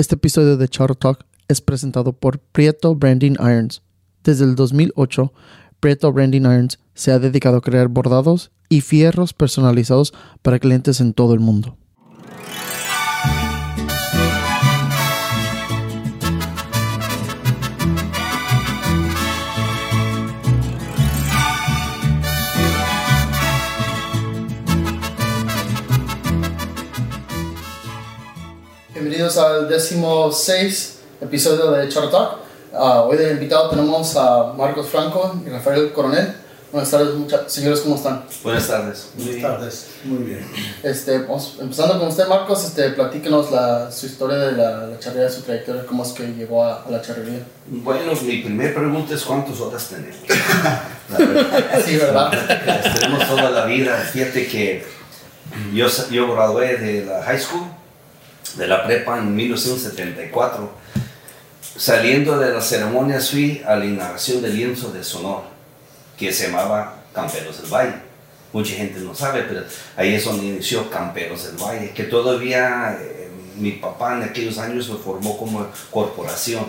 Este episodio de Charro Talk es presentado por Prieto Branding Irons. Desde el 2008, Prieto Branding Irons se ha dedicado a crear bordados y fierros personalizados para clientes en todo el mundo. Bienvenidos al décimo seis episodio de Charro Talk. Ah, hoy de invitado tenemos a Marcos Franco y Rafael Coronel. Buenas tardes, señores, ¿cómo están? Buenas tardes. Buenas tardes. Muy bien. Este, vamos, empezando con usted, Marcos, este, platíquenos la, su historia de la, la charrería, su trayectoria, cómo es que llegó a, a la charrería. Bueno, mi primera pregunta es cuántas horas tenemos. La verdad, Sí, ¿verdad? las tenemos toda la vida. Fíjate que yo, yo gradué de la high school, de la prepa en 1974. Saliendo de las ceremonias fui a la inauguración del lienzo de Sonora, que se llamaba Camperos del Valle. Mucha gente no sabe, pero ahí es donde inició Camperos del Valle, que todavía eh, mi papá en aquellos años lo formó como corporación.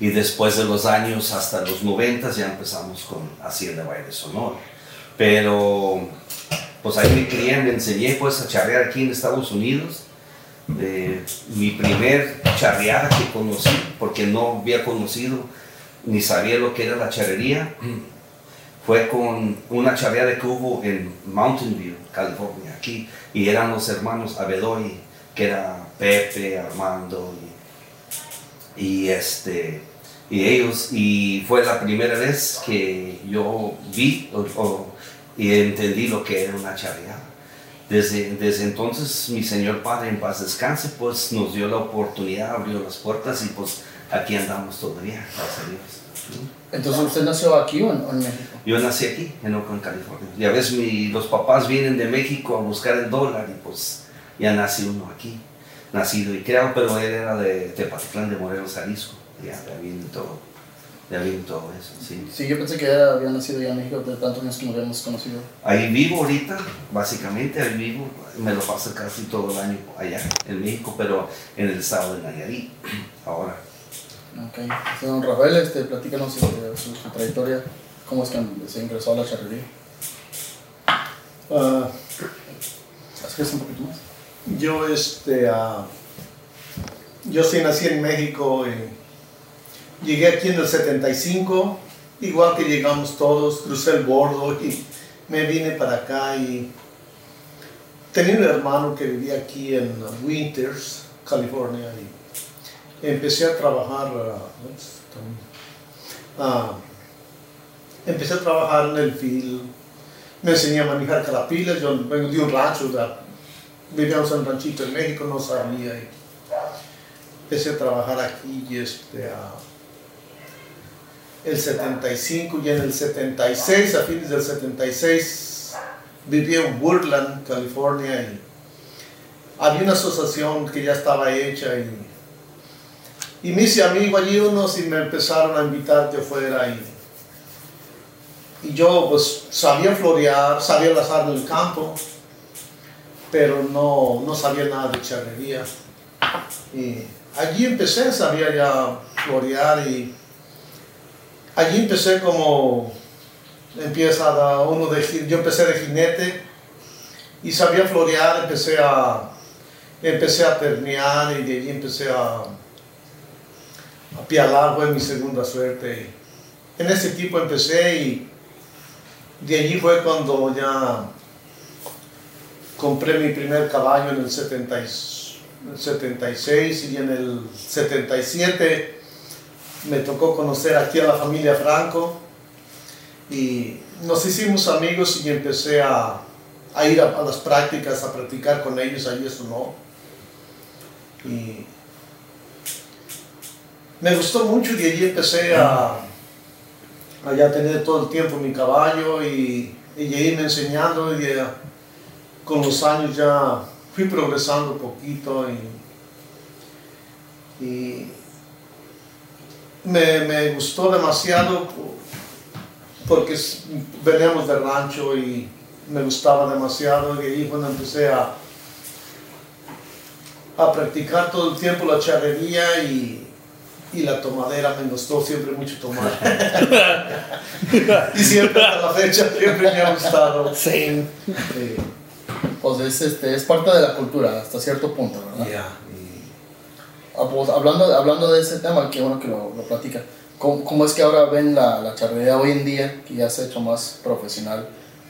Y después de los años, hasta los 90, ya empezamos con Hacienda Valle de Sonora. Pero, pues ahí me crié, me enseñé pues a charrear aquí en Estados Unidos. Mi primer charreada que conocí, porque no había conocido ni sabía lo que era la charrería, fue con una charreada que hubo en Mountain View, California, aquí, y eran los hermanos Abedoy, que era Pepe, Armando, y, este, y ellos, y fue la primera vez que yo vi o- y entendí lo que era una charreada. Desde, desde entonces mi Señor Padre en paz descanse, pues nos dio la oportunidad, abrió las puertas y pues aquí andamos todavía, gracias a Dios. Entonces, ¿usted nació aquí o en, o en México? Yo nací aquí, en Oakland, California. Y a veces mi- los papás vienen de México a buscar el dólar y pues ya nací uno aquí, nacido y criado, pero él era de Tepatitlán, de Morelos, Jalisco. Ya, ya viene todo, ya viene todo eso, sí. Sí, yo pensé que era- había nacido ya en México de tantos años que nos habíamos conocido. Ahí vivo ahorita, básicamente ahí vivo, me lo paso casi todo el año allá en México, pero en el estado de Nayarit, ahora. Ok. Este, don Rafael, este, platícanos este, su, su trayectoria, cómo es que se ingresó a la charrería. Ah, Acérquese un poquito más. yo, este, ah, yo sí nací en México y llegué aquí en el 75, igual que llegamos todos, crucé el bordo y me vine para acá y tenía un hermano que vivía aquí en Winters, California y empecé a trabajar, ah, ah, empecé a trabajar en el field, me enseñé a manejar carapilas, yo vengo de un rancho, vivíamos en un ranchito en México, no sabía. Y empecé a trabajar aquí y este, a el 75 y en el 76, a fines del 76, viví en Woodland, California y había una asociación que ya estaba hecha y, y me hice allí unos y me empezaron a invitar que fuera y, y yo pues sabía florear, sabía lazar en el campo pero no, no sabía nada de charrería. Y allí empecé, sabía ya florear y allí empecé como empieza uno de yo empecé de jinete y sabía florear, empecé a empecé a ternear y de allí empecé a a pialar, fue mi segunda suerte. En ese equipo empecé y de allí fue cuando ya compré mi primer caballo en el 70 y- el 76 y en el 77 me tocó conocer aquí a la familia Franco y nos hicimos amigos y empecé a, a ir a, las prácticas, a practicar con ellos, ahí eso no. Y me gustó mucho y allí empecé a, a ya tener todo el tiempo mi caballo y, y irme enseñando y con los años ya fui progresando un poquito y, y me, me gustó demasiado porque veníamos de rancho y me gustaba demasiado y ahí cuando empecé a, a practicar todo el tiempo la charrería y, y la tomadera. Me gustó siempre mucho tomar. y siempre hasta la fecha siempre me ha gustado. Sí. Pues es, este, es parte de la cultura hasta cierto punto, ¿verdad? Ya. Ah, pues, hablando, hablando de ese tema, qué bueno que lo, lo platica. ¿Cómo, ¿Cómo, es que ahora ven la, la charrería hoy en día, que ya se ha hecho más profesional?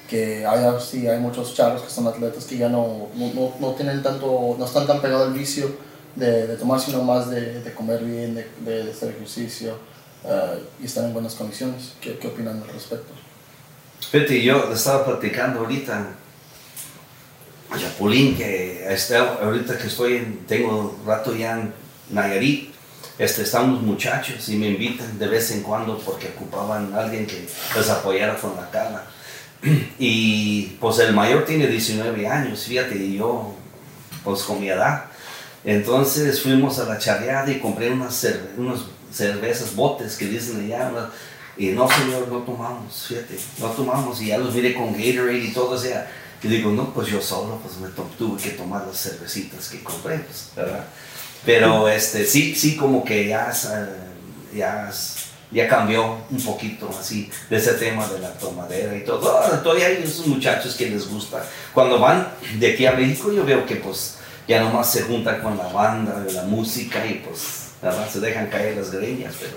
Que hay, sí, hay muchos charros que son atletas que ya no, no, no tienen tanto, no están tan pegados al vicio de, de tomar, sino más de, de comer bien, de, de, hacer ejercicio uh, y estar en buenas condiciones. ¿Qué, ¿Qué, opinan al respecto? Fíjate, yo estaba platicando ahorita Chapulín, que este, ahorita que estoy en, tengo rato ya en Nayarit, este, estamos muchachos y me invitan de vez en cuando porque ocupaban a alguien que les apoyara con la cala. Y pues el mayor tiene 19 años, fíjate, y yo pues con mi edad. Entonces fuimos a la charreada y compré unas, cerve unas cervezas, botes que dicen allá. Y no, señor, no tomamos, fíjate, no tomamos. Y ya los miré con Gatorade y todo, o sea. Y digo, no, pues yo solo, pues me tuve que tomar las cervecitas que compré, pues, ¿verdad? Pero este, sí, sí, como que ya, ya, ya cambió un poquito así de ese tema de la tomadera y todo. Todavía hay esos muchachos que les gusta. Cuando van de aquí a México, yo veo que pues ya nomás se juntan con la banda, de la música y pues. Se dejan caer las greñas, pero,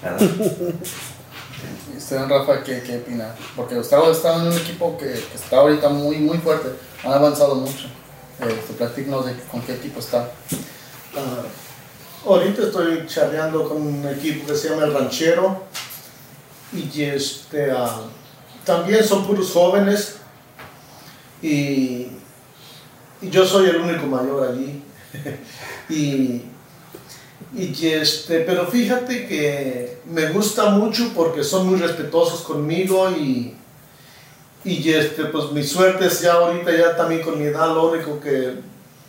¿verdad? Usted, Rafa, ¿qué, ¿qué opina? Porque usted está en un equipo que, que, está ahorita muy, muy fuerte, han avanzado mucho. Eh, platícanos de con qué equipo está. Uh, ahorita estoy charreando con un equipo que se llama El Ranchero y este, uh, también son puros jóvenes y, y, yo soy el único mayor allí. y y este, pero fíjate que me gusta mucho porque son muy respetuosos conmigo y, y este, pues mi suerte es ya ahorita, ya también con mi edad, lo único que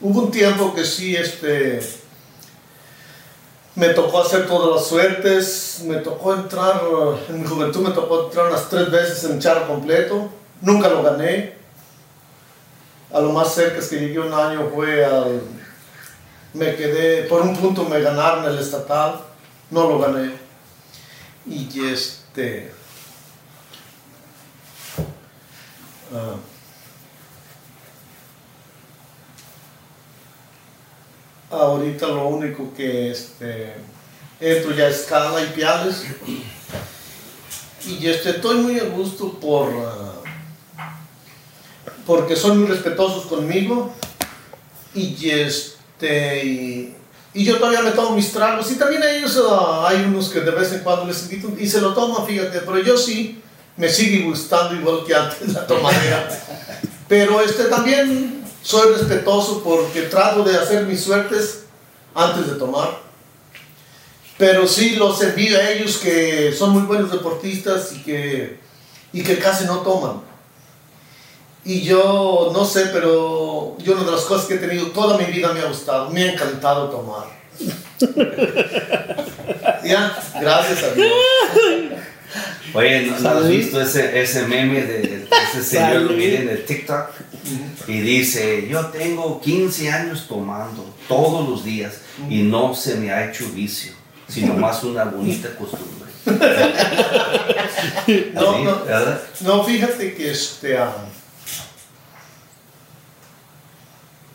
hubo un tiempo que sí, este, me tocó hacer todas las suertes, me tocó entrar, en mi juventud me tocó entrar unas tres veces en charro completo, nunca lo gané. A lo más cerca es que llegué un año fue al me quedé, por un punto me ganaron el estatal, no lo gané. Y este... Uh, ahorita lo único que este, entro ya es Cala y Piales. Y este, estoy muy a gusto por, uh, porque son muy respetuosos conmigo. Y este, y, y, yo todavía me tomo mis tragos. Y también ellos, uh, hay unos que de vez en cuando les invito y se lo toman, fíjate. Pero yo sí, me sigue gustando igual que antes la tomadera. pero este, también soy respetuoso porque trato de hacer mis suertes antes de tomar. Pero sí los envío a ellos que son muy buenos deportistas y que, y que casi no toman. Y yo no sé, pero yo una de las cosas que he tenido toda mi vida me ha gustado, me ha encantado tomar. ya, gracias a Dios. Oye, ¿no, has visto ese, ese meme de ese señor lo mire en el TikTok? Y dice, yo tengo 15 años tomando todos los días y no se me ha hecho vicio, sino más una bonita costumbre. no, no, no, fíjate que este... Um,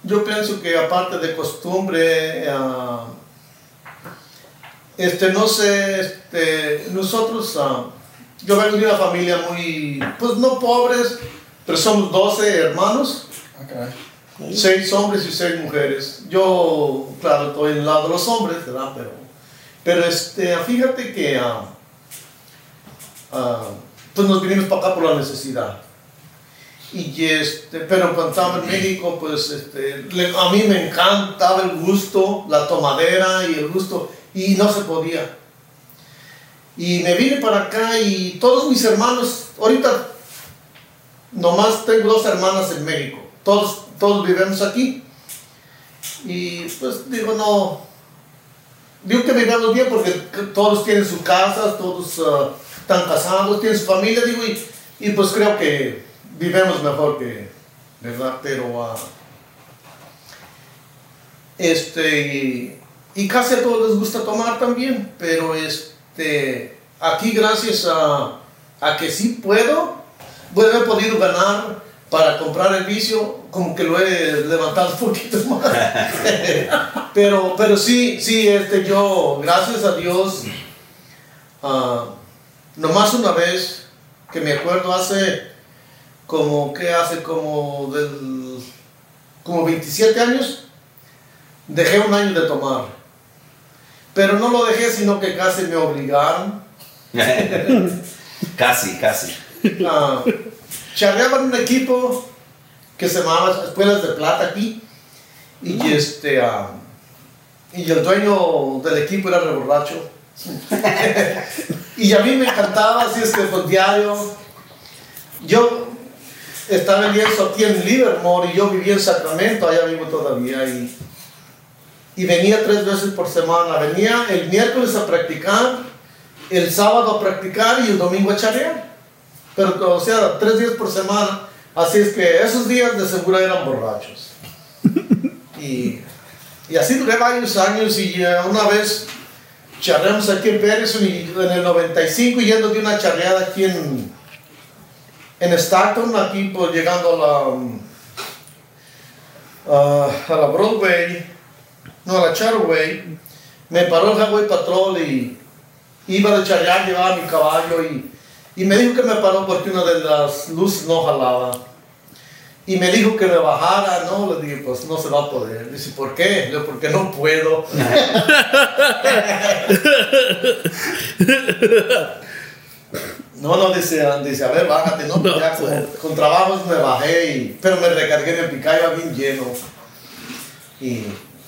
yo pienso que aparte de costumbre, uh, este, no sé, este, nosotros, uh, yo vengo de una familia muy, pues no pobres, pero somos 12 hermanos, okay. 6 hombres y 6 mujeres. Yo, claro, estoy en el lado de los hombres, ¿verdad? Pero, pero este, fíjate que uh, pues nos vinimos para acá por la necesidad. Y este, pero cuando estaba en México, pues este, a mí me encantaba el gusto, la tomadera y el gusto, y no se podía. Y me vine para acá y todos mis hermanos, ahorita nomás tengo dos hermanas en México, todos, todos vivimos aquí. Y pues digo, no, digo que vivimos bien porque todos tienen sus casas, todos uh, están casados, tienen su familia, digo, y, y pues creo que vivemos mejor que, ¿verdad? Pero uh, Este, y, y casi a todos les gusta tomar también, pero este, aquí gracias a, a que sí puedo, bueno, he podido ganar para comprar el vicio, como que lo he levantado un poquito más. pero, pero sí, sí, este, yo, gracias a Dios, ah, nomás una vez, que me acuerdo hace como, que hace como del, como 27 años, dejé un año de tomar. Pero no lo dejé, sino que casi me obligaron. casi, casi. Ah, charreaba en un equipo que se llamaba Escuelas de Plata aquí. Y este ah, y el dueño del equipo era re borracho. y a mí me encantaba, así es que pues diario. Yo estaba en lienzo aquí en Livermore y yo vivía en Sacramento, allá vivo todavía. Y, y venía tres veces por semana. Venía el miércoles a practicar, el sábado a practicar y el domingo a charrear. Pero, o sea, tres días por semana. Así es que esos días de seguro eran borrachos. Y, y así duré varios años y eh, una vez charreamos aquí en Pérez y en el 95 yendo de una charreada aquí en, en Stockton, aquí pues, llegando a la, um, a, a la Broadway, no a la Charway, me paró el Highway Patrol y iba de charrear, llevaba mi caballo y, y me dijo que me paró porque una de las luces no jalaba. Y me dijo que me bajara, no, le dije, pues no se va a poder. Dice, ¿por qué? Le digo, porque no puedo. No, no, dice, dice, a ver, bájate, no, No ya con, trabajos me bajé, y, pero me recargué en el picayo bien lleno. Y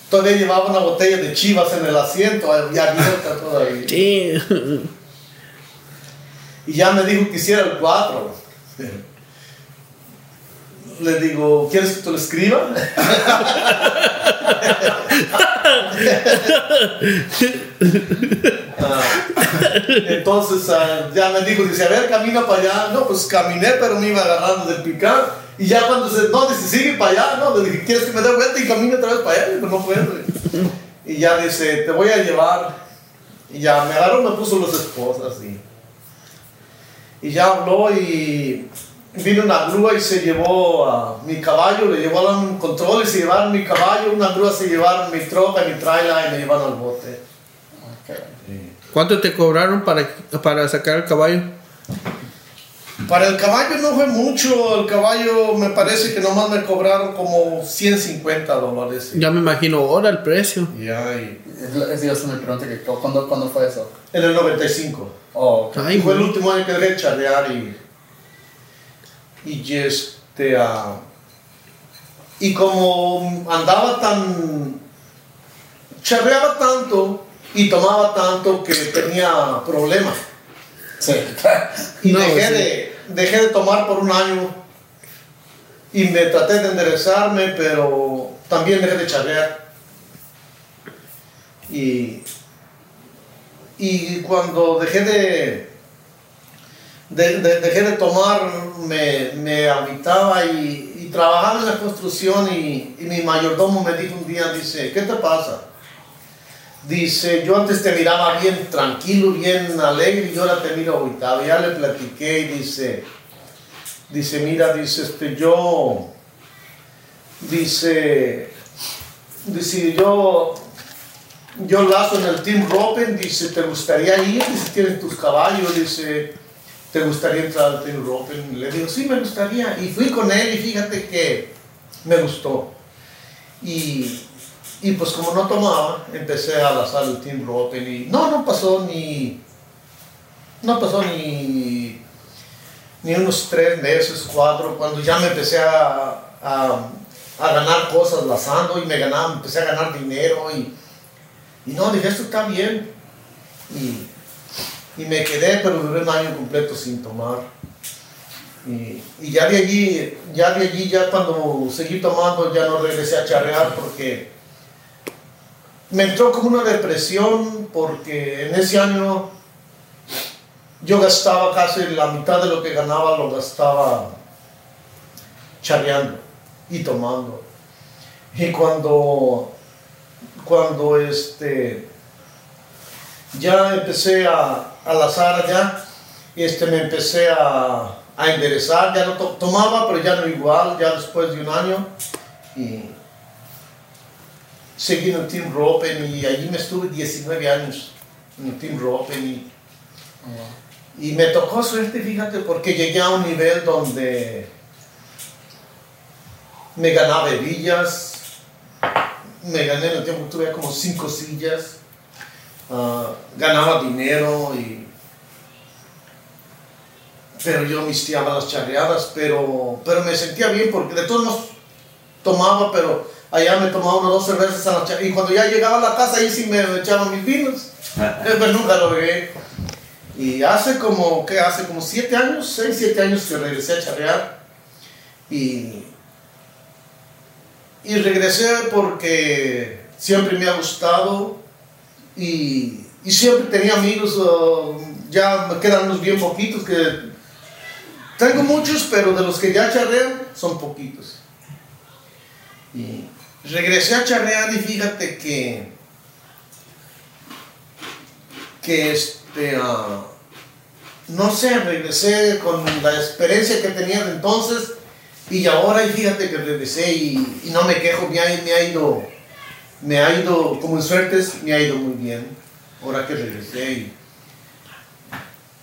todavía llevaba una botella de chivas en el asiento, y abierta todavía. Y ya me dijo que hiciera el 4. Le digo, ¿quieres que te lo escriba? Ah, entonces ah, ya me dijo, dice, a ver, camina para allá. No, pues caminé, pero me iba agarrando del picar. Y ya cuando se, no, dice, sigue para allá. No, le dije, ¿quieres que me dé vuelta y camine otra vez para allá? Digo, no puedo. Y ya dice, te voy a llevar. Y ya me agarró, me puso las esposas y y ya habló y vino una grúa y se llevó a mi caballo, le llevaron un control y se llevaron mi caballo, una grúa se llevaron mi troca, mi trailer y me llevaron al bote. ¿Cuánto te cobraron para, para sacar el caballo? Para el caballo no fue mucho, el caballo me parece que nomás me cobraron como 150 dólares. Ya me imagino ahora el precio. Ya, y- Es Dios me pregunta que ¿cuándo, ¿cuándo fue eso? en el 95. Oh, ok. Ay, fue el último año que dejé de charrear y, y este ah, y como andaba tan charreaba tanto y tomaba tanto que tenía problemas Sí. y No, dejé, sí. de, dejé de tomar por un año y me traté de enderezarme pero también dejé de charrear y y cuando dejé de, de- de- dejé de tomar, me, me habitaba y, trabajaba en la construcción y, mi mayordomo me dijo un día, dice, ¿qué te pasa? Dice, yo antes te miraba bien tranquilo, bien alegre y ahora te miro agüitado. Ya le platiqué y dice, dice, mira, dice, este, yo, dice, dice, yo yo lazo en el Team Ropen, dice, ¿te gustaría ir? Dice, tienes tus caballos, dice, ¿te gustaría entrar al Team Ropen? Le digo, sí, me gustaría. Y fui con él y fíjate que me gustó. Y, y pues como no tomaba, empecé a lazar el Team Ropen y no, no pasó ni, no pasó ni, ni unos tres meses, cuatro, cuando ya me empecé a, a, a ganar cosas lazando y me ganaba, empecé a ganar dinero y y no, dije, esto está bien. Y, y me quedé, pero duré un año completo sin tomar. Y, y ya de allí, ya de allí, ya cuando seguí tomando, ya no regresé a charrear porque me entró como una depresión porque en ese año yo gastaba casi la mitad de lo que ganaba, lo gastaba charreando y tomando. Y cuando cuando este, ya empecé a, a lazar ya, este, me empecé a, a enderezar, ya no to- tomaba, pero ya no igual, ya después de un año. Y seguí en el Team Ropen y allí me estuve 19 años en el Team Ropen y, y me tocó suerte, fíjate, porque llegué a un nivel donde me ganaba villas, me gané en el tiempo tuve como cinco sillas, ah, ganaba dinero y pero yo mistiaba las charreadas, pero, pero me sentía bien porque de todos modos tomaba, pero allá me tomaba una o dos cervezas a la charreada y cuando ya llegaba a la casa ahí sí me echaban mis vinos, pero nunca lo bebé. Y hace como, ¿qué? Hace como siete años, seis, siete años que regresé a charrear y, y regresé porque siempre me ha gustado y, y siempre tenía amigos, ya me quedan unos bien poquitos que tengo muchos, pero de los que ya charrean son poquitos. Y regresé a charrear y fíjate que, que este, ah, no sé, regresé con la experiencia que tenía de entonces y ahora fíjate que regresé y, no me quejo, me ha, me ha ido, me ha ido, como en suertes, me ha ido muy bien, ahora que regresé y,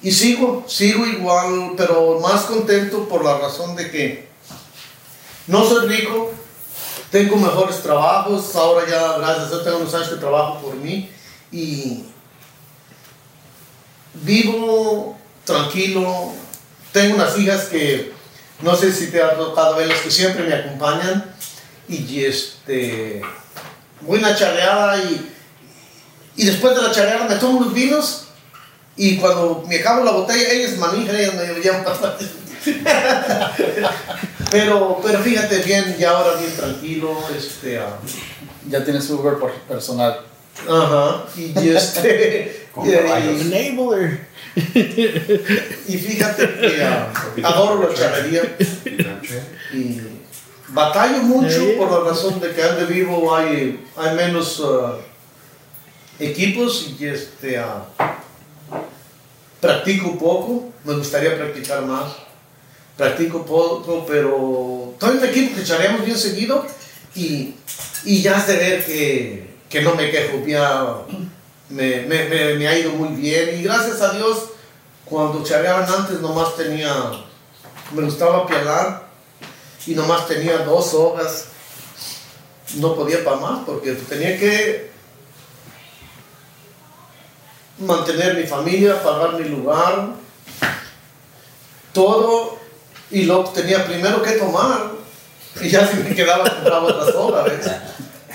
y sigo, sigo igual, pero más contento por la razón de que no soy rico, tengo mejores trabajos, ahora ya, gracias a Dios, tengo unos años que trabajo por mí y vivo tranquilo, tengo unas hijas que no sé si te ha tocado verlas que siempre me acompañan y este, voy a una charreada y, y después de la charreada me tomo unos vinos y cuando me acabo la botella, ellas manejan, ellas me llevan para pero, pero fíjate bien, ya ahora bien tranquilo, este, ah, Ya tienes su Uber por personal. ajá, y este, y-. Enabler. Y fíjate que adoro la charrería y batallo mucho por la razón de que donde vivo hay, hay menos ah, equipos y este, practico poco, me gustaría practicar más. Practico poco, pero en un equipo que chareamos bien seguido y, y ya has de ver que, que no me quejo, ya me, me, me, ha ido muy bien. Y gracias a Dios cuando chareaban antes nomás tenía, me gustaba pialar y nomás tenía dos hojas, no podía para más porque tenía que mantener mi familia, pagar mi lugar, todo, y lo tenía primero que tomar, y ya si me quedaba compraba otras hojas,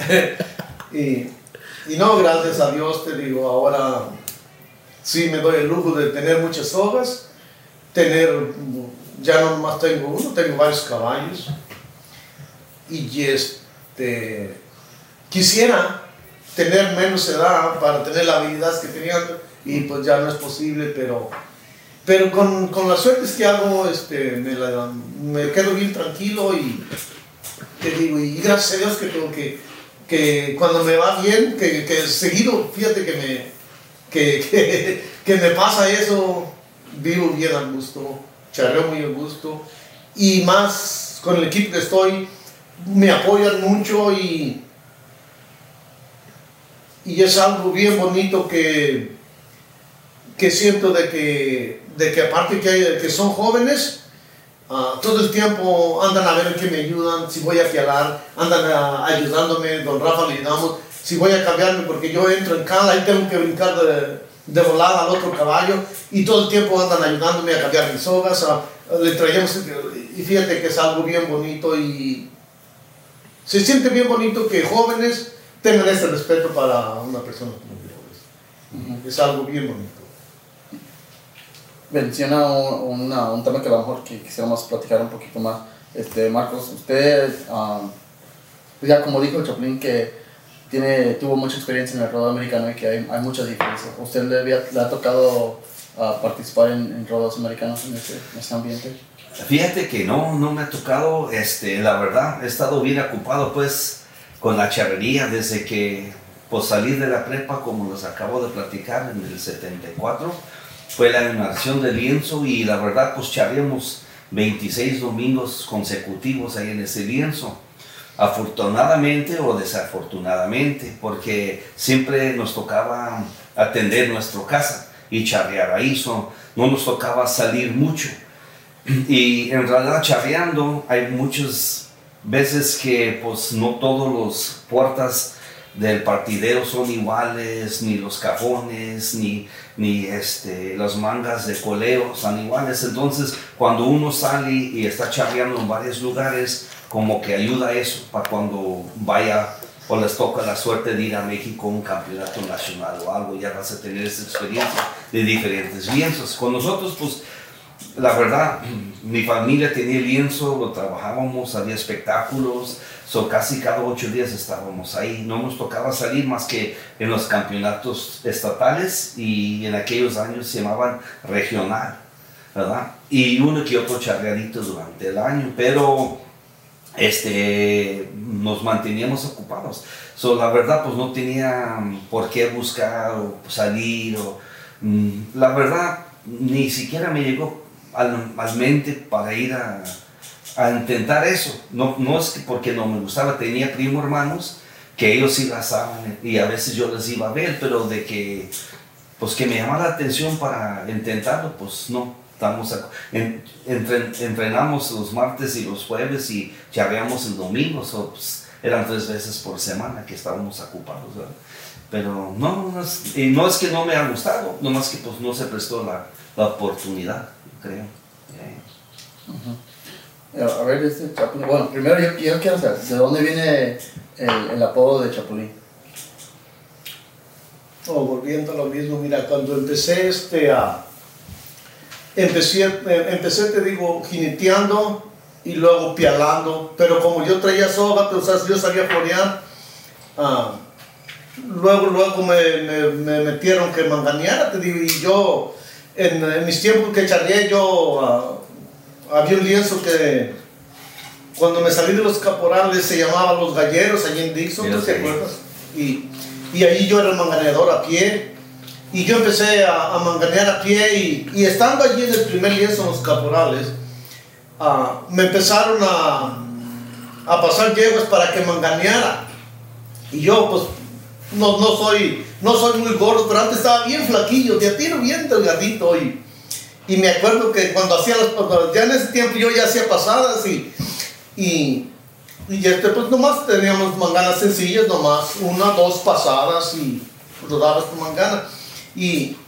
¿ves? y, y no, gracias a Dios te digo, ahora sí me doy el lujo de tener muchas hojas, tener, ya no más tengo uno, tengo varios caballos, y este, quisiera tener menos edad para tener la habilidad que tenía y pues ya no es posible, pero, pero con, con las suertes que hago este, me, la- me quedo bien tranquilo y te digo, y gracias a Dios que, tengo que, que cuando me va bien, que, que seguido, fíjate que me, que, que, me pasa eso, vivo bien al gusto, charreo muy al gusto. Y más con el equipo que estoy, me apoyan mucho y y es algo bien bonito que, que siento de que, de que aparte que, que son jóvenes, ah, todo el tiempo andan a ver que me ayudan, si voy a fialar, andan a- ayudándome, don Rafa le ayudamos, si voy a cambiarme porque yo entro en cala y tengo que brincar de, de volada al otro caballo y todo el tiempo andan ayudándome a cambiar mis sogas, a- le traemos, y fíjate que es algo bien bonito y se siente bien bonito que jóvenes tengan ese respeto para una persona como yo. Es algo bien bonito. Menciona un, una- un tema que a lo mejor que quisiéramos platicar un poquito más. Este, Marcos, usted, ah, pues ya como dijo Chaplin, que tiene, tuvo mucha experiencia en el rodeo americano y que hay, hay muchas diferencias. ¿Usted le, había- le ha tocado ah, participar en, en rodeos americanos en ese, en ese ambiente? Fíjate que no, no me ha tocado, este, la verdad, he estado bien ocupado pues con la charrería desde que pues salir de la prepa, como les acabo de platicar, en el 74, fue la animación de lienzo y la verdad pues charríamos 26 domingos consecutivos ahí en ese lienzo. Afortunadamente o desafortunadamente, porque siempre nos tocaba atender nuestra casa y charrear ahí, no nos tocaba salir mucho. Y en realidad charreando hay muchas veces que pues no todos los puertas del partidero son iguales, ni los cajones, ni, ni este, las mangas de coleo son iguales. Entonces, cuando uno sale y está charreando en varios lugares, como que ayuda eso para cuando vaya o les toca la suerte de ir a México a un campeonato nacional o algo, ya vas a tener esa experiencia de diferentes lienzos. Con nosotros, pues, la verdad, mi familia tenía lienzo, lo trabajábamos, había espectáculos, so casi cada ocho días estábamos ahí. No nos tocaba salir más que en los campeonatos estatales y en aquellos años se llamaban regional, ¿verdad? Y uno que otro charreadito durante el año, pero este, nos manteníamos ocupados. So, la verdad, pues no tenía por qué buscar o salir. O, mm, la verdad, ni siquiera me llegó al, al mente para ir a, a, intentar eso. No, no es que porque no me gustaba, tenía primo hermanos que ellos sí saben y a veces yo les iba a ver, pero de que, pues que me llamaba la atención para intentarlo, pues no. Estamos entrenamos los martes y los jueves y charreamos el domingo, pues, eran tres veces por semana que estábamos ocupados. Pero no, no es, y no es que no me ha gustado, nomás que pues no se prestó la, la oportunidad creo. A ver, este Chapulín. Bueno, primero yo, quiero saber, ¿de dónde viene el, el apodo de Chapulín? Oh, volviendo a lo mismo, mira, cuando empecé este a. Empecé, eh, empecé, te digo, jineteando y luego pialando, pero como yo traía soga, o sea, yo sabía florear, ah, luego, luego me, me, me metieron que manganeara, te digo, y yo en, mis tiempos que charlé yo, ah, había un lienzo que cuando me salí de los caporales se llamaba Los Galleros, allí en Dixon, ¿no te acuerdas? Y, y, ahí yo era el manganeador a pie. Y yo empecé a, manganear a pie y, y, estando allí en el primer lienzo en los caporales, ah, me empezaron a, a pasar yeguas para que manganeara. Y yo pues no, no soy no soy muy gordo, pero antes estaba bien flaquillo, ya tiro bien delgadito y, me acuerdo que cuando hacía las, ya en ese tiempo yo ya hacía pasadas y, y, y este, pues nomás teníamos manganas sencillas, nomás una, dos pasadas y rodabas tu mangana. Y,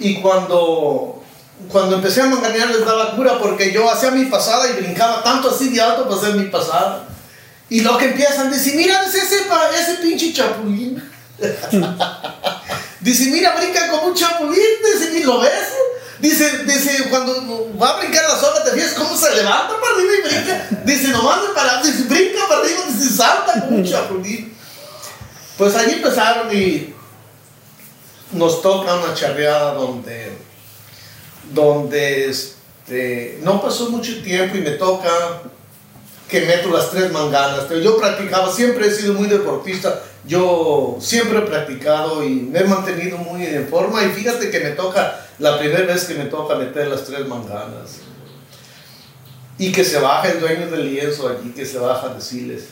y cuando, cuando empecé a manganear les daba cura porque yo hacía mi pasada y brincaba tanto así de alto para hacer mi pasada. Y lo que empiezan a decir, mira, ese, ese pinche chapulín. dice, mira, brinca como un chapulín, dice, ¿y lo ves? Dice, dice, cuando va a brincar la soga, te fijas cómo se levanta para arriba y brinca. Dice, nomás de parar, dice, brinca para arriba, dice, salta como un chapulín. Pues allí empezaron y nos toca una charreada donde, donde este, no pasó mucho tiempo y me toca que meto las tres manganas. Pero yo practicaba, siempre he sido muy deportista, yo siempre he practicado y me he mantenido muy en forma y fíjate que me toca, la primera vez que me toca meter las tres manganas. Y que se baja el dueño del lienzo allí, que se baja a decirles.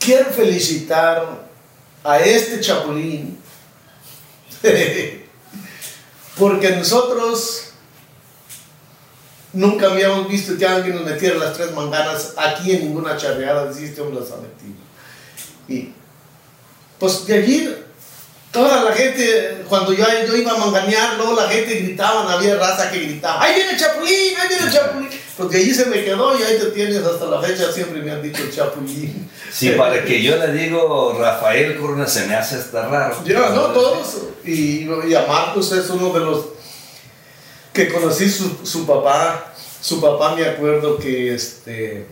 Quiero felicitar a este chapulín, porque nosotros Nunca habíamos visto que alguien nos metiera las tres manganas aquí en ninguna charreada, decía este hombre las ha metido. Y pues de allí, toda la gente, cuando yo, yo iba a manganear, luego la gente gritaba, había raza que gritaba, ¡ahí viene el Chapulín! ¡ahí viene el Chapulín! Porque allí se me quedó y ahí te tienes hasta la fecha, siempre me han dicho Chapulín. Sí, para que yo le digo Rafael Corona se me hace hasta raro. Ya, no, todos. Y, y a Marcos es uno de los que conocí su, su papá. Su papá me acuerdo que este,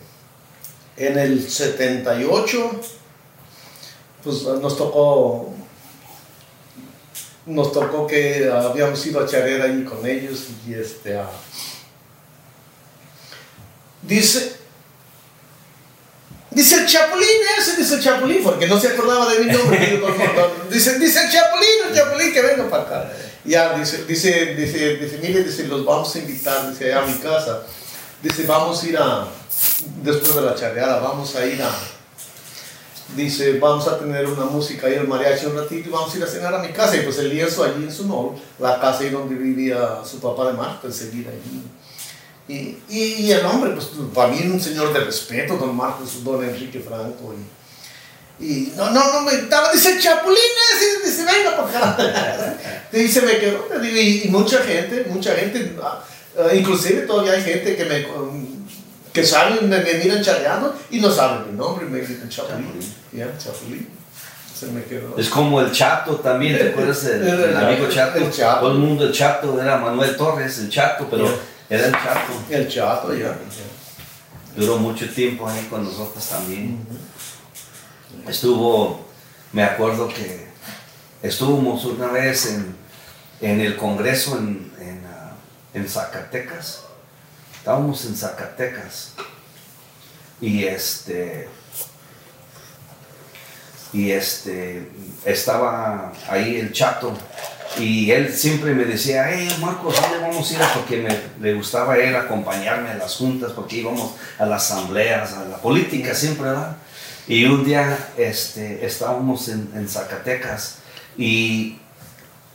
en el 78 pues nos tocó nos tocó que habíamos ido a charrear ahí con ellos y este dice dice el Chapulín ese, dice el Chapulín, porque no se acordaba de mi nombre. dice, dice el Chapulín, el Chapulín que venga para acá. Ya, dice, dice, dice, dice, mire, dice, los vamos a invitar, dice, allá a mi casa. Dice, vamos a ir a, después de la charreada, vamos a ir a, dice, vamos a tener una música ahí, el mariachi un ratito y vamos a ir a cenar a mi casa. Y pues el lienzo allí en su nombre, la casa ahí donde vivía su papá de Marta, enseguida allí. Y, y, el hombre, pues para mí un señor de respeto, don Marcos, don Enrique Franco. Y, y no, no, no me estaba, dice Chapulín, dice, venga para acá. y se me quedó, y, y mucha gente, mucha gente, ah, ah, inclusive todavía hay gente que me que salen, me, me miran charreando y no saben mi nombre, me dicen Chapulín. Ya, Chapulín. Se me quedó. Es como el Chato también, ¿te acuerdas? El, el, amigo Chato. El Chato. Todo el mundo el Chato era Manuel Torres, el Chato, pero era el Chato. El Chato, ya. Duró mucho tiempo ahí con nosotros también. Estuvo, me acuerdo que estuvimos una vez en, en el Congreso en, uh, en Zacatecas estábamos en Zacatecas y este y este estaba ahí el chato y él siempre me decía, hey Marcos, ¿dónde vamos a ir? Porque me, le gustaba él acompañarme a las juntas, porque íbamos a las asambleas, a la política siempre, ¿verdad? Y un día este, estábamos en, en Zacatecas y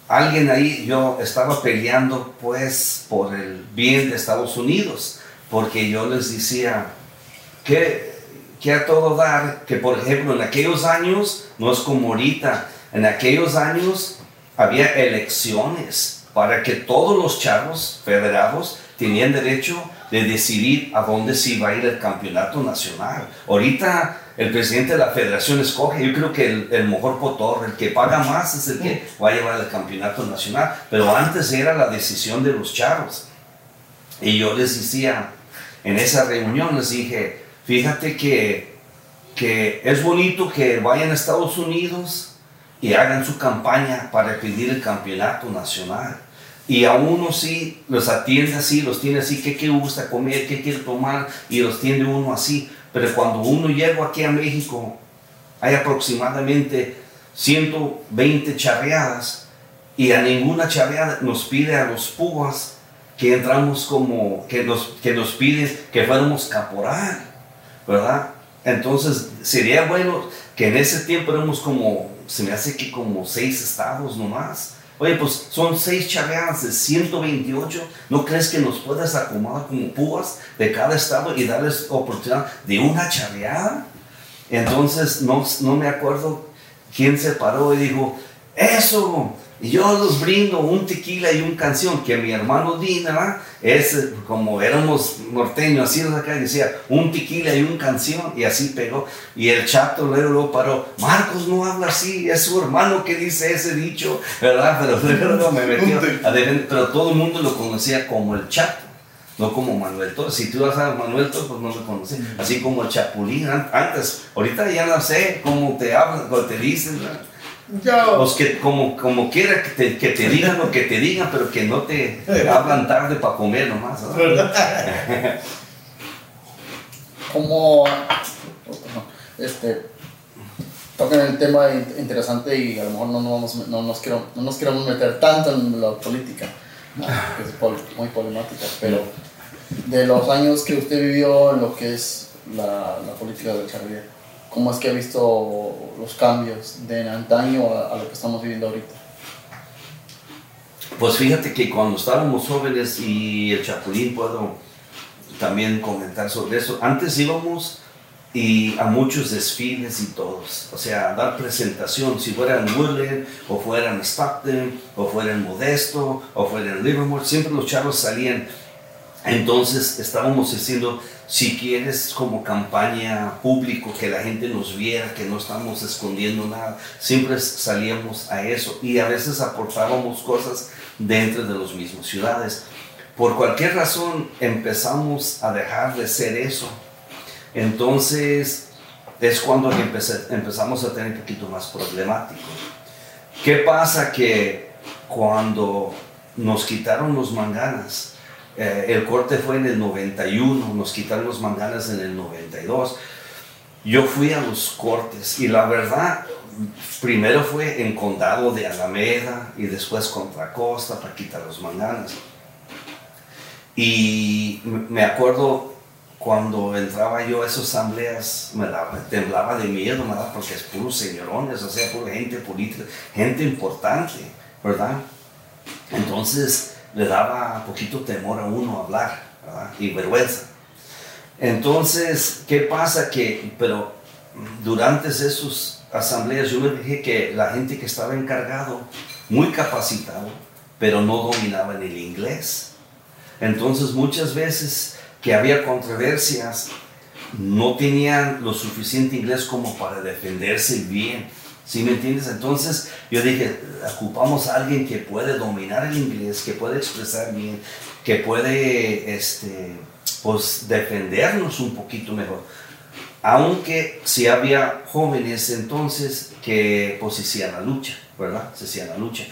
alguien ahí, yo estaba peleando pues por el bien de Estados Unidos, porque yo les decía que, que a todo dar, que por ejemplo en aquellos años, no es como ahorita, en aquellos años había elecciones para que todos los chavos federados tenían derecho de decidir a dónde se iba a ir el campeonato nacional. Ahorita el presidente de la federación escoge, yo creo que el, mejor potor, el que paga más es el que va a llevar el campeonato nacional, pero antes era la decisión de los chavos. Y yo les decía, en esa reunión les dije, fíjate que, que es bonito que vayan a Estados Unidos y hagan su campaña para pedir el campeonato nacional. Y a uno sí los atiende así, los tiene así, ¿qué, qué gusta comer, qué quiere tomar? Y los tiene uno así. Pero cuando uno llega aquí a México, hay aproximadamente 120 charreadas y a ninguna charreada nos pide a los púas que entramos como, que nos, que nos piden que fuéramos caporal, ¿verdad? Entonces sería bueno que en ese tiempo éramos como, se me hace que como seis estados nomás. Oye, pues son seis charreadas de 128. ¿No crees que nos puedas acomodar como púas de cada estado y darles oportunidad de una charreada? Entonces, no, no me acuerdo quién se paró y dijo, eso, y yo los brindo un tequila y un canción que mi hermano Dina, es como éramos norteños, así acá, decía un tequila y un canción, y así pegó. Y el chato luego lo paró, Marcos no habla así, es su hermano que dice ese dicho, ¿verdad? Pero luego me metió a pero todo el mundo lo conocía como el chato. No como Manuel Torres. Si tú vas a Manuel Torres, pues no lo conoces. Así como el Chapulín antes. Ahorita ya no sé cómo te hablan, cómo te dicen. ¿verdad? Yo, Los que como, como quiera que te, que te digan lo que te digan, pero que no te hablan tarde para comer nomás. ¿no? ¿verdad? como este tocan el tema in- interesante y a lo mejor no, no, vamos- no nos quiero, no nos queremos meter tanto en la política que es pol- muy problemática pero de los años que usted vivió en lo que es la, la política de Charlie ¿cómo es que ha visto los cambios de antaño a, a lo que estamos viviendo ahorita? Pues fíjate que cuando estábamos jóvenes y el Chapulín puedo también comentar sobre eso. Antes íbamos y a muchos desfiles y todos, o sea, a dar presentación, si fuera en Woodland, o fuera en Stockton, o fuera en Modesto, o fuera en Livermore, siempre los chavos salían. Entonces estábamos diciendo, si quieres como campaña público, que la gente nos viera, que no estamos escondiendo nada, siempre salíamos a eso y a veces aportábamos cosas dentro de las mismas ciudades. Por cualquier razón empezamos a dejar de ser eso. Entonces es cuando empezamos a tener un poquito más problemático. ¿Qué pasa? Que cuando nos quitaron los manganas, eh, el corte fue en el 91, nos quitaron los manganas en el 92. yo fui a los cortes y la verdad, primero fue en condado de Alameda y después contra Costa, Paquita Los Manganas. Y me acuerdo cuando entraba yo a esas asambleas, me daba, temblaba de miedo, ¿verdad? porque es puros señorones, o sea, pura gente política, gente importante, ¿verdad? Entonces le daba poquito temor a uno hablar. Y vergüenza. Entonces, ¿qué pasa? Que, pero durante esas asambleas yo me dije que la gente que estaba encargado, muy capacitado, pero no dominaba el inglés. Entonces muchas veces que había controversias, no tenían lo suficiente inglés como para defenderse bien. ¿Sí me entiendes? Entonces yo dije, ocupamos a alguien que puede dominar el inglés, que puede expresar bien, que puede este, pues, defendernos un poquito mejor. Aunque si había jóvenes entonces que pues hacían la lucha, ¿verdad? Se hacían la lucha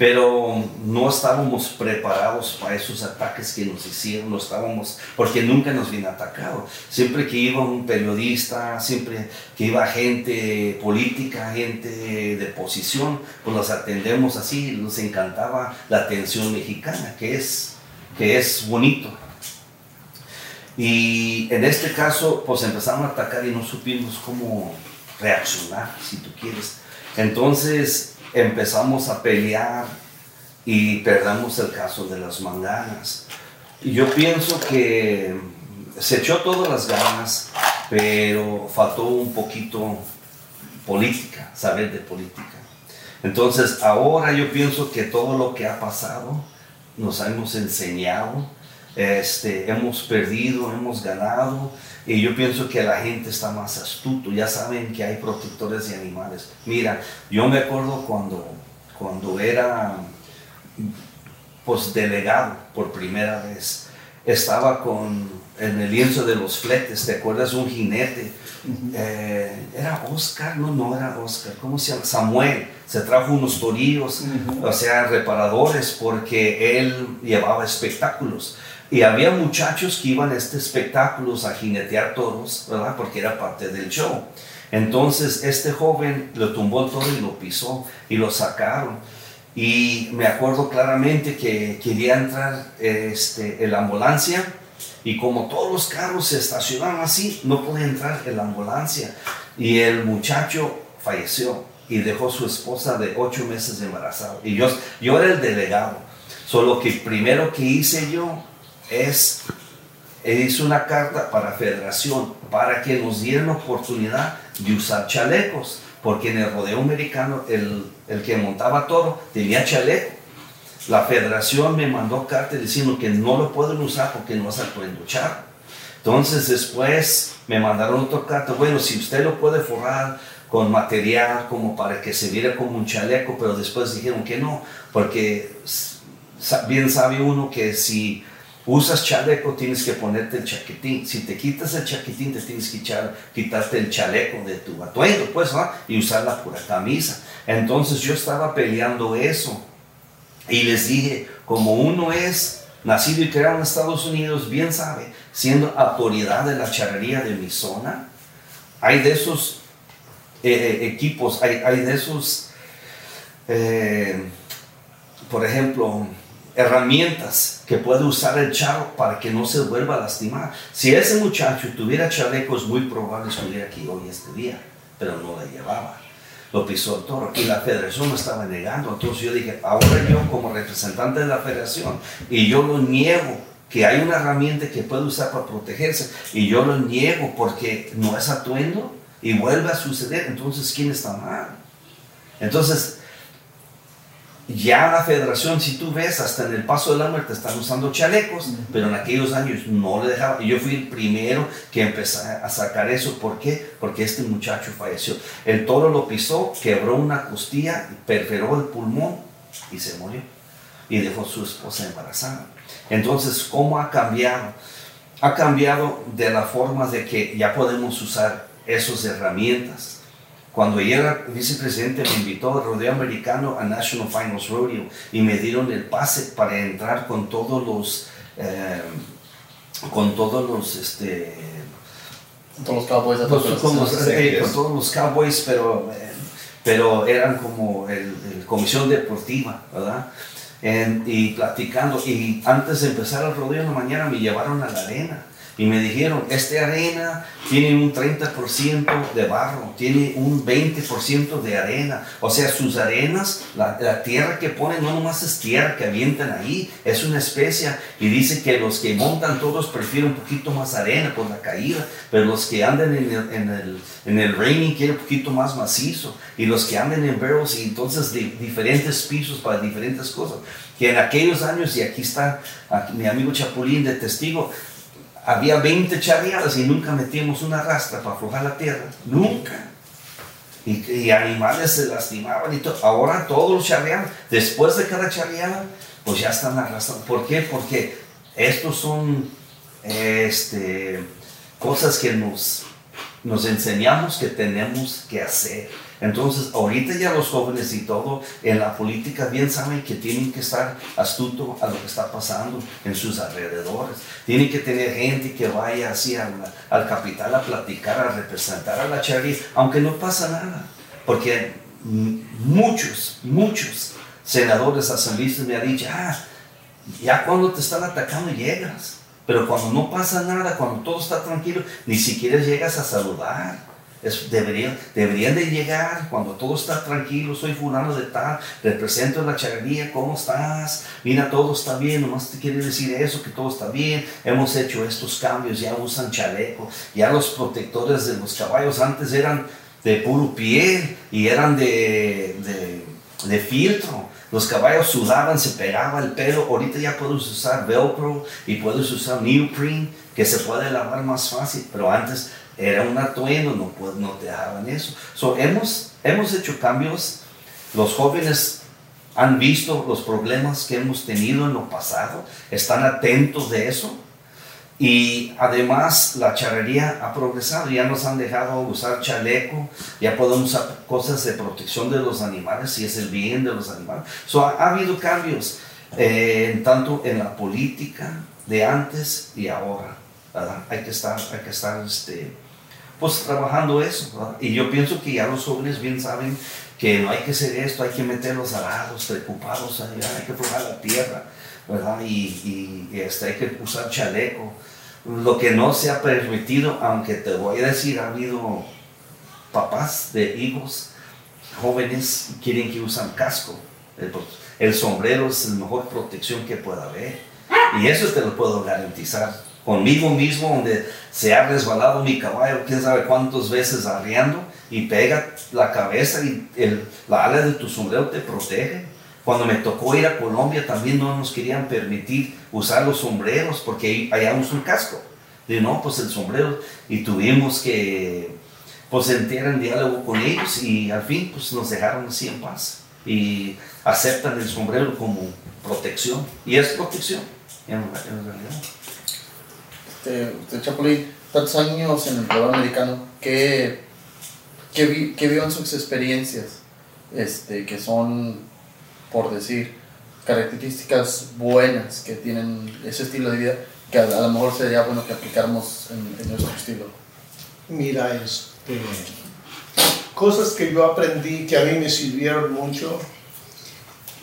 pero no estábamos preparados para esos ataques que nos hicieron, no estábamos, porque nunca nos viene atacado. Siempre que iba un periodista, siempre que iba gente política, gente de posición, pues los atendemos así, nos encantaba la atención mexicana, que es, que es bonito. Y en este caso, pues empezamos a atacar y no supimos cómo reaccionar, si tú quieres. Entonces, empezamos a pelear y perdamos el caso de las manganas. Y yo pienso que se echó todas las ganas, pero faltó un poquito política, saber de política. Entonces ahora yo pienso que todo lo que ha pasado nos hemos enseñado, este, hemos perdido, hemos ganado, y yo pienso que la gente está más astuto, ya saben que hay protectores de animales. Mira, yo me acuerdo cuando, cuando era pues delegado por primera vez, estaba con en el lienzo de los fletes, ¿te acuerdas? Un jinete. Eh, era Oscar, no, no era Oscar, ¿cómo se llama? Samuel, se trajo unos torillos, o sea, reparadores, porque él llevaba espectáculos. Y había muchachos que iban a estos espectáculos a jinetear toros, ¿verdad? Porque era parte del show. Entonces este joven lo tumbó el toro y lo pisó y lo sacaron. Y me acuerdo claramente que quería entrar este, en la ambulancia y como todos los carros se estacionaban así, no podía entrar en la ambulancia. Y el muchacho falleció y dejó su esposa de ocho meses embarazada. Y yo, yo era el delegado. Solo que primero que hice yo es, hizo una carta para federación para que nos dieran oportunidad de usar chalecos, porque en el rodeo americano el, el que montaba toro tenía chaleco. La federación me mandó carta diciendo que no lo pueden usar porque no se pueden luchar. Entonces después me mandaron otra carta, bueno, si usted lo puede forrar con material como para que se viera como un chaleco, pero después dijeron que no, porque bien sabe uno que si usas chaleco, tienes que ponerte el chaquetín. Si te quitas el chaquetín, te tienes que echar, quitarte el chaleco de tu atuendo, pues, ¿no? Y usar la pura camisa. Entonces yo estaba peleando eso. Y les dije, como uno es nacido y creado en Estados Unidos, bien sabe, siendo autoridad de la charrería de mi zona, hay de esos eh, eh, equipos, hay, hay, de esos, eh, por ejemplo, herramientas que puede usar el charro para que no se vuelva a lastimar. Si ese muchacho tuviera chalecos, muy probable estuviera aquí hoy este día, pero no la llevaba. Lo pisó el toro y la federación lo estaba negando. Entonces yo dije, ahora yo como representante de la federación, y yo lo niego que hay una herramienta que puede usar para protegerse, y yo lo niego porque no es atuendo y vuelve a suceder, entonces ¿quién está mal? Entonces, ya la federación, si tú ves, hasta en el paso de la muerte están usando chalecos, pero en aquellos años no le dejaban. Y yo fui el primero que empecé a sacar eso. ¿Por qué? Porque este muchacho falleció. El toro lo pisó, quebró una costilla, perforó el pulmón y se murió. Y dejó a su esposa embarazada. Entonces, ¿cómo ha cambiado? Ha cambiado de la forma de que ya podemos usar esas herramientas cuando yo era vicepresidente me invitó al rodeo americano a National Finals Rodeo y me dieron el pase para entrar con todos los, eh, con todos los, este, Todos los Cowboys. Pues, todos como, los- eh, pues, todos los Cowboys, pero, eh, pero eran como el, el comisión deportiva, ¿verdad? En- y platicando, y antes de empezar el rodeo en la mañana me llevaron a la arena y me dijeron, esta arena tiene un 30% de barro, tiene un 20% de arena, o sea, sus arenas, la, la tierra que ponen no nomás es tierra que avientan ahí, es una especia. Y dice que los que montan todos prefieren un poquito más arena por la caída, pero los que andan en el, en el, en el raining quieren un poquito más macizo. Y los que andan en barrels y entonces de diferentes pisos para diferentes cosas, que en aquellos años, y aquí está mi amigo Chapulín de testigo, había 20 charreadas y nunca metíamos una rastra para aflojar la tierra, nunca. Y, animales se lastimaban y todo. Ahora todos los charreados, después de cada charreada, pues ya están arrastrando. ¿Por qué? Porque estos son este, cosas que nos, nos enseñamos que tenemos que hacer. Entonces, ahorita ya los jóvenes y todo en la política bien saben que tienen que estar astuto a lo que está pasando en sus alrededores. Tienen que tener gente que vaya así al, al capital a platicar, a representar a la charla, aunque no pasa nada. Porque muchos, muchos senadores asambleístas me han dicho, ah, ya cuando te están atacando llegas. Pero cuando no pasa nada, cuando todo está tranquilo, ni siquiera llegas a saludar. Deberían, deberían de llegar cuando todo está tranquilo, soy fulano de tal, represento la charrería, ¿cómo estás? Mira, todo está bien, nomás te quiere decir eso, que todo está bien, hemos hecho estos cambios, ya usan chaleco, ya los protectores de los caballos antes eran de puro piel y eran de, de, de filtro. Los caballos sudaban, se pegaba el pelo. Ahorita ya puedes usar velcro y puedes usar neoprene, que se puede lavar más fácil. Pero antes era un atuendo, no, pu- no te dejaban eso. So, hemos, hemos hecho cambios. Los jóvenes han visto los problemas que hemos tenido en lo pasado, están atentos de eso. Y además la charrería ha progresado, ya nos han dejado usar chaleco, ya podemos usar cosas de protección de los animales, si es el bien de los animales. So, ha, ha habido cambios, eh, en tanto en la política de antes y ahora. Hay que estar, hay que estar este, pues, trabajando eso. Y yo pienso que ya los jóvenes bien saben que no hay que hacer esto, hay que meter los arados, preocupados, hay que forjar la tierra, ¿verdad? Y, y, este, hay que usar chaleco. Lo que no se ha permitido, aunque te voy a decir, ha habido papás de hijos jóvenes quieren que usan casco. El, el sombrero es la mejor protección que pueda haber. Y eso te lo puedo garantizar. Conmigo mismo, donde se ha resbalado mi caballo, quién sabe cuántas veces arriando, y pega la cabeza y la ala de tu sombrero te protege. Cuando me tocó ir a Colombia también no nos querían permitir usar los sombreros porque allá usan casco. Digo, no, pues el sombrero. Y tuvimos que pues en diálogo con ellos y al fin pues nos dejaron así en paz. Y aceptan el sombrero como protección. Y es protección en realidad. Este, usted, Chapulín, tantos años en el programa americano, ¿qué, qué, vi, qué vio en sus experiencias? Este, que son por decir, características buenas que tienen ese estilo de vida que a, a lo mejor sería bueno que aplicáramos en, en, nuestro estilo? Mira, este, cosas que yo aprendí que a mí me sirvieron mucho,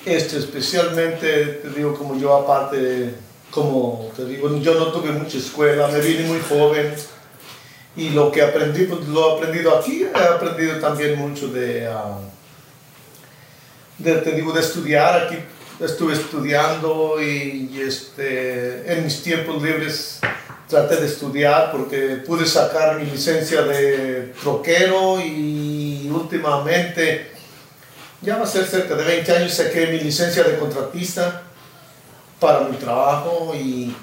este, especialmente, te digo, como yo aparte, como te digo, yo no tuve mucha escuela, me vine muy joven y lo que aprendí, pues lo he aprendido aquí, he aprendido también mucho de... De, te digo, de estudiar. Aquí estuve estudiando y, y, este, en mis tiempos libres traté de estudiar porque pude sacar mi licencia de troquero y últimamente, ya va a ser cerca de 20 años, saqué mi licencia de contratista para mi trabajo y,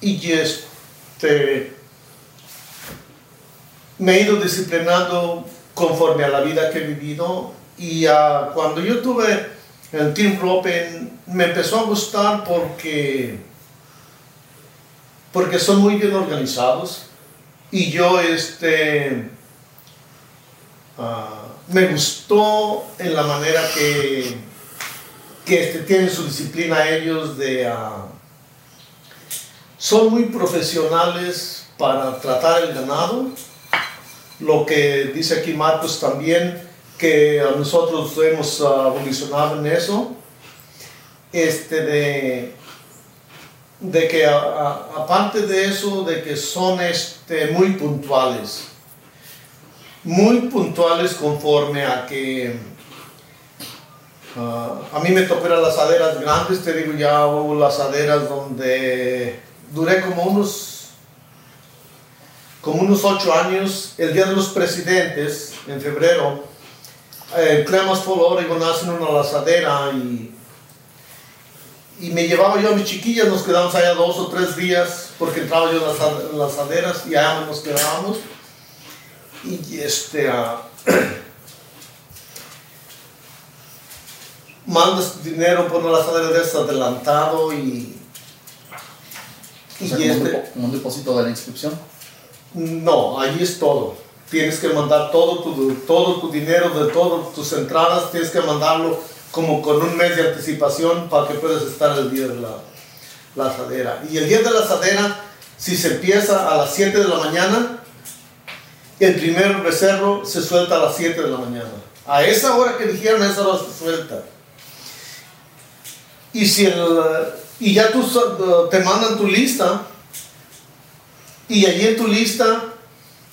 y este, me he ido disciplinando conforme a la vida que he vivido y uh, cuando yo tuve el Team Rope me empezó a gustar porque, porque son muy bien organizados y yo este, uh, me gustó en la manera que, que este, tienen su disciplina ellos de... Uh, son muy profesionales para tratar el ganado. Lo que dice aquí Marcos también, que nosotros hemos ah, evolucionado en eso. Este de, de que a- a- aparte de eso, de que son este, muy puntuales. Muy puntuales conforme a que Ah, a mí me tocó ir a las laderas grandes, te digo, ya hubo las laderas donde duré como unos, como unos ocho años. El Día de los Presidentes, en febrero, en Clemens Fall, Oregon, hacen una lazadera y, y me llevaba yo a mis chiquillas, nos quedamos allá dos o tres días porque entraba yo en las, en las laderas y allá nos quedábamos. Y este, ah, mandas dinero por de estas adelantado y, O sea, como, un este, como un depósito de la inscripción. no, allí es todo. Tienes que mandar todo tu, todo tu dinero de todas tus entradas, tienes que mandarlo como con un mes de anticipación para que puedas estar el día de la, la asadera. Y el día de la asadera, si se empieza a las 7 de la mañana, el primer becerro se suelta a las 7 de la mañana. A esa hora que dijeron, a esa hora se suelta. Y, si el, y ya tú so- te mandan tu lista, y allí en tu lista,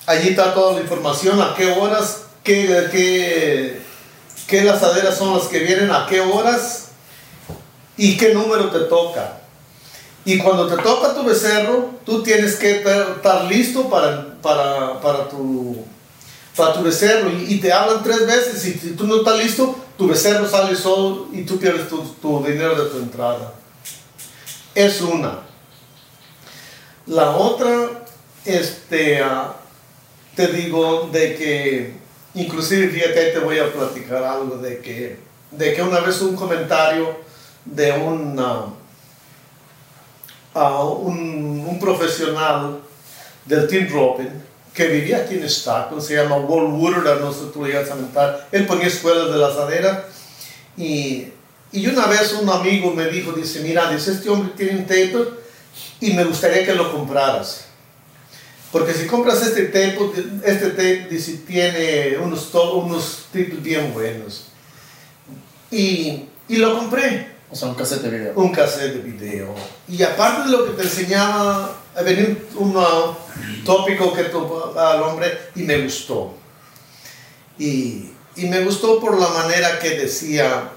allí está toda la información, a qué horas, qué, qué, qué lazaderas son las que vienen, a qué horas y qué número te toca. Y cuando te toca tu becerro, tú tienes que estar listo para, para, para, tu, para tu becerro. Y, y te hablan tres veces. Y si tú no estás listo, tu becerro sale solo y tú pierdes tu, tu dinero de tu entrada. Es una. La otra, este, ah, te digo de que, inclusive fíjate, te voy a platicar algo de que, de que una vez un comentario de un, ah, ah, un, profesional del team roping que vivía aquí en Stockton, se llama Walt Woodard, no sé si tú lo llegas a mentar, él ponía escuelas de la asadera y, y una vez un amigo me dijo, dice, mira, dice, este hombre tiene un taper y me gustaría que lo compraras. Porque si compras este tape, este tape dice, tiene unos, unos tips bien buenos. Y, y lo compré, O sea, un cassette de video. un cassette de video. Y aparte de lo que te enseñaba, venía un uh, tópico que tocó al hombre y me gustó. Y, y me gustó por la manera que decía,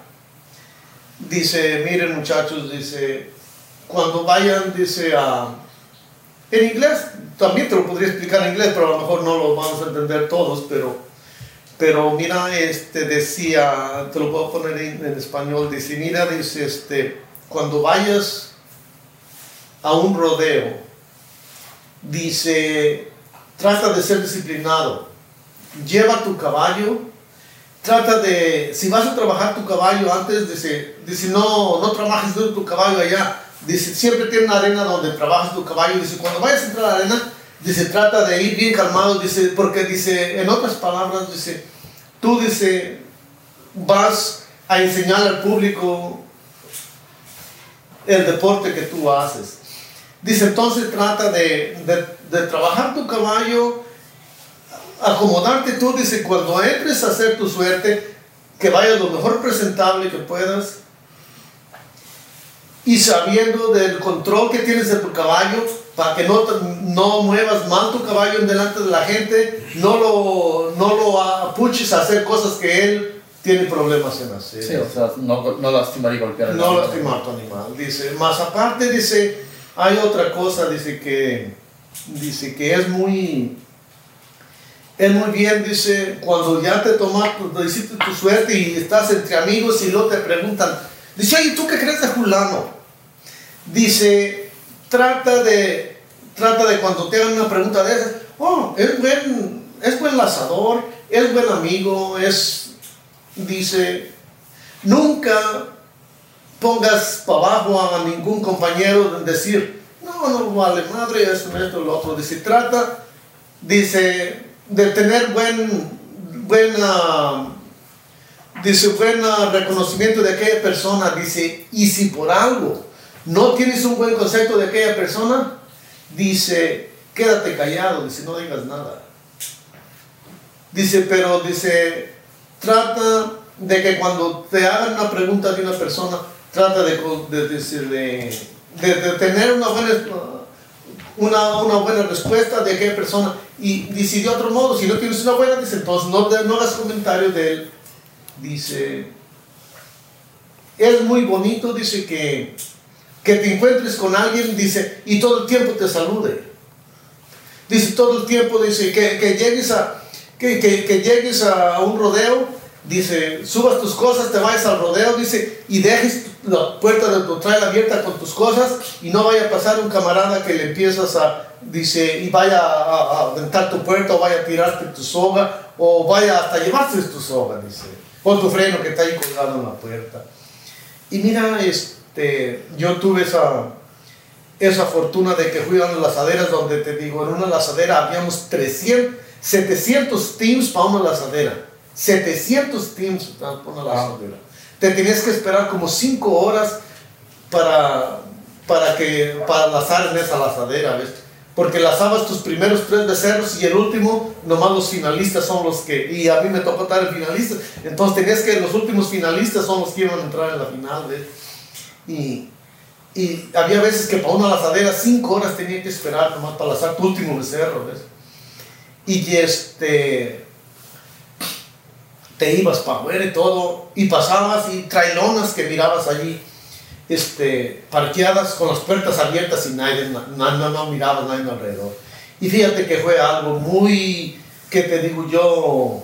dice, miren muchachos, dice, cuando vayan, dice, a... En inglés, también te lo podría explicar en inglés, pero a lo mejor no lo vamos a entender todos, pero, pero mira, este decía, te lo puedo poner en, en español, dice, mira, dice, este, cuando vayas a un rodeo, dice, trata de ser disciplinado, lleva tu caballo, trata de, si vas a trabajar tu caballo antes, dice, dice no, no trabajes duro tu caballo allá, dice, siempre tiene una arena donde trabajas tu caballo, dice, cuando vayas a entrar a la arena, dice, trata de ir bien calmado, dice, porque dice, en otras palabras, dice, tú, dice, vas a enseñar al público el deporte que tú haces. Dice, entonces trata de, de, de trabajar tu caballo, acomodarte tú, dice, cuando entres a hacer tu suerte, que vayas lo mejor presentable que puedas y sabiendo del control que tienes de tu caballo para que no, no muevas mal tu caballo en delante de la gente, no lo, no lo apuches a hacer cosas que él tiene problemas en hacer. Sí, o sea, no, no lastimar y golpear No lastimar tu animal. Dice, más aparte, dice, hay otra cosa, dice que, dice que es muy, es muy bien, dice, cuando ya te tomaste, hiciste tu suerte y estás entre amigos y luego te preguntan, dice, oye, ¿tú qué crees de fulano? Dice, trata de, trata de cuando te hagan una pregunta de esas, oh, es buen, es buen lazador, es buen amigo, es, dice, nunca pongas para abajo a ningún compañero de decir, no, no vale madre, esto, esto, lo otro. Dice, trata, dice, de tener buen, buena, dice, buen reconocimiento de aquella persona. Dice, y si por algo no tienes un buen concepto de aquella persona, dice, quédate callado, dice, no digas nada. Dice, pero dice, trata de que cuando te hagan una pregunta de una persona, trata de, de, de, de tener una buena, una, una, buena respuesta de qué persona. Y dice de otro modo, si no tienes una buena, dice, entonces no, no hagas comentarios de él. Dice, es muy bonito, dice que, que te encuentres con alguien, dice, y todo el tiempo te salude. Dice, todo el tiempo, dice, que, que llegues a, que, que, llegues a un rodeo, dice, subas tus cosas, te vayas al rodeo, dice, y dejes la puerta de tu trailer abierta con tus cosas y no vaya a pasar un camarada que le empiezas a, dice, y vaya a, a tu puerta o vaya a tirarte tu soga o vaya hasta llevarse tu soga, dice, o tu freno que está ahí colgado en la puerta. Y mira, este, yo tuve esa, esa fortuna de que fui a las lazaderas donde te digo, en una lazadera habíamos 300, 700 teams para una lazadera. 700 teams. Te tenías que esperar como 5 horas para, para, que, para lazar en esa lazadera, ¿ves? Porque lazabas tus primeros tres becerros y el último, nomás los finalistas son los que, y a mí me tocó estar el finalista, entonces tenías que los últimos finalistas son los que iban a entrar en la final, ¿ves? Y, y había veces que para una lazadera 5 horas tenía que esperar nomás para lazar tu último becerro, ¿ves? Y este, te ibas para afuera y todo, y pasabas y trailonas que mirabas allí, este, parqueadas con las puertas abiertas y nadie, no, no, no mirabas nadie alrededor. Y fíjate que fue algo muy, que te digo yo,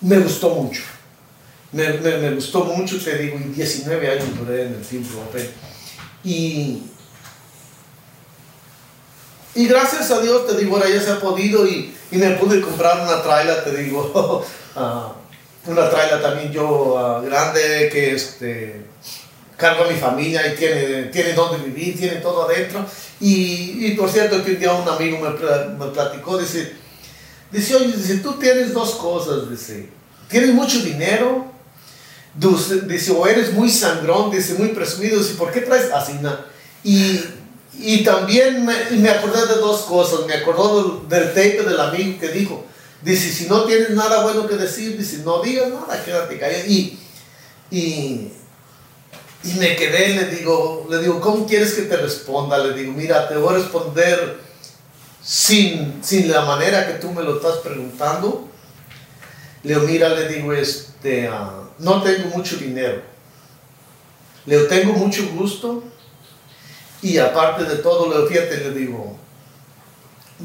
me gustó mucho. Me, me, gustó mucho, te digo, y 19 años duré en el Team Open. Y, y gracias a Dios, te digo, ahora ya se ha podido y, y me pude comprar una traila, te digo, uh, una traila también yo uh, grande que este, cargo a mi familia y tiene, tiene donde vivir, tiene todo adentro. Y, y por cierto, que un día un amigo me, me platicó, dice, dice, oye, dice, tú tienes dos cosas, dice, tienes mucho dinero, dice, o eres muy sangrón, dice, muy presumido, dice, ¿por qué traes así? Y y también me, me, acordé de dos cosas. Me acordó del, del, tape del amigo que dijo, dice, si no tienes nada bueno que decir, dice, no digas nada, quédate callado. Y, y, y me quedé, le digo, le digo, ¿cómo quieres que te responda? Le digo, mira, te voy a responder sin, sin la manera que tú me lo estás preguntando. Le digo, mira, le digo, este, uh, no tengo mucho dinero. Le digo, tengo mucho gusto y aparte de todo, le fíjate, le digo,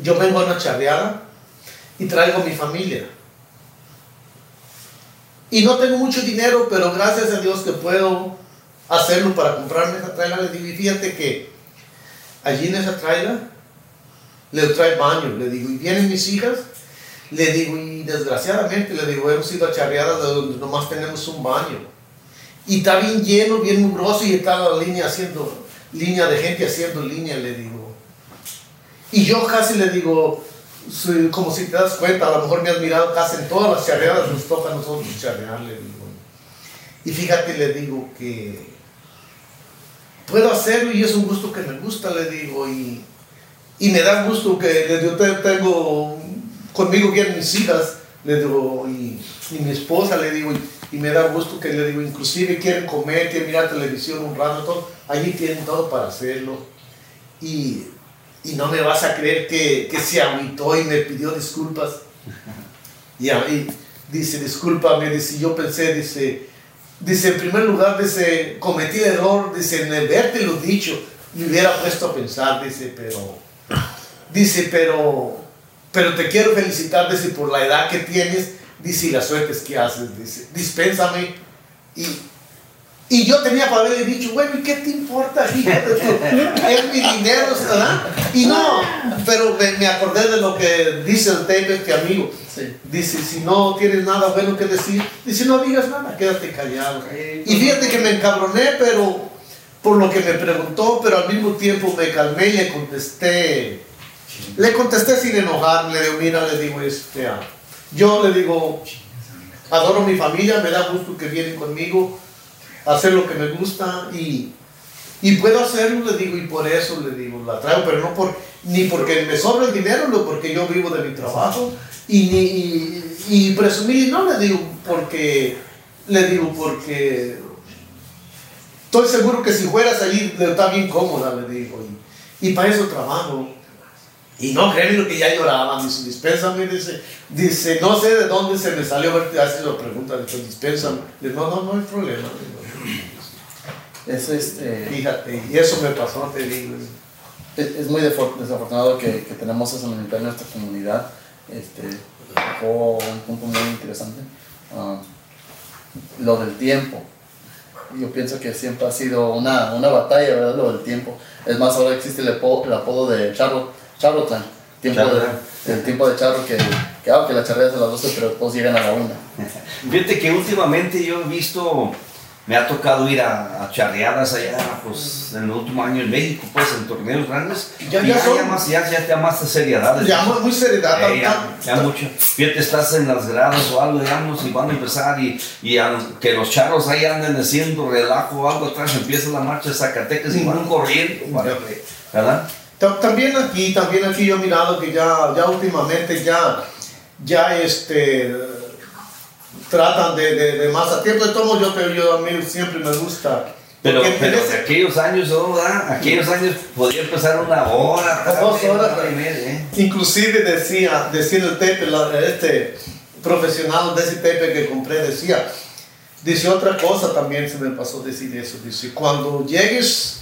yo vengo a una charreada y traigo mi familia. Y no tengo mucho dinero, pero gracias a Dios que puedo hacerlo para comprarme esa traila. Le digo, y fíjate que allí en esa traila le trae baño. Le digo, y vienen mis hijas. Le digo, y desgraciadamente, le digo, hemos ido a charreadas de donde nomás tenemos un baño. Y está bien lleno, bien mugroso y está la línea haciendo línea de gente haciendo línea, le digo. Y yo casi le digo, como si te das cuenta, a lo mejor me has mirado casi en todas las charreadas, nos toca a nosotros charrear, le digo. Y fíjate, le digo que puedo hacerlo y es un gusto que me gusta, le digo, y, y me da gusto que yo tengo conmigo bien mis hijas, le digo, y, y mi esposa, le digo, y me da gusto que le digo, inclusive quieren comer, quieren mirar televisión un rato, todo, allí tienen todo para hacerlo. Y, y no me vas a creer que, que se agüitó y me pidió disculpas. Y ahí dice, discúlpame, dice, yo pensé, dice, dice, en primer lugar, dice, cometí el error, dice, en haberte lo dicho, me hubiera puesto a pensar, dice, pero, dice, pero, pero te quiero felicitar, dice, por la edad que tienes, dice, y las suertes que haces, dice, dispénsame. Y, y yo tenía para haberle dicho, bueno, ¿y qué te importa? Fíjate, es mi dinero, ¿verdad? Y no, pero me, me, acordé de lo que dice el tape este amigo. Sí. Dice, si no tienes nada bueno que decir, dice, no digas nada, quédate callado. Y fíjate que me encabroné, pero por lo que me preguntó, pero al mismo tiempo me calmé y le contesté. Le contesté sin enojarme, le digo, mira, le digo, este, ah, yo le digo, adoro mi familia, me da gusto que vienen conmigo a hacer lo que me gusta y, Y puedo hacerlo, le digo, y por eso le digo, la traigo, pero no por, ni porque me sobra el dinero, no porque yo vivo de mi trabajo, y, ni, y, no le digo, porque, le digo, porque estoy seguro que si fueras allí, está bien cómoda, le digo, y, y para eso trabajo. Y no créeme lo que ya lloraba, dice, dispénsame, dice, dice, no sé de dónde se me salió, hace la pregunta, dice, dispénsame. Dice, no, no, no hay problema. Es, este, Fíjate, y eso me pasó, te digo. es, es muy desafortunado que, que tenemos mentalidad en nuestra comunidad. Este, tocó un punto muy interesante. Ah, lo del tiempo. Yo pienso que siempre ha sido una, una batalla, ¿verdad? Lo del tiempo. Es más, ahora existe el apodo, el apodo de Charro, Charro Time. Tiempo Charro de, el tiempo de Charro que, que, ah, que la charrea es a las 12, pero todos llegan a la 1. Fíjate que últimamente yo he visto, me ha tocado ir a, a charreadas allá, pues en el último año en México, pues en torneos grandes. Ya- y ya ya, son- ya más, ya, ya te más seriedad. Ya muy, muy seriedad. Eh, ya, ya mucho. Fíjate, estás en las gradas o algo, digamos, y van a empezar y, y a- que los charros ahí anden haciendo relajo o algo atrás, empieza la marcha de Zacatecas y van corriendo, ¿verdad? Ta- También aquí, también aquí yo he mirado que ya, ya últimamente ya, ya este, tratan de, de, de más a tiempo. Modos, yo, te- yo a mí siempre me gusta. Pero, pero ese- de aquellos años, ¿no? ¿verdad? Aquellos años podía empezar una hora, Dos horas. una hora y media, ¿eh? Inclusive decía, decía el tape, la- este profesional de ese tape que compré, decía, dice otra cosa también se me pasó decir eso, dice, cuando llegues,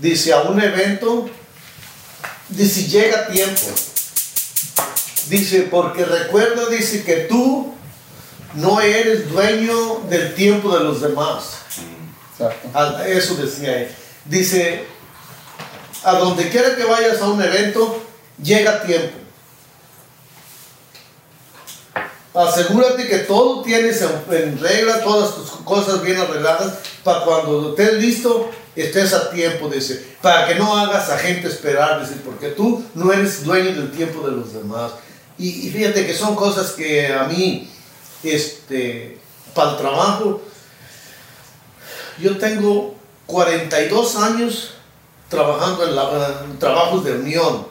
dice, a un evento, dice, llega tiempo, dice, porque recuerda, dice, que tú no eres dueño del tiempo de los demás. Exacto. A- Eso decía él. Dice, a donde quiera que vayas a un evento, llega tiempo. Asegúrate que todo tienes en, en regla, todas tus cosas bien arregladas, para cuando estés listo, estés a tiempo, dice. Para que no hagas a gente esperar, dice, porque tú no eres dueño del tiempo de los demás. Y, fíjate que son cosas que a mí, este, para el trabajo, yo tengo 42 años trabajando en, trabajos de unión,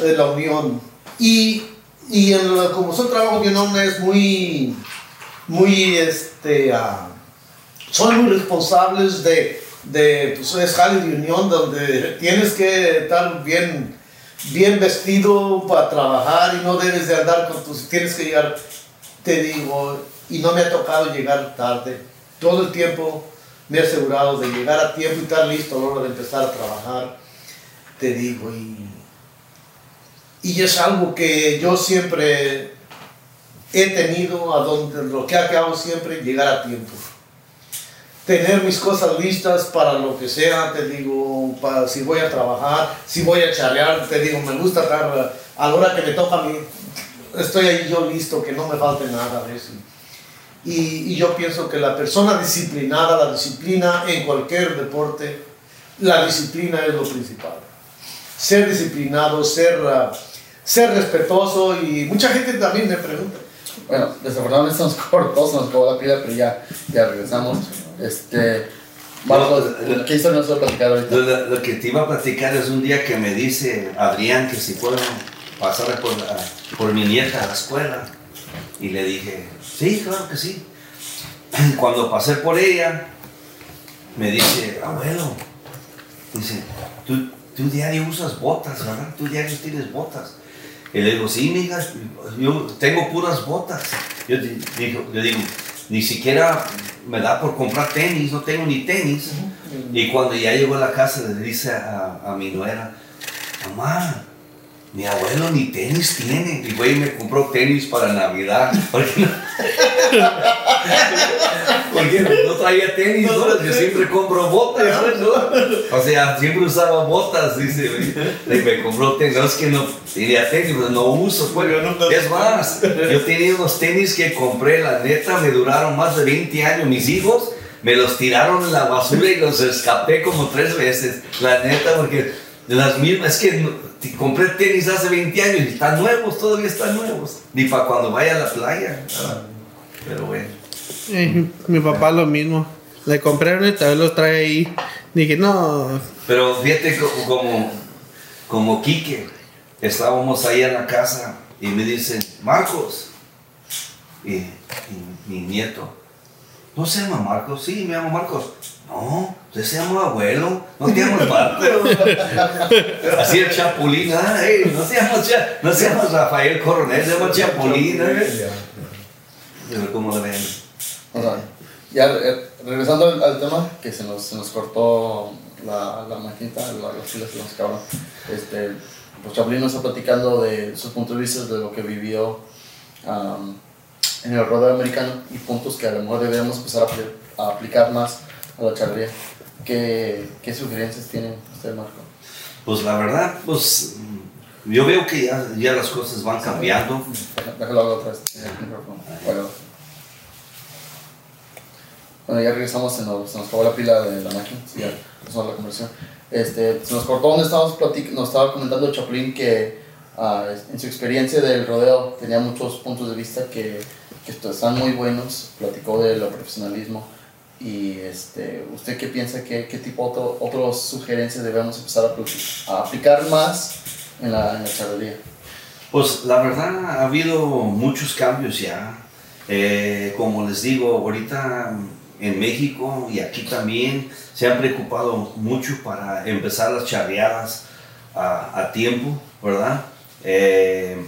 de la unión. Y, y en como son trabajos de unión es muy, muy, este, ah, son muy responsables de, de pues es jale de unión donde tienes que estar bien, bien vestido para trabajar y no debes de andar con tus, tienes que llegar, te digo, y no me ha tocado llegar tarde. Todo el tiempo me he asegurado de llegar a tiempo y estar listo a la hora de empezar a trabajar, te digo, y, y es algo que yo siempre he tenido, a donde lo que hago siempre, llegar a tiempo. Tener mis cosas listas para lo que sea, te digo, si voy a trabajar, si voy a charrear, te digo, me gusta estar a la hora que me toca a mí, estoy ahí yo listo, que no me falte nada de eso. Y, yo pienso que la persona disciplinada, la disciplina en cualquier deporte, la disciplina es lo principal. Ser disciplinado, ser, ser respetuoso y mucha gente también me pregunta. Bueno, desafortunadamente nos cortó, nos acabó la pila, pero ya, ya regresamos. Este, Marcos, No, ¿qué a platicar ahorita? Lo, que te iba a platicar es un día que me dice Adrián que si puedo pasar por, la- por mi nieta a la escuela. Y le dije, sí, claro que sí. Cuando pasé por ella, me dice, abuelo, dice, tú, tú diario usas botas, ¿verdad? Tú diario tienes botas. Y le digo, sí, mija, yo tengo puras botas. Yo di- digo, yo digo, ni siquiera me da por comprar tenis, no tengo ni tenis. Y cuando ya llegó a la casa le dice a, a mi nuera, mamá, mi abuelo ni tenis tiene. Y güey me compró tenis para Navidad. Porque no, porque no traía tenis, ¿no? Yo siempre compro botas, ¿no? O sea, siempre usaba botas, dice, güey. Y me compró tenis, no es que no tenía tenis, pero no uso, pues. Es más, yo tenía unos tenis que compré, la neta, me duraron más de 20 años. Mis hijos me los tiraron en la basura y los escapé como tres veces. La neta, porque de las mismas, es que compré tenis hace 20 años y están nuevos, todavía están nuevos. Ni para cuando vaya a la playa. Pero bueno. Eh, mi papá lo mismo. Le compré uno y todavía los trae ahí Dije, no. Pero fíjate co- como, como Quique, estábamos ahí en la casa y me dicen, Marcos, y, y mi nieto, ¿no se llama Marcos? Sí, me llamo Marcos. No, usted se llama abuelo, no te llamas Marcos. Así el Chapulín, ah, ey, no se llama, Cha- no se llama Rafael Coronel, se llama Chapulín. ¿eh? Pero como ven, O sea, ya eh, regresando al, al tema, que se nos, se nos cortó la, la maquinita, la, las pilas se nos acabaron. Este, pues Chaplin nos está platicando de sus puntos de vista de lo que vivió am, en el rodeo americano y puntos que a lo mejor deberíamos empezar a, a aplicar más a la. ¿Qué, ¿Qué sugerencias tiene usted, Marco? pues la verdad, pues mm, yo veo que ya, ya las cosas van cambiando. Déjalo otra vez. en el micrófono. Bueno. Bueno, ya regresamos, se nos, se nos acabó la pila de la máquina, sí, ya empezamos la conversación. Este, se nos cortó donde estábamos platic nos estaba comentando Chaplin que ah, en su experiencia del rodeo tenía muchos puntos de vista que, que están muy buenos, platicó de lo profesionalismo y este, ¿usted qué piensa, qué, qué tipo otro, otras sugerencias debemos empezar a, a aplicar más en la, en la charrería? Pues la verdad ha habido muchos cambios ya. Eh, como les digo, ahorita en México y aquí también se han preocupado mucho para empezar las charreadas a, a tiempo, ¿verdad? Eh,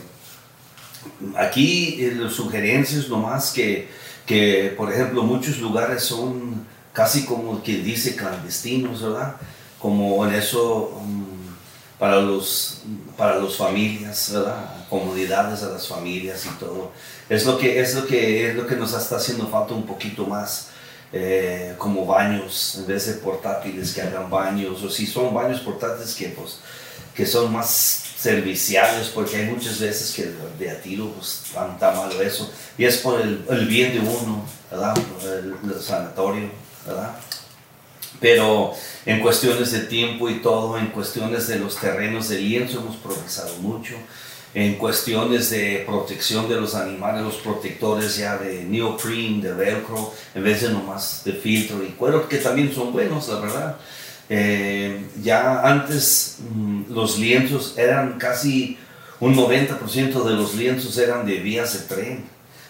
aquí eh, las sugerencias nomás que, que, por ejemplo, muchos lugares son casi como que dice clandestinos, ¿verdad? Como en eso mm, para los para las familias, ¿verdad? Comunidades a las familias y todo. Es lo que es lo que es lo que nos está haciendo falta un poquito más. eh, como baños en vez de portátiles que hagan baños o si son baños portátiles que pues que son más serviciales porque hay muchas veces que de a tiro pues tan, tan malo eso y es por el, el bien de uno ¿verdad? El, el sanatorio ¿verdad? pero en cuestiones de tiempo y todo en cuestiones de los terrenos de lienzo hemos progresado mucho en cuestiones de protección de los animales, los protectores ya de neoprene, de velcro, en vez de nomás de filtro y cuero, que también son buenos, la verdad. Eh, ya antes mm, los lienzos eran casi un 90% de los lienzos eran de vías de tren,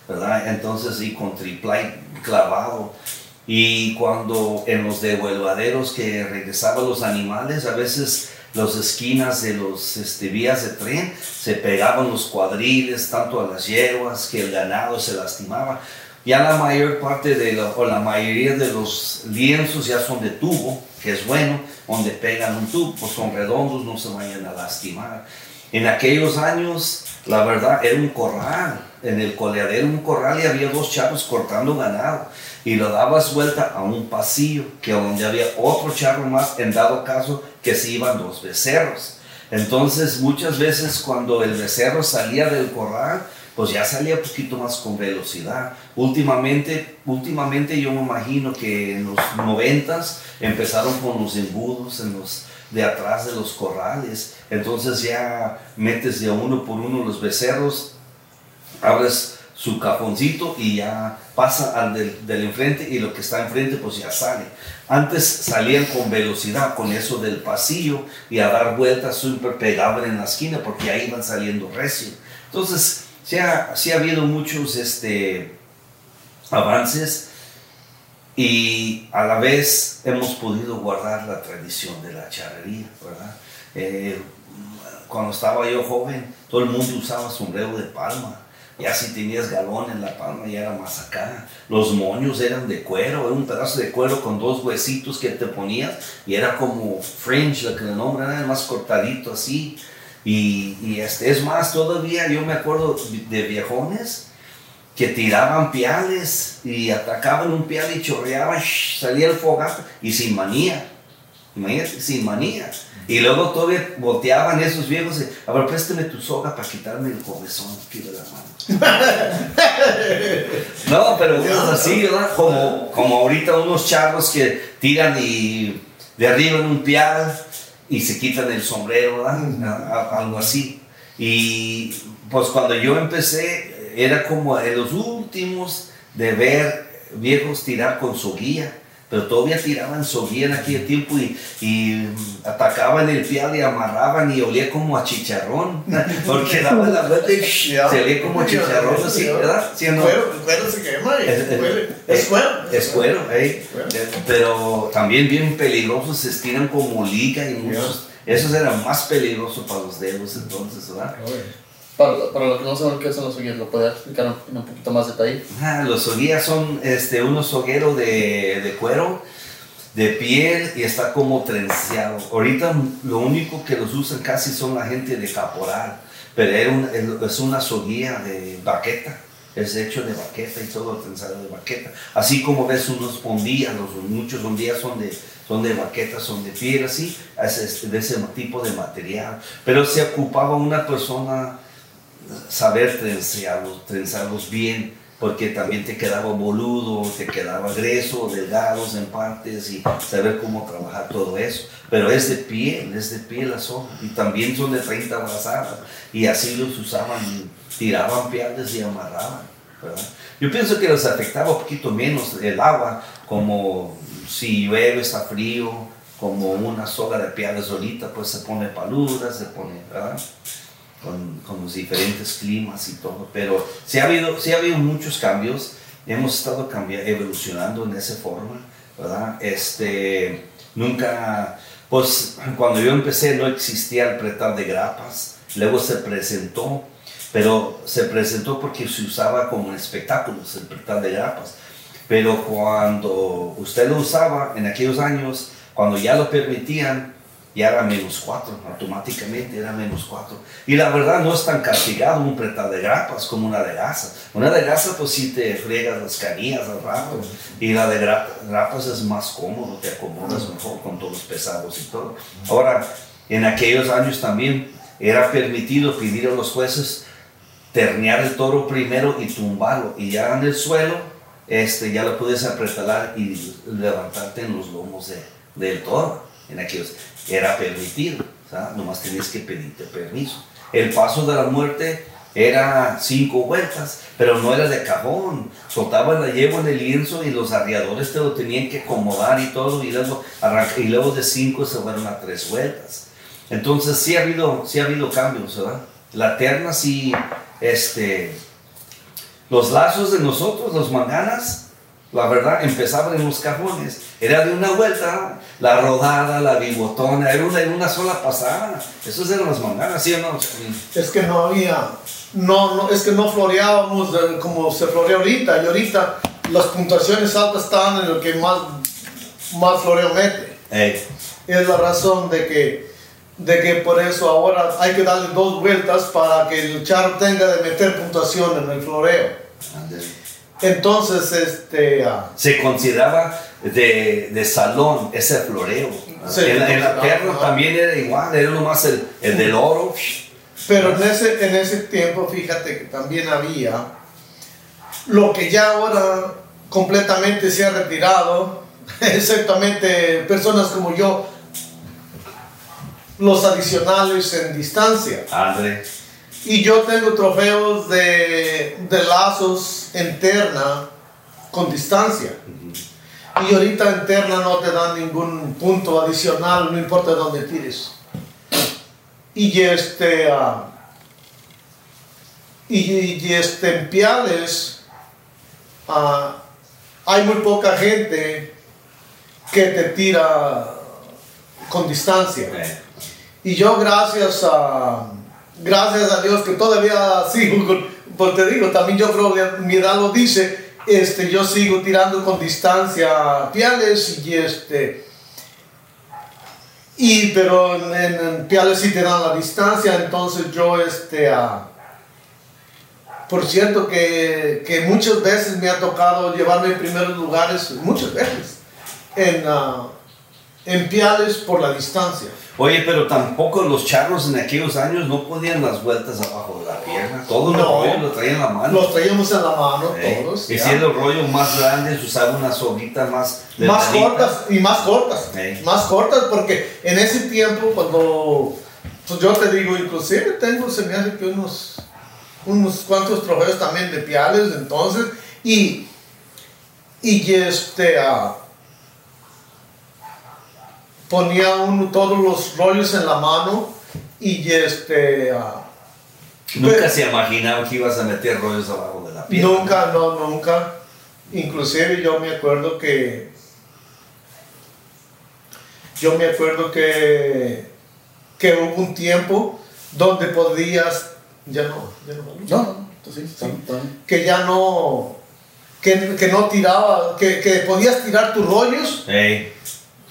¿verdad? Entonces, y con triplay clavado. Y cuando en los devuelvaderos que regresaban los animales, a veces las esquinas de los este, vías de tren se pegaban los cuadriles, tanto a las yeguas que el ganado se lastimaba. Ya la mayor parte de la, o la mayoría de los lienzos ya son de tubo, que es bueno, donde pegan un tubo, son redondos, no se vayan a lastimar. En aquellos años, la verdad, era un corral. En el coleadero, un corral y había dos chavos cortando ganado. Y lo dabas vuelta a un pasillo, que donde había otro charro más, en dado caso que se iban dos becerros. Entonces, muchas veces cuando el becerro salía del corral, pues ya salía un poquito más con velocidad. Últimamente, últimamente yo me imagino que en los noventas empezaron con los embudos en los de atrás de los corrales. Entonces ya metes de uno por uno los becerros, abres su cajoncito y ya pasa al del, del enfrente y lo que está enfrente pues ya sale. Antes salían con velocidad, con eso del pasillo y a dar vueltas súper pegaban en la esquina porque ahí iban saliendo recio. Entonces, sí ha, sí ha habido muchos este, avances y a la vez hemos podido guardar la tradición de la charrería, ¿verdad? Eh, cuando estaba yo joven, todo el mundo usaba sombrero de palma. Ya si tenías galón en la palma ya era más acá. Los moños eran de cuero, era un pedazo de cuero con dos huesitos que te ponías y era como fringe, lo que le nombran, era más cortadito así. Y, y este, es más, todavía yo me acuerdo de viejones que tiraban piales y atacaban un pial y chorreaban, shh, salía el fogazo y sin manía. Imagínate, sin manía. Y luego todavía volteaban esos viejos y, a ver, préstame tu soga para quitarme el comezón aquí de la mano. no, pero cosas así, ¿verdad? Como, como ahorita unos charros que tiran y derriban un pial y se quitan el sombrero, algo así. Y pues cuando yo empecé, era como en los últimos de ver viejos tirar con su guía. Pero todavía tiraban soguía en aquel tiempo y, y atacaban el pial y amarraban y olía como a chicharrón, porque daba la vuelta y se olía como a chicharrón así, ¿verdad? ¿Sí o no? Cuero, el cuero se quema y Es- cuero. Es cuero, eh. Pero también bien peligrosos, se estiran como liga y muchos. Esos eran más peligrosos para los dedos entonces, ¿verdad? Para, para los que no saben qué son los hogueros, ¿lo podría explicar en un poquito más detalle? Ah, los soguías son este, unos sogueros de, de cuero, de piel y está como trenceado. Ahorita lo único que los usan casi son la gente de caporal, pero era un- es una soguía de baqueta. Es hecho de baqueta y todo trenzado de baqueta. Así como ves unos ondillas, los, muchos ondillas son de, son de baqueta, son de piel, así, es este- de ese tipo de material. Pero se ocupaba una persona saber trenzarlos, trenzarlos bien, porque también te quedaba boludo, te quedaba grueso, delgados en partes y saber cómo trabajar todo eso. Pero es de piel, es de piel la soga y también son de 30 brazadas y así los usaban, tiraban piales y amarraban. ¿verdad? Yo pienso que les afectaba un poquito menos el agua, como si llueve, está frío, como una soga de piales ahorita, pues se pone paluda, se pone, ¿verdad? Con, con los diferentes climas y todo, pero sí ha habido, sí ha habido muchos cambios, hemos estado evolucionando en esa forma, ¿verdad? Este, nunca, pues cuando yo empecé no existía el pretal de grapas, luego se presentó, pero se presentó porque se usaba como en espectáculos el pretal de grapas, pero cuando usted lo usaba en aquellos años, cuando ya lo permitían, ya era menos 4, automáticamente era menos 4. Y la verdad no es tan castigado un pretal de grapas como una de gasa. Una de gasa pues sí te fregas las canillas al rato y la de gra- grapas es más cómodo, te acomodas mejor con todos los pesados y todo. Ahora, en aquellos años también era permitido pedir a los jueces ternear el toro primero y tumbarlo y ya en el suelo este, ya lo puedes apretar y levantarte en los lomos de- del toro. En aquellos era permitido, ¿sabes? nomás tenías que pedirte permiso. El paso de la muerte era cinco vueltas, pero no era de cajón. Soltaban la yegua en el lienzo y los arriadores te lo tenían que acomodar y todo, y luego, y luego de cinco se fueron a tres vueltas. Entonces sí ha habido, sí ha habido cambios, ¿verdad? La terna sí, este, los lazos de nosotros, los manganas, la verdad, empezaban en los cajones. Era de una vuelta, la rodada, la bigotona, era una, una sola pasada. Esos eran los manganas, ¿sí o no? Es que no había, no, no, es que no floreábamos de- como se florea ahorita. Y ahorita las puntuaciones altas están en lo que más, más floreo mete. Eh, Es la razón de que, de que por eso ahora hay que darle dos vueltas para que el charro tenga de meter puntuación en el floreo. Entonces, este, ah, se consideraba de, de salón ese floreo. Sí, en, la- en la no, terna no. también era igual, era nomás el, el del oro. pero en ese, en ese tiempo, fíjate que también había lo que ya ahora completamente se ha retirado, exactamente personas como yo, los adicionales en distancia. André, Y yo tengo trofeos de, de lazos en terna con distancia. Y ahorita en terna no te dan ningún punto adicional, no importa dónde tires. Y este, ah, y, y este, en Piales ah, hay muy poca gente que te tira con distancia. Y yo gracias a, gracias a Dios que todavía sigo, con, te digo, también yo creo que mi edad lo dice, este, yo sigo tirando con distancia piales y este, y pero en, en- en piales sí te dan la distancia, entonces yo este, ah, por cierto que, que muchas veces me ha tocado llevarme en primeros lugares, muchas veces, en, ah, en piales por la distancia. Oye, pero tampoco los charros en aquellos años no podían las vueltas abajo de la pierna. Todo el No. rollo lo traían en la mano. Los traíamos en la mano todos. y ya. si era el rollo más grande, se usaba una soguita más más cortas y más cortas. Sí. Más cortas porque en ese tiempo cuando pues yo te digo, inclusive tengo, se me hace que unos, unos cuantos trofeos también de piales entonces y, y este, ah, ponía uno todos los rollos en la mano y este... ah, Nunca Pero- se imaginaba que ibas a meter rollos abajo de la piel. Nunca, no, nunca. Inclusive yo me acuerdo que... Yo me acuerdo que, que hubo un tiempo donde podías... Ya no, ya no. No, no, entonces sí, están- Que ya no... Que, que no tiraba, que, que podías tirar tus rollos, Ey,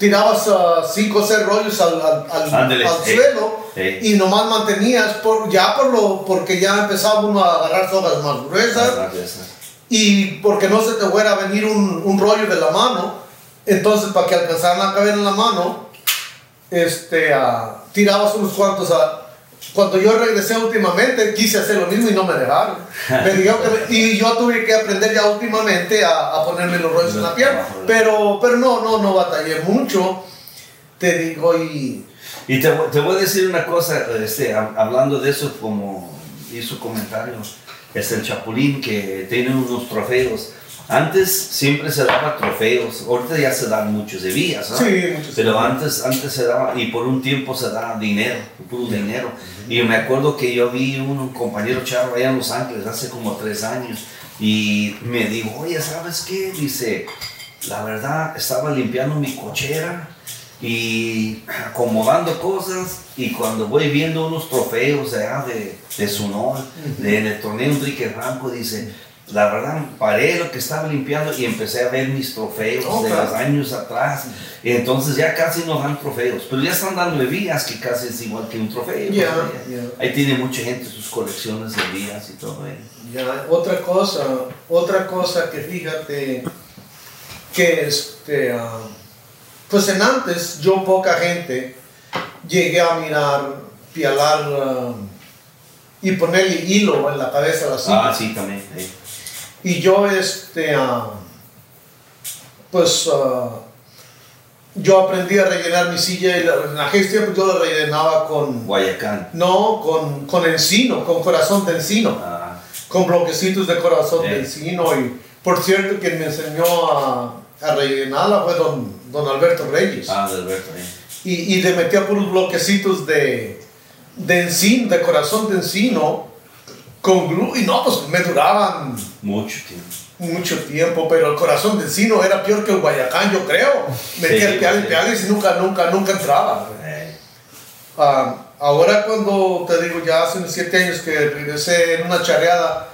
tirabas 5 o 6 rollos al, al, al- Ándele, al ey, suelo ey. y nomás mantenías, por, ya por lo, porque ya empezaba uno a agarrar sogas más gruesas. Ah, esa. y porque no se te fuera a venir un, un rollo de la mano, entonces para que alcanzaran a caber en la mano, este, tirabas unos cuantos a... Cuando yo regresé últimamente quise hacer lo mismo y no me dejaron. Me dijeron que me- y yo tuve que aprender ya últimamente a, a ponerme los rollos en la piel. Pero, pero no, no, no batallé mucho. Te digo, y... Y te, te voy a decir una cosa, este, hab- hablando de eso, como hizo comentario, es el Chapulín que tiene unos trofeos. Antes siempre se daba trofeos, ahorita ya se dan muchos de vías, ¿no? Sí, muchos. Pero antes, antes se daba, y por un tiempo se daba dinero, puro dinero. Y me acuerdo que yo vi un, un compañero charro allá en Los Ángeles hace como tres años, y me dijo, oye, ¿sabes qué? Dice, la verdad, estaba limpiando mi cochera y acomodando cosas y cuando voy viendo unos trofeos allá de, de Sunol, de, en el torneo Enrique Franco, dice, la verdad paré lo que estaba limpiando y empecé a ver mis trofeos Oh, de claro. los años atrás y entonces ya casi no dan trofeos, pero ya están dando vías que casi es igual que un trofeo. Ya. Ahí tiene mucha gente sus colecciones de vías y todo eso. Ya, otra cosa, otra cosa que fíjate que este, ah, pues en antes yo poca gente llegué a mirar, pialar ah, y ponerle hilo en la cabeza a la. Ah, sí, también. Y yo este, ah, pues ah, yo aprendí a rellenar mi silla y la- en aquel tiempo yo la rellenaba con, Guayacán. no, con, con encino, con corazón de encino Ah, con bloquecitos de corazón Sí. de encino y por cierto quien me enseñó a, a rellenarla fue don, don Alberto Reyes ah, de Alberto. ahí. y, y le metía puros bloquecitos de, de encino, de corazón de encino con glue y no, pues me duraban Mucho tiempo. mucho tiempo, pero el corazón de encino era peor que el Guayacán, yo creo. Metía Sí, el pial sí. y y nunca, nunca, nunca entraba. Eh, Ah, ahora cuando te digo ya hace unos siete años que regresé en una charreada,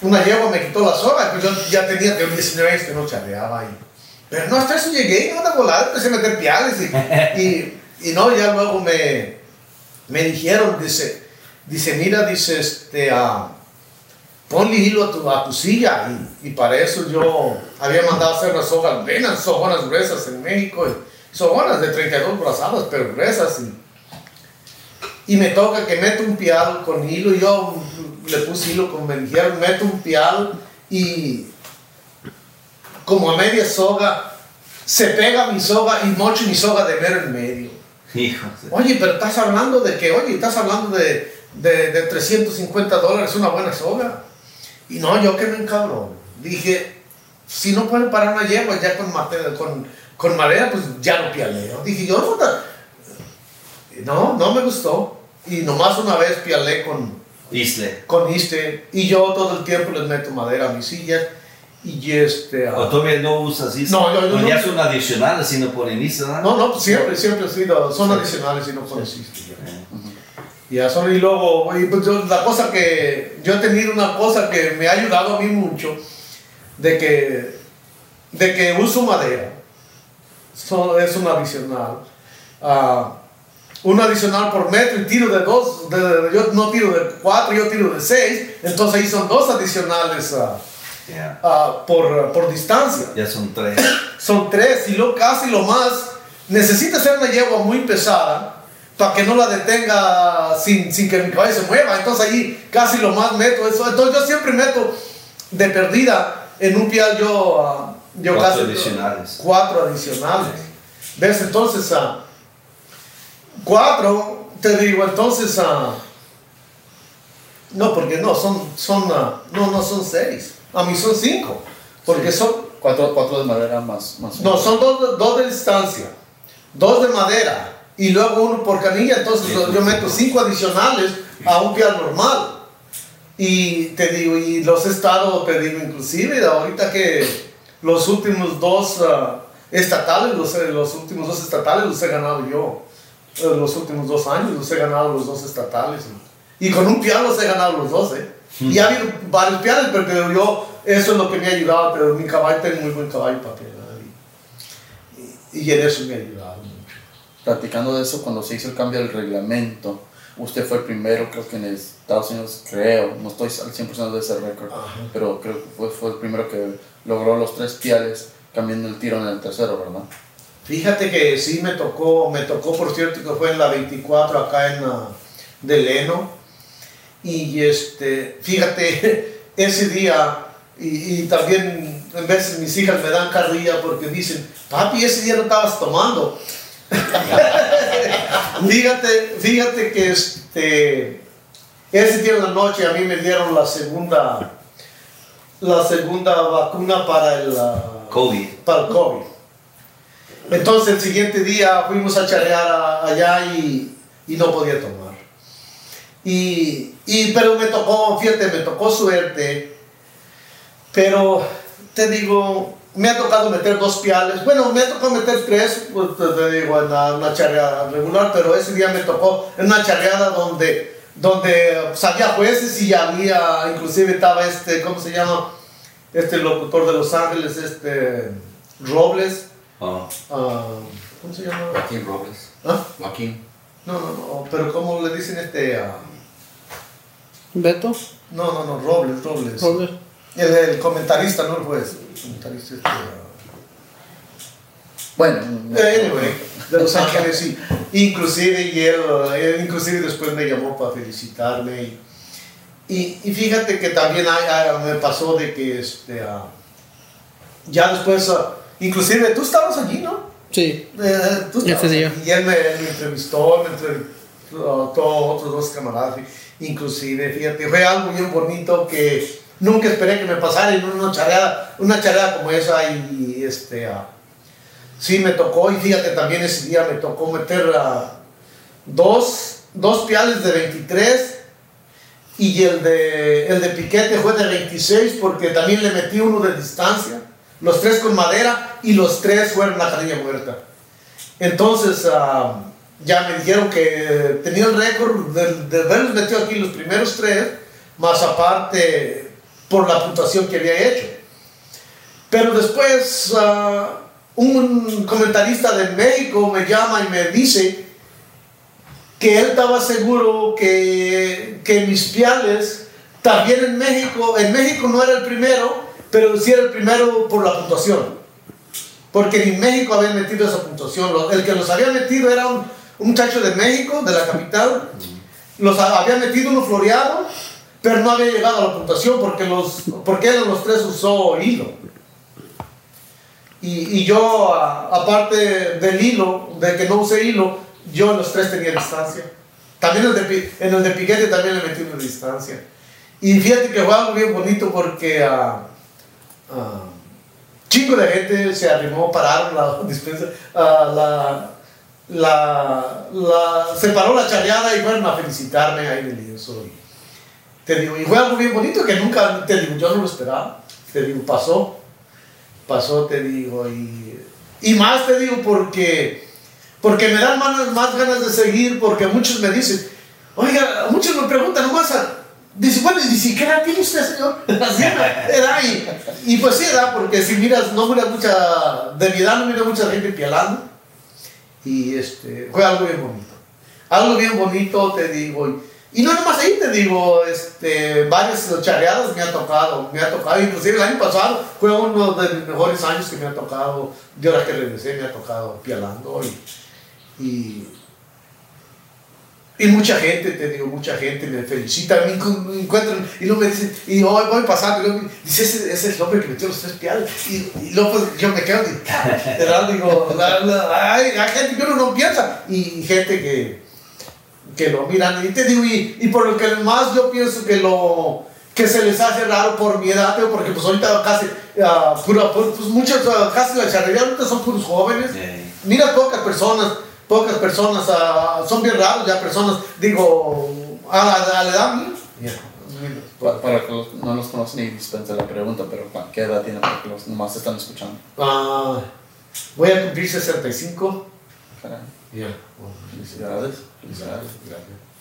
una yegua me quitó la soga, pues yo ya tenía que 19 años que no charreaba. Y, pero no, hasta eso llegué no de volada empecé a meter piales y, y, y no, ya luego me, me dijeron, dice, dice, mira, dice, este, ah, ponle hilo a tu, a tu silla y, y para eso yo había mandado hacer unas sogas buenas, sogonas gruesas en México, y sogonas de 32 brazadas, pero gruesas y y me toca que meto un pial con hilo, yo le puse hilo me dijeron, meto un pial y como a media soga se pega mi soga y mocho mi soga de mero en medio. hijo. Oye, pero estás hablando de que, oye, estás hablando de, de, de 350 dólares una buena soga. Y no, yo que me encabrón. Dije, si no pueden parar una yegua ya con, mate- con, con madera, pues ya lo pialeo. Dije, yo no, no, no me gustó. Y nomás una vez pialé con, Isle. con este. Y yo todo el tiempo les meto madera a mis sillas. Y este. ah, ¿O todavía no usas Isle? No, yo- yo no. ya son adicionales si no ponen Isle, no, no, pues siempre, siempre ha sido, son adicionales y no con este. Ya y luego, y pues yo- la cosa que, yo he tenido una cosa que me ha ayudado a mí mucho, de que, de que uso madera, So- es un adicional. Ah, un adicional por metro y tiro de dos, de- de- yo no tiro de cuatro, yo tiro de seis, entonces ahí son dos adicionales ah, Ya. ah, por, por distancia. Ya son tres. Son tres y lo casi lo más. Necesita ser una yegua muy pesada para que no la detenga sin, sin que mi caballo se mueva. Entonces ahí casi lo más meto eso. Entonces yo siempre meto de perdida en un pial yo, ah, yo Cuatro casi adicionales. cuatro adicionales. ¿Ves? Entonces ah, cuatro te digo entonces ah, no porque no son son no no son seis a mí son cinco porque Sí. son Cuatro, cuatro de madera más. más no, son dos, dos de distancia. dos de madera y luego uno por canilla, entonces yo meto cinco adicionales a un pial normal. Y te digo, y los he estado, te digo, inclusive ahorita que los últimos dos ah, estatales, los, he- los últimos dos estatales los he ganado yo. Eh, Los últimos dos años los he ganado los dos estatales. Y con un pial los he ganado los dos, ¿eh? Y ha habido varios piales, pero te digo, yo, eso es lo que me ha ayudado, pero mi caballo, tengo muy buen caballo para pilar. Y, y en eso me ha ayudado. Platicando de eso, cuando se hizo el cambio del reglamento, usted fue el primero, creo que en Estados Unidos, creo, no estoy al 100% de ese récord, pero creo que fue, fue el primero que logró los tres piales cambiando el tiro en el tercero, ¿verdad? Fíjate que sí me tocó, me tocó por cierto que fue en la 24 acá en la de Leno. Y este, fíjate, ese día, y, y también en veces mis hijas me dan carrilla porque dicen, papi, ese día no estabas tomando. fíjate, fíjate que este, ese día en la noche a mí me dieron la segunda, la segunda vacuna para el, ah, COVID. para el COVID. Entonces el siguiente día fuimos a charrear a- allá y, y no podía tomar. Y, y- pero me tocó, fíjate, me tocó suerte. Pero te digo, me ha tocado meter dos piales. Bueno, me ha tocado meter tres, pues te, digo, en la- una charreada regular, pero ese día me tocó en una charreada donde, donde pues, había jueces y había, inclusive estaba este, ¿cómo se llama? Este locutor de Los Ángeles, este Robles. Oh. ah, ¿Cómo se llama? Joaquín Robles. ¿Ah? Joaquín. No, no, no, pero ¿cómo le dicen este? ah, Beto, no, no, no, Robles, Robles. Robert. El, el comentarista, no el juez. El comentarista este, ah, Bueno, Eh, Anyway, de Los Ángeles, sí. Inclusive, y él, él inclusive después me llamó para felicitarme. Y, y, y fíjate que también hay- hay- me pasó de que este, ah, ya después, ah, inclusive tú estabas allí, ¿no? Sí. Eh, tú estabas allí, Y él me, me entrevistó, me entrevistó todos otros dos camaradas. Inclusive, fíjate, fue algo bien bonito que nunca esperé que me pasara una charreada, una charreada como esa y este... ah, Sí, me tocó, y fíjate, también ese día me tocó meter dos, dos piales de 23 y el de, el de piquete fue de 26 porque también le metí uno de distancia, los tres con madera y los tres fueron la canilla muerta. Entonces ah, ya me dijeron que tenía el récord de, de haberlos metido aquí los primeros tres, más aparte por la puntuación que había hecho. Pero después ah, un comentarista de México me llama y me dice que él estaba seguro que, que mis piales, también en México, en México no era el primero, pero sí era el primero por la puntuación. Porque en México habían metido esa puntuación. El que los había metido era un, un muchacho de México, de la capital. Los ha- había metido uno floreado, pero no había llegado a la puntuación porque, los, porque él en los tres usó hilo. Y, y yo, a- aparte del hilo, de que no usé hilo, yo en los tres tenía distancia. También el de, en el de piquete también le metí una distancia. Y fíjate que fue algo bien bonito porque ah, ah, chingo de gente se arrimó, pararon la dispensa, ah, la, la, la, se paró la charreada y fueron a felicitarme ahí en el. Te digo, y fue algo bien bonito que nunca, te digo, yo no lo esperaba. Te digo, pasó pasó, te digo, y, y más te digo porque, porque me dan más, más ganas de seguir, porque muchos me dicen, oiga, muchos me preguntan nomás, a- dice, bueno, ¿y si qué edad tiene usted, señor? Así, edad, y, y pues sí, edad, porque si miras, no miras mucha, de mi edad no mira mucha gente pialando, y este, fue algo bien bonito, algo bien bonito, te digo, y, no nomás ahí te digo, este, varias charreadas me ha tocado, me ha tocado, inclusive el año pasado fue uno de mis mejores años que me ha tocado, de ahora que regresé me ha tocado pialando y, y, y mucha gente, te digo, mucha gente me felicita, me encu- me encuentran y luego me dicen, y hoy voy pasando, y luego me dice, ese, es el hombre que metió los tres piales, y, luego pues, yo me quedo, y, ¿verdad? digo, la- la- hay, hay gente que uno no piensa, y gente que, que lo miran y te digo y, y por lo que más yo pienso que lo que se les hace raro por mi edad pero porque pues ahorita casi ah, pura- pu- pues muchos ah, casi la charrería ahorita son puros jóvenes Eh, mira pocas personas, pocas personas, ah, son bien raros ya personas, digo, a la, a la edad mía. Pa- Para, que los- no los conocen y dispensa la pregunta, pero ¿pa- ¿qué edad tienen para que los nomás están escuchando? Ah, voy a cumplir 65. Felicidades. Felicidades.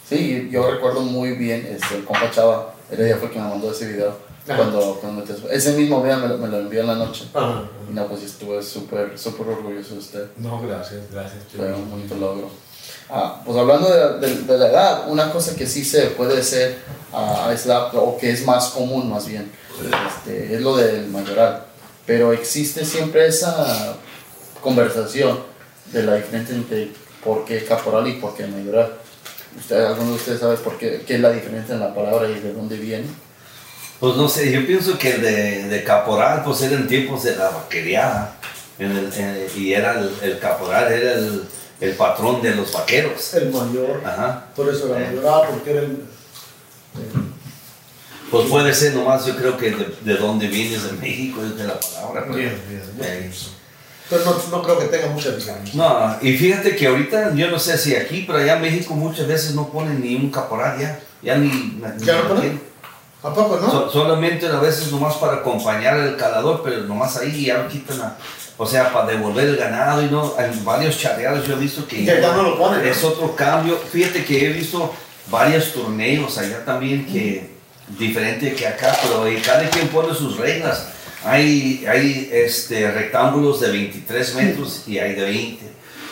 Sí, yo recuerdo muy bien, este, el compa Chava, el día fue quien me mandó ese video. Ajá. Cuando, cuando me- ese mismo día me, lo- me lo envió en la noche. Ajá. Y no, pues estuve súper, súper orgulloso de usted. No, gracias, gracias. Fue un bonito logro. Ah, pues hablando de, de- de la edad, una cosa que sí se puede hacer a edad, o que es más común más bien, este, es lo del mayoral. Pero existe siempre esa conversación de la diferencia entre por qué caporal y por qué mayoral. ¿Usted, ¿Alguno de ustedes sabe por qué, qué es la diferencia en la palabra y de dónde viene? Pues no sé, yo pienso que de, de caporal, pues era en tiempos de la vaquería. en el- en- y era el, el caporal, era el, el patrón de los vaqueros. El mayor. Ajá. Por eso era Eh. mayor, porque era el. Pues puede ser nomás, yo creo que de, de dónde vienes de México es de la palabra. pues. Bien, bien, bien. Eh, Pero no, no creo que tenga mucha diferencia. No, y fíjate que ahorita, yo no sé si aquí, pero allá en México muchas veces no ponen ni un caporal ya. Ya ni. ¿Ya ni- ponen? ¿A poco no? So- solamente a veces nomás para acompañar el calador, pero nomás ahí ya lo quitan a- o sea, para devolver el ganado y no, en varios charreados yo he visto que Ya- ya no lo ponen, es otro cambio. Fíjate que he visto varios torneos allá también que diferente que acá, pero eh, cada quien pone sus reglas. Hay, hay este, rectángulos de 23 metros y hay de 20.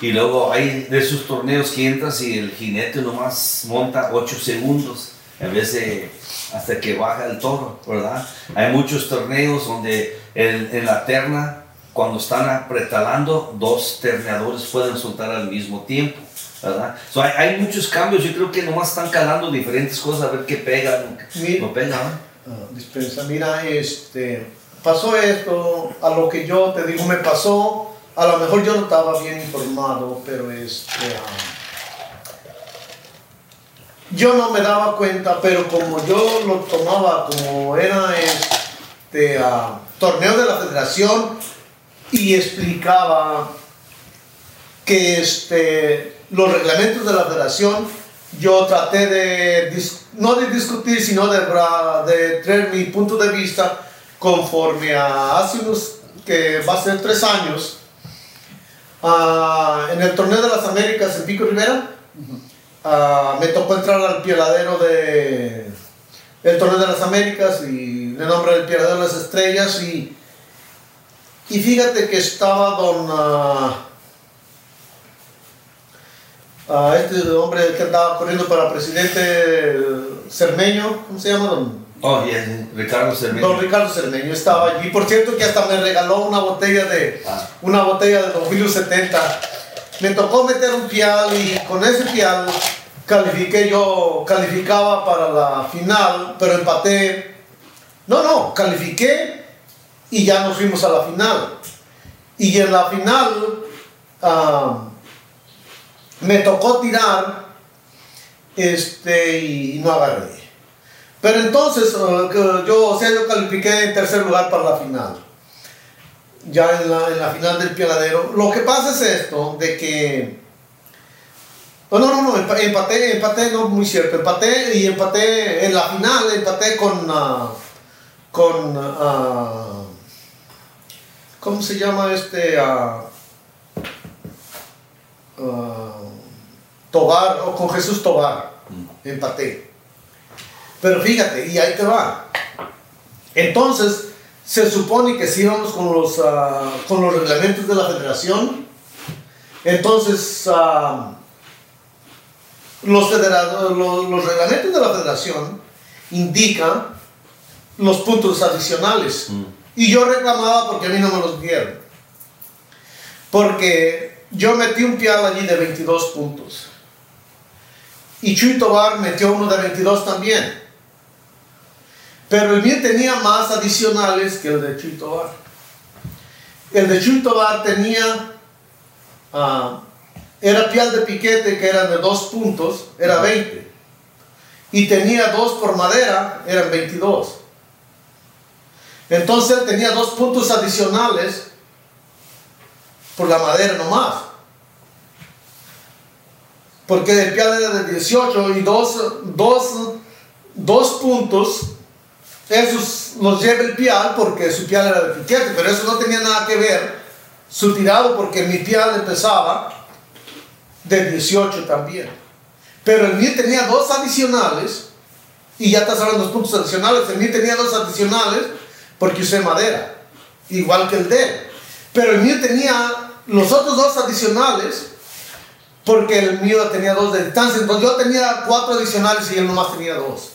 Y luego hay de esos torneos que entras y el jinete nomás monta 8 segundos en vez de hasta que baja el toro, ¿verdad? Hay muchos torneos donde en, en la terna, cuando están apretalando, dos terneadores pueden soltar al mismo tiempo, ¿verdad? So, hay, hay muchos cambios, yo creo que nomás están calando diferentes cosas a ver qué pega, Sí. no pega, ¿no? Ah, dispensa, mira, este, pasó esto, a lo que yo te digo, me pasó, a lo mejor yo no estaba bien informado, pero este, ah, yo no me daba cuenta, pero como yo lo tomaba como era este ah, torneo de la federación y explicaba que este, los reglamentos de la federación, yo traté de, no de discutir, sino de, de traer mi punto de vista conforme a hace unos, que va a ser tres años, ah, en el torneo de las Américas en Pico Rivera, ah, me tocó entrar al pieladero de el torneo de las Américas y le nombre el pieladero de las estrellas y, y fíjate que estaba don... a este hombre que andaba corriendo para presidente Cermeño, ¿cómo se llama? Don, Oh, y el Ricardo Cermeño. don Ricardo Cermeño estaba allí. Por cierto que hasta me regaló una botella de Ah. una botella de 2070. Me tocó meter un pial y con ese pial califiqué yo, calificaba para la final, pero empaté. No, no, califiqué y ya nos fuimos a la final. Y en la final ah, me tocó tirar este, y no agarré. Pero entonces eh, yo, o sea, yo califiqué en tercer lugar para la final. Ya en la, en la final del pieladero. Lo que pasa es esto, de que... No, no, no, empa- empaté, empaté, no, muy cierto. Empaté y empaté en la final, empaté con... ah, con... ah, ¿Cómo se llama este? ah, Tobar, o con Jesús Tobar. Empaté. Pero fíjate, y ahí te va. Entonces, se supone que si íbamos con los, ah, con los reglamentos de la federación, entonces ah, los, los reglamentos de la federación indican los puntos adicionales. Mm. Y yo reclamaba porque a mí no me los dieron. Porque yo metí un pial allí de 22 puntos. Y Chuy Tobar metió uno de 22 también. Pero el mío tenía más adicionales que el de Chuy Tobar. El de Chuy Tobar tenía, ah, era pial de piquete que eran de 2 puntos, era 20. Y tenía dos por madera, eran 22. Entonces él tenía dos puntos adicionales por la madera nomás. porque el pial era de 18 y dos, dos, dos puntos, esos los lleva el pial porque su pial era de piquete, pero eso no tenía nada que ver su tirado porque mi pial empezaba de 18 también. Pero el mío tenía dos adicionales, y ya estás hablando de los puntos adicionales, el mío tenía dos adicionales porque usé madera, igual que el de él. Pero el mío tenía los otros dos adicionales porque el mío tenía dos de distancia. Entonces yo tenía cuatro adicionales y él nomás tenía dos.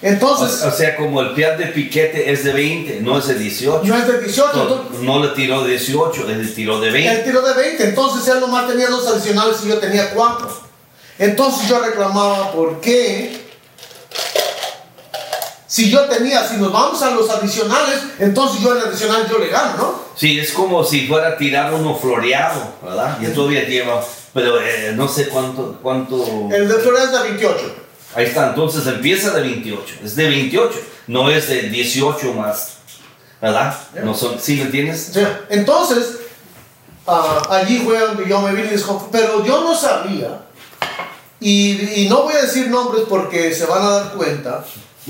Entonces, O, o sea, como el pial de piquete es de 20, no es de 18. no es de 18, No, entonces, no le tiró 18, él le tiró de 20. él tiró de 20. Entonces él nomás tenía dos adicionales y yo tenía cuatro. Entonces yo reclamaba, ¿por qué? Si yo tenía, si nos vamos a los adicionales, entonces yo en adicional yo le gano, ¿no? Sí, es como si fuera a tirar uno floreado, ¿verdad? Y todavía lleva, pero eh, no sé cuánto, cuánto... El de Florida es de 28. Ahí está, entonces empieza de 28, es de 28, no es de 18 más, ¿verdad? No son, ¿Sí me entiendes? Sea, entonces, ah, allí fue donde yo me vine desconf- pero yo no sabía, y, y no voy a decir nombres porque se van a dar cuenta,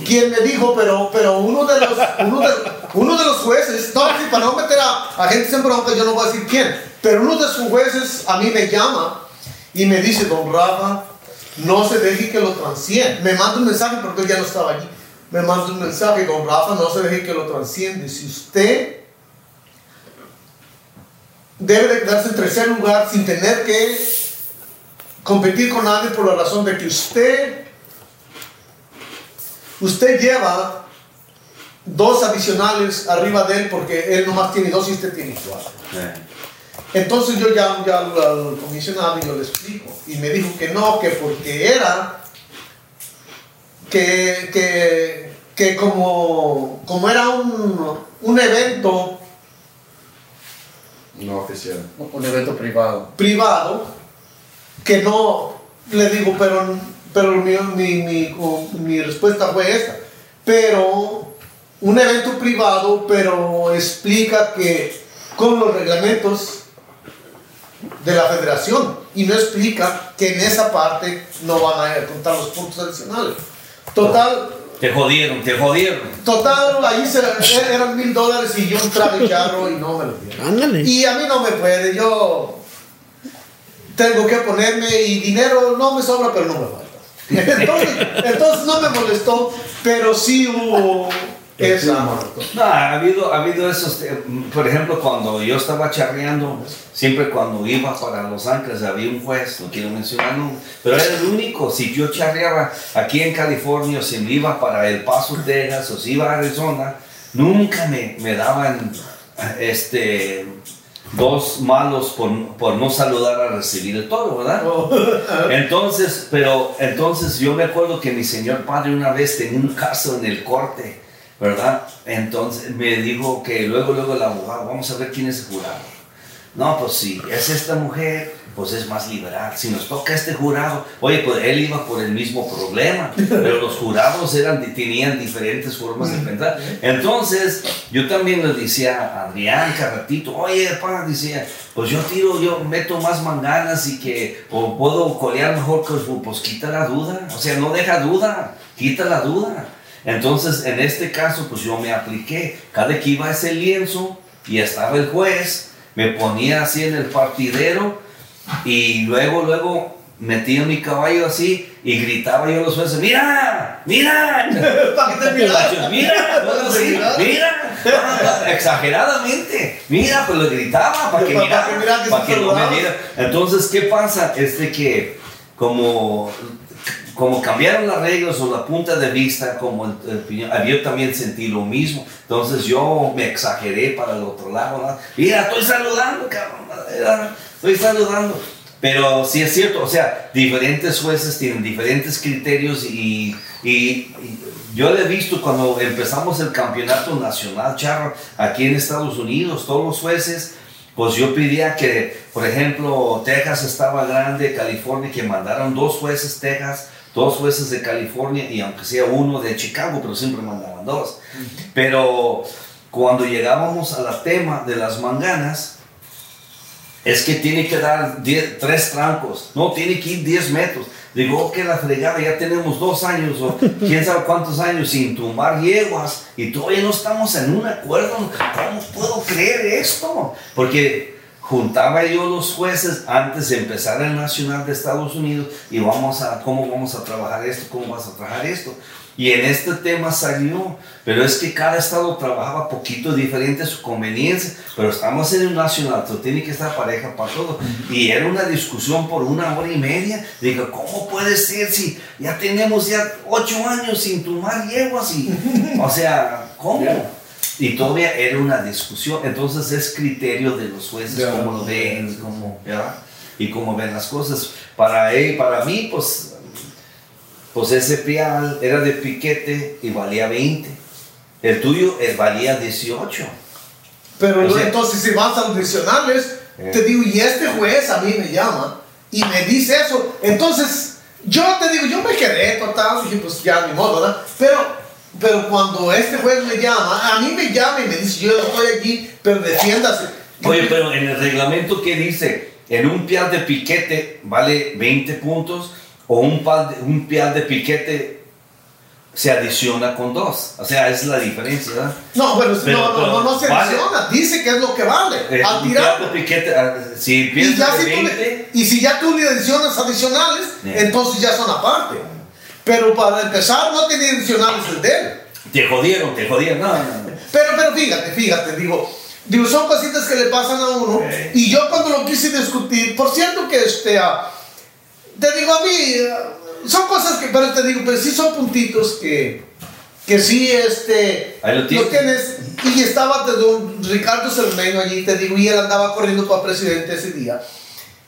quién me dijo, pero, pero uno, de los, uno, de, uno de los jueces, no, para no meter a, a gente en bronca, yo no voy a decir quién, pero uno de sus jueces a mí me llama y me dice, don Rafa, no se deje que lo transien. Me manda un mensaje porque él ya no estaba allí. Me manda un mensaje, don Rafa, no se deje que lo transciende. Si usted debe de quedarse en tercer lugar sin tener que competir con nadie por la razón de que usted usted lleva dos adicionales arriba de él porque él nomás tiene dos y usted tiene cuatro. Entonces yo llamo ya al, al comisionado y yo le explico. Y me dijo que no, que porque era que, que, que como, como era un, un evento No oficial. Un evento privado. privado, que no, le digo, pero, pero mi, mi, mi, mi respuesta fue esta. Pero un evento privado, pero explica que con los reglamentos de la federación y no explica que en esa parte no van a contar los puntos adicionales. Total, Te jodieron, te jodieron. total, ahí se, eran mil dólares y yo un traje charro y no me lo dieron. Ándale. Y a mí no me puede, yo tengo que ponerme y dinero no me sobra, pero no me falta. Entonces, entonces no me molestó, pero sí hubo esa. No, ha habido, ha habido esos, por ejemplo, cuando yo estaba charreando, siempre cuando iba para Los Ángeles había un juez, no quiero mencionar, no, pero era el único. Si yo charreaba aquí en California, si me iba para El Paso, Texas, o si iba a Arizona, nunca me, me daban este, dos malos por, por no saludar a recibir el toro, ¿verdad? Entonces, pero entonces yo me acuerdo que mi señor padre una vez tenía un caso en el corte, ¿verdad? Entonces me dijo que luego, luego el abogado, vamos a ver quién es el jurado. No, pues si es esta mujer, pues es más liberal. Si nos toca este jurado, oye, pues él iba por el mismo problema, pero los jurados eran, tenían diferentes formas de pensar. Entonces, yo también le decía a Adrián Carratito, oye, pa, decía, pues yo tiro, yo meto más manganas y que, o puedo colear mejor, pues, pues quita la duda, o sea, no deja duda, quita la duda. Entonces, en este caso, pues yo me apliqué. Cada que iba a ese lienzo y estaba el juez, me ponía así en el partidero y luego, luego metía mi caballo así y gritaba yo a los jueces, mira, mira, mira, así, mira, exageradamente, mira, pues lo gritaba para que mirara, para que no me. Entonces, ¿qué pasa? Es de que como, como cambiaron las reglas o la punta de vista, como el, el yo también sentí lo mismo. Entonces yo me exageré para el otro lado. ¿no? Mira, estoy saludando, cabrón. Estoy saludando. Pero sí es cierto, o sea, diferentes jueces tienen diferentes criterios y, yo he visto cuando empezamos el campeonato nacional, Charro, aquí en Estados Unidos, todos los jueces, pues yo pedía que, por ejemplo, Texas estaba grande, California, que mandaron dos jueces Texas, dos jueces de California y aunque sea uno de Chicago, pero siempre mandaban dos. Pero cuando llegábamos a la tema de las manganas, es que tiene que dar 10 tres trancos, no, tiene que ir 10 metros. Digo, ok, la fregada, ya tenemos dos años o quién sabe cuántos años sin tumbar yeguas y todavía no estamos en un acuerdo. ¿Cómo puedo creer esto? Porque juntaba yo los jueces antes de empezar el Nacional de Estados Unidos y vamos a, ¿cómo vamos a trabajar esto? ¿Cómo vas a trabajar esto? Y en este tema salió, pero es que cada estado trabajaba poquito diferente a su conveniencia, pero estamos en el nacional, tiene que estar pareja para todo. Y era una discusión por una hora y media. Digo, ¿cómo puede ser si ya tenemos ya ocho años sin tomar yeguas? Y, o sea, ¿cómo? Y todavía era una discusión, entonces es criterio de los jueces cómo lo ven, cómo, ¿verdad? y cómo ven las cosas. Para, él, para mí, pues pues ese pial era de piquete y valía 20. El tuyo eh, valía 18. Pero entonces si vas a los eh. te digo, y este juez a mí me llama y me dice eso. Entonces, yo te digo, yo me quedé total, dije, pues ya ni modo, ¿verdad? Pero, pero cuando este juez me llama, a mí me llama y me dice, yo estoy aquí, pero defiéndase. Oye, pero en el reglamento, ¿qué dice? En un pial de piquete vale 20 puntos o un, un pial de piquete se adiciona con dos. O sea, es la diferencia, ¿verdad? No, bueno, no, no, no, se adiciona. Dice que es lo que vale. Eh, al tirar. Piquete, ah, si y, ya si 20, y si ya tú le adicionas adicionales, entonces ya son aparte. Pero para empezar, no tenía adicionales el de él. Te jodieron, te jodieron. No, no, no. Pero, pero fíjate, fíjate, digo. Digo, son cositas que le pasan a uno. Y yo cuando lo quise discutir, por cierto que este, uh, te digo a mí, son cosas que, pero te digo, pero sí son puntitos que, que sí, este, Ahí lo, tienes. Y estaba don Ricardo Cermeño allí, te digo, y él andaba corriendo para presidente ese día.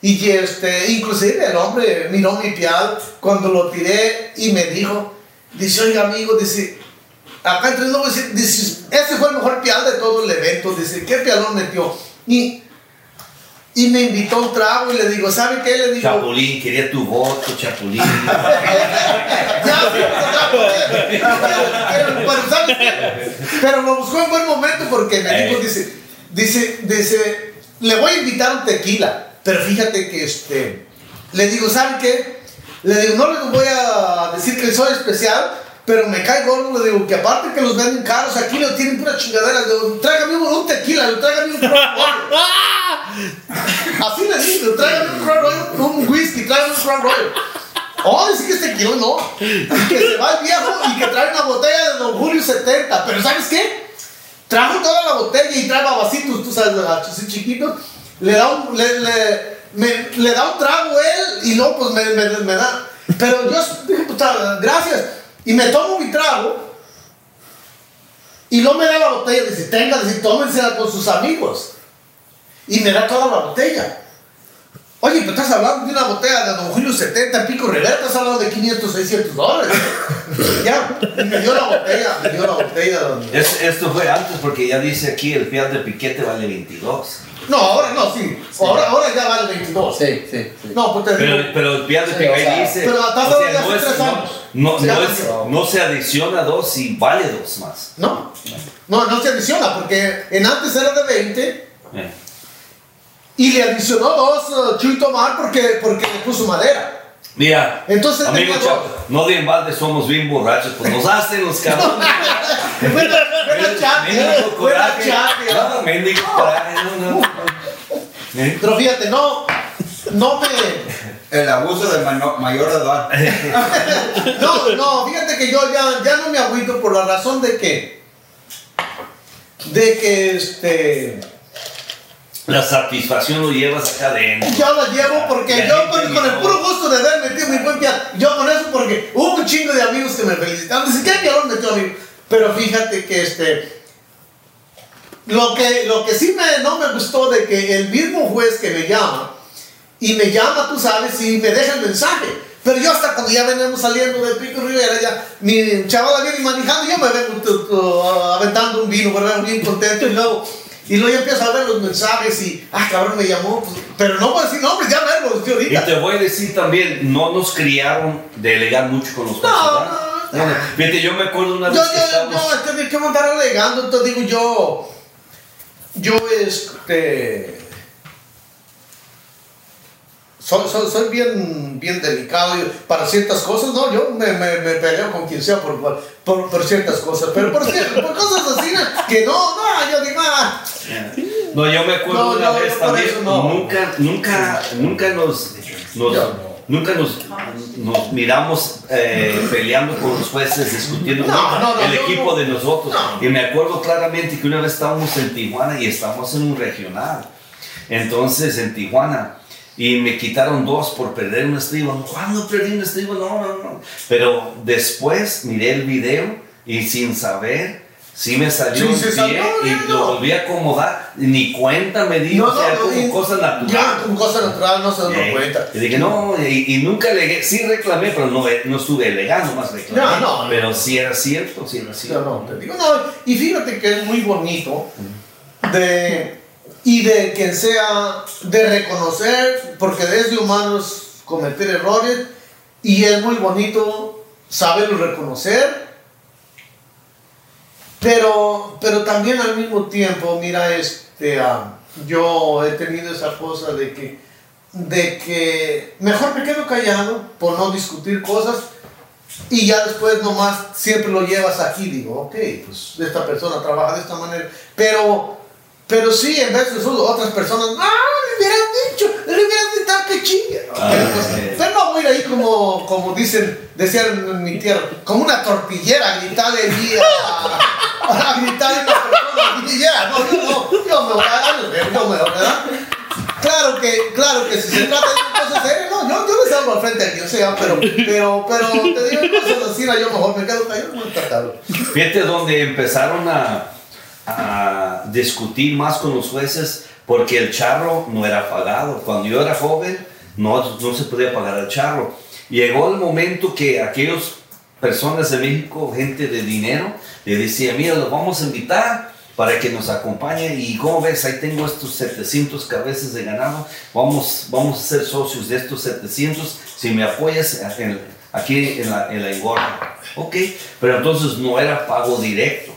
Y este, inclusive el hombre miró mi pial cuando lo tiré y me dijo, dice, oiga amigo, dice, acá entre dice, dice, ese fue el mejor pial de todo el evento, dice, ¿qué pialón metió? Y y me invitó a un trago y le digo, ¿sabe qué? Le digo. Chapulín, quería tu voto, Chapulín. pero, pero, ¿sabes qué? Pero lo buscó en buen momento porque me dijo, dice, dice, dice, le voy a invitar un tequila. Pero fíjate que este, le digo, ¿sabe qué? Le digo, no le voy a decir que soy especial, pero me cae gordo, le digo, que aparte que los venden caros, aquí lo tienen pura chingadera. Le digo, tráigame un, tequila, tráigame un Así le digo, tráigame un Crown un whisky, tráigame un Crown Royal. Oh, dice que este kilo no. Y que se va el viejo y que trae una botella de Don Julio 70. Pero ¿sabes qué? Trajo toda la botella y trae vasitos, tú sabes, así chiquitos. Le da un, le, le, me, le da un trago él y no, pues me, me, me da. Pero yo dije, pues, gracias. Y me tomo mi trago. Y no me da la botella. Dice, tenga, dice, tómensela con sus amigos. Y me da toda la botella. Oye, pero estás hablando de una botella de Don Julio 70 Pico Rivera, estás hablando de 500, 600 dólares. ya, me dio la botella, me dio la botella. esto fue antes porque ya dice aquí el fiat de piquete vale 22. No, ahora no, sí. Ahora, ahora ya vale 22. Sí, sí. No, pues te pero, pero el fiat de piquete dice. Pero hasta o sea, no, es, no, no, es, no, se adiciona dos y vale dos más. No, no, no se adiciona porque en antes era de 20. Eh. Y le adicionó dos uh, Chuito Mar porque, porque le puso madera. Mira, entonces amigo Chapo, no de embalde somos bien borrachos, pues nos hacen los cabrones. Buena chat, buena chat. No, mendigo coraje, no, no. Pero fíjate, no, no me... El abuso de mayor edad. no, no, fíjate que yo ya, ya no me agüito por la razón de que... De que este la satisfacción lo llevas acá adentro. Yo la llevo porque yo con, el puro gusto de haber metido mi buen pial, yo con eso porque hubo un chingo de amigos que me felicitaron. Dicen, ¿qué pialón metió amigo? Pero fíjate que este. Lo que, lo que sí me, no me gustó de que el mismo juez que me llama, y me llama, tú sabes, y me deja el mensaje. Pero yo hasta cuando ya venimos saliendo del Pico Rivera, ya mi chavala viene manejando, yo me vengo aventando un vino, ¿verdad? Bien contento y luego y luego ya empiezo a ver los mensajes y, ah, cabrón, me llamó. Pues, pero no voy a decir nombres, ya verlos, tío, ahorita. Y te voy a decir también, no nos criaron de alegar mucho con los No, no, no. Fíjate, yo me acuerdo una vez. Yo, yo, estamos... no, es que, que andar alegando, te digo yo. Yo, este. Soy, soy, soy bien, bien delicado para ciertas cosas, no, yo me, me, me peleo con quien sea por, por, por ciertas cosas, pero por, por cosas así que no, no, yo digo, ah, No, yo me acuerdo No, una no, vez también, no. nunca, nunca, nunca nos, nunca nos, nos miramos eh, peleando con los jueces, discutiendo No, el equipo de nosotros. No. Y me acuerdo claramente que una vez estábamos en Tijuana y estábamos en un regional. Entonces, en Tijuana. Y me quitaron dos por perder un estribo. ¿Cuándo perdí un estribo? No, no, no. Pero después miré el video y sin saber, sí me salió Sí, un pie salió, y no, lo no. volví a acomodar. Ni cuenta me di, no, o sea, no, como y- cosa natural. Ya, como cosa natural, no se dan Eh, cuenta. Y dije, no, y, y nunca le sí reclamé, pero no, no estuve alegando, más reclamé. No, no. pero sí era cierto, sí era No, cierto. no, te digo, no, y fíjate que es muy bonito de, y de que sea, de reconocer, porque es de humanos cometer errores, y es muy bonito saberlo reconocer, pero, pero también al mismo tiempo, mira, este, ah, yo he tenido esa cosa de que, de que mejor me quedo callado por no discutir cosas y ya después nomás siempre lo llevas aquí, digo, ok, pues esta persona trabaja de esta manera, pero, pero sí, en vez de eso, otras personas, ah, le hubieras dicho, le hubieras dicho "Ah, que chingue. Ah, pero, pues, sí. pero no voy a ir ahí como, como dicen, decían en mi tierra, como una tortillera, a gritarle allí a, a gritarle a una ya, no, yo no, yo me voy a yo me voy, ¿verdad? Claro que, claro que si se trata de una cosa seria, no, yo, yo les hablo al frente a quien sea, pero, pero, pero te digo cosas así, yo mejor me quedo callado, no tratarlo. Fíjate donde empezaron a, a discutir más con los jueces porque el charro no era pagado. Cuando yo era joven no, no se podía pagar el charro. Llegó el momento que aquellas personas de México, gente de dinero, le decía, mira, los vamos a invitar para que nos acompañe y como ves, ahí tengo estos 700 cabezas de ganado, vamos, vamos a ser socios de estos 700, si me apoyas aquí en la, en engorda. Ok, pero entonces no era pago directo.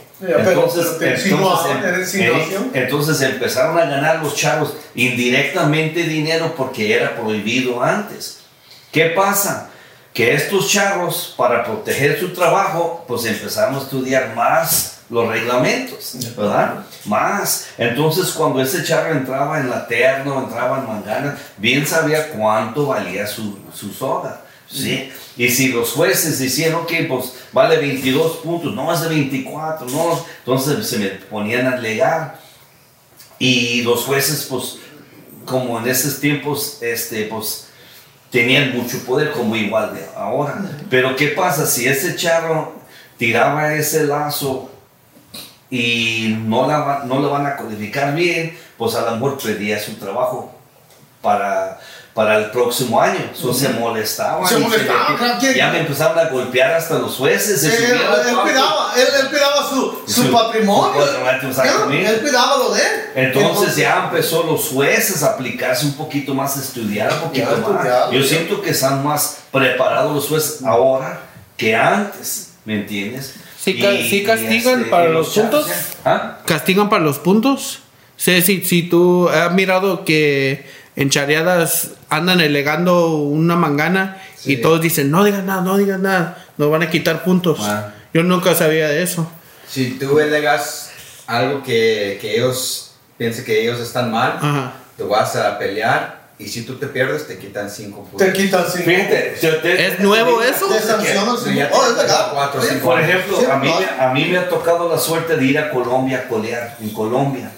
Entonces, empezaron a ganar los chavos indirectamente dinero porque era prohibido antes. ¿Qué pasa? Que estos charros, para proteger su trabajo, pues empezaron a estudiar más los reglamentos, ¿verdad? Más. Entonces, cuando ese charro entraba en la terno, entraba en mangana, bien sabía cuánto valía su, su soda. ¿Sí? Y si los jueces decían, ok, pues vale 22 puntos, no es de 24, no, entonces se me ponían a alegar. Y los jueces, pues, como en esos tiempos, este, pues, tenían mucho poder, como igual de ahora. Pero ¿qué pasa si ese charro tiraba ese lazo y no, la, no lo van a codificar bien? Pues a lo mejor perdía su trabajo para, para el próximo año. So, se molestaban. Se y molestaban, ¿quién? ya me empezaron a golpear hasta los jueces. se Él, él cuarto. cuidaba, él, él cuidaba su, su, Su- patrimonio. su patrimonio, exactamente. Él, él cuidaba lo de él. Entonces ya empezó los jueces a aplicarse un poquito más, a estudiar un poquito Ya más. estudiado, Yo ya. siento que están más preparados los jueces ahora que antes, ¿me entiendes? Sí ca- sí castigan este, para y los chavos puntos. ¿Ah? ¿Castigan para los puntos? Sí, si, si tú has mirado que en chareadas andan elegando una mangana y todos dicen, no digas nada, no digas nada, nos van a quitar puntos. Ah. Yo nunca sabía de eso. Si tú delegas algo que, que ellos piensen que ellos están mal, Ajá. tú vas a pelear y si tú te pierdes te quitan 5 puntos. Te quitan cinco. Fíjate, yo te- ¿Es nuevo eso? Te sancionan Sí, cinco. ya Oh. Por ejemplo, Sí, a mí, no. a mí me ha tocado la suerte de ir a Colombia a colear, en Colombia.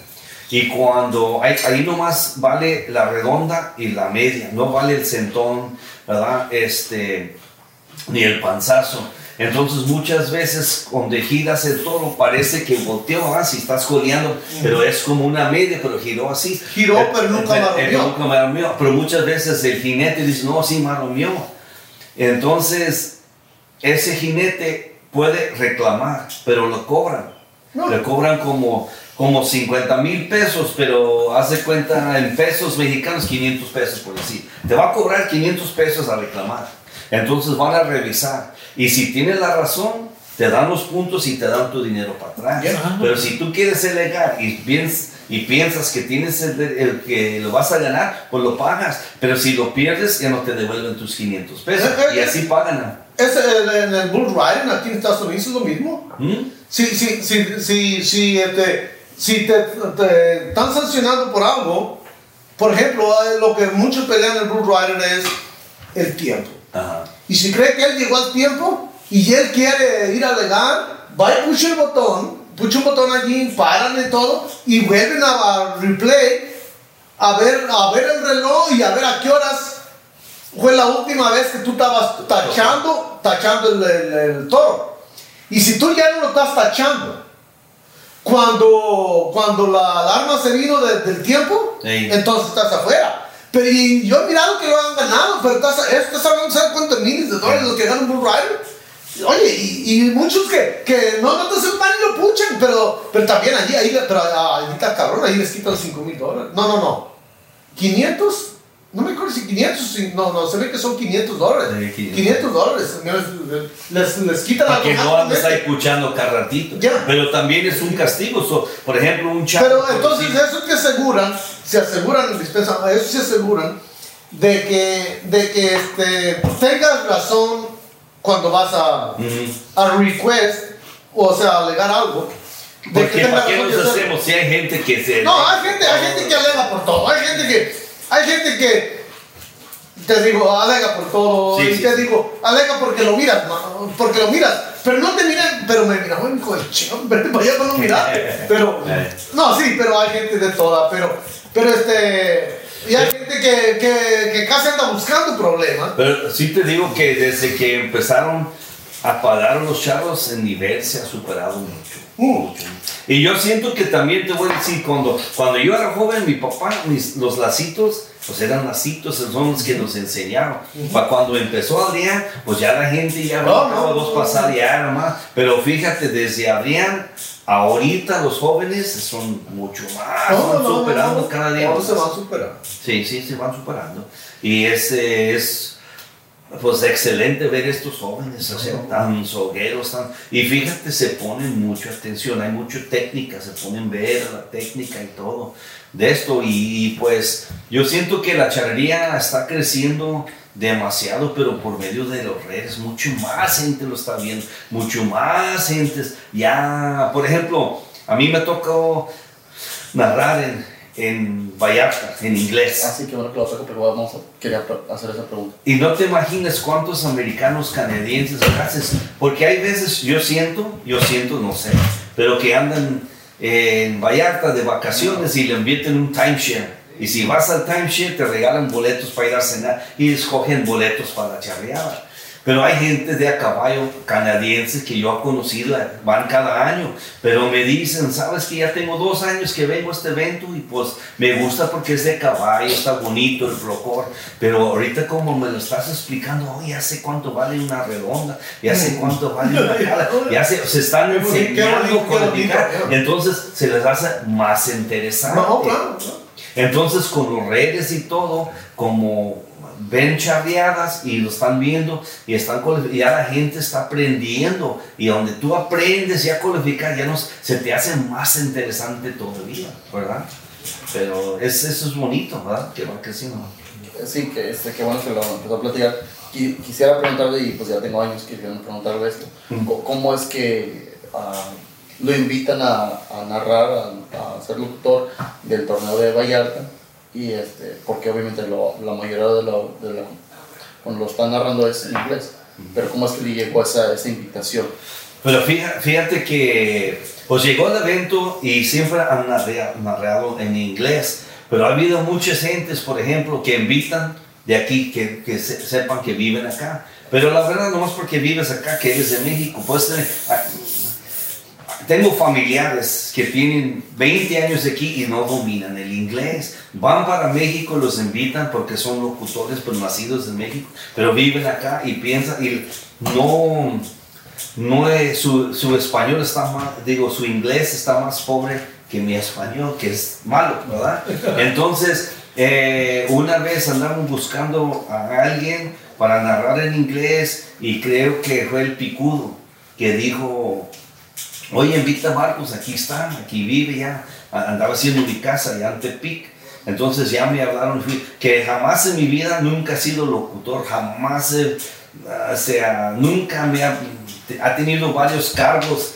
Y cuando ahí, ahí nomás vale la redonda y la media, no vale el centón, ¿verdad? Este, ni el panzazo. Entonces muchas veces cuando giras el toro parece que volteó, si estás coleando, pero es como una media, pero giró así. Giró, Eh, pero nunca eh, me eh. Pero muchas veces el jinete dice, no, sí me arrumió. Entonces, ese jinete puede reclamar, pero lo cobran. No. Le cobran como, como 50 mil pesos, pero hace cuenta en pesos mexicanos 500 pesos por decir. Te va a cobrar 500 pesos a reclamar. Entonces van a revisar. Y si tienes la razón, te dan los puntos y te dan tu dinero para atrás. Ya. Pero si tú quieres alegar y bien y piensas que tienes el, el que lo vas a ganar, pues lo pagas. Pero si lo pierdes, ya no te devuelven tus 500 pesos. Eh, eh, Y así pagan. Es el- en el bull riding aquí en Estados Unidos es lo mismo. ¿Mm? Si, si, si, si, si, este, si te, te están sancionando por algo, por ejemplo, lo que muchos pelean en el bull riding es el tiempo. Ajá. Y si cree que él llegó al tiempo y él quiere ir a alegar, va y pucha el botón, pucha un botón allí, paran y todo, y vuelven a, a replay, a ver, a ver el reloj y a ver a qué horas fue la última vez que tú estabas tachando, tachando el, el- el toro. Y si tú ya no lo estás tachando, cuando, cuando la alarma se vino de- del tiempo, Sí. entonces estás afuera. Pero y yo he mirado que lo han ganado, pero estás, estás hablando, ¿sabes cuántos miles de dólares los que ganan Bull Rider? Oye, y, y muchos que, que no, no te hacen pan y lo puchan, pero, pero también allí, ahí, pero ah, ahí está cabrón, ahí les quitan 5 mil dólares. No, no, no. 500, no me acuerdo si 500, si- no, no, se ve que son 500 dólares. Sí, 500. 500 dólares, les, les quitan Para que no andes automáticamente. ahí puchando cada ratito. Pero también es un castigo. So, por ejemplo, un chavo. Pero entonces eso te aseguran, se aseguran, dispensa, eso se aseguran de que, de que este, tengas razón cuando vas a, a request, o sea, a alegar algo. De Porque ¿para qué nos hacemos si hay gente que se... No, hay gente, hay gente que alega por todo, hay gente que, hay gente que te digo, alega por todo, Sí, y sí, te sí. digo, alega porque lo miras, porque lo miras, pero no te miran, pero me miran, "Oye, hijo de chingón, vete para allá para no mirarte, pero, no, sí, pero hay gente de toda, pero, pero este, y hay gente que, que, que casi anda buscando problemas, Pero sí te digo que desde que empezaron a pagar los chavos, el nivel se ha superado mucho. Y yo siento que también te voy a decir, cuando, cuando yo era joven, mi papá, mis, los lacitos, pues eran lacitos, son los que nos enseñaron. Para cuando empezó Adrián, pues ya la gente ya No, no, dos pasadas ya nomás. Pero fíjate, desde Adrián, ahorita los jóvenes son mucho más, no, van no, superando no, cada día. no se van superando. Sí, sí, se van superando. Y ese es, pues, excelente ver estos jóvenes, sea, tan sogueros, tan... Y fíjate, se ponen mucha atención, hay mucha técnica, se ponen ver la técnica y todo de esto. Y, pues, yo siento que la charrería está creciendo demasiado, pero por medio de los redes, mucho más gente lo está viendo, mucho más gente. Ya, por ejemplo, a mí me tocó narrar en, en Vallarta, en inglés. Así que bueno que lo toco, pero vamos a, quería hacer esa pregunta. Y no te imaginas cuántos americanos canadienses haces, porque hay veces, yo siento, yo siento, no sé, pero que andan en Vallarta de vacaciones y le invierten un timeshare. Y si vas al timeshare te regalan boletos para ir a cenar y escogen boletos para la charreada. Pero hay gente de a caballo canadienses que yo he conocido, van cada año, pero me dicen, sabes que ya tengo dos años que vengo a este evento y pues me gusta porque es de caballo, está bonito el flocor, pero ahorita como me lo estás explicando, oh, ya sé cuánto vale una redonda, ya sé cuánto vale una cara, ya sé, se están enseñando con la pica, entonces se les hace más interesante. No, claro, claro. Entonces con los redes y todo, como ven charreadas y lo están viendo y están ya la gente está aprendiendo y donde tú aprendes ya a ya nos, se te hace más interesante todavía, ¿verdad? Pero es, eso es bonito, ¿verdad? Que va creciendo. Sí, que este, qué bueno que lo empezó a platicar. Qui- Quisiera preguntarle, y pues ya tengo años queriendo preguntarle esto, ¿cómo es que ah, lo invitan a, a narrar, a, a ser locutor del torneo de Vallarta? Y este, porque obviamente lo- la mayoría de lo, de lo- cuando lo están narrando es en inglés, pero ¿cómo es que le llegó esa, esa invitación? Pero fíjate, fíjate que pues llegó el evento y siempre han narrado en inglés, pero ha habido muchas gentes, por ejemplo, que invitan de aquí, que, que se- sepan que viven acá. Pero la verdad, no es porque vives acá, que eres de México, puedes tener... Tengo familiares que tienen 20 años aquí y no dominan el inglés. Van para México, los invitan porque son locutores, pues nacidos en México, pero viven acá y piensan, y no, no es, su, su español está más, digo, su inglés está más pobre que mi español, que es malo, ¿verdad? Entonces, eh, una vez andamos buscando a alguien para narrar en inglés y creo que fue el picudo que dijo, Oye, invita a Marcos, aquí está, aquí vive ya. Andaba haciendo mi casa ya en Tepic. Entonces ya me hablaron que jamás en mi vida nunca he sido locutor, jamás, he- o sea, nunca me ha, ha tenido varios cargos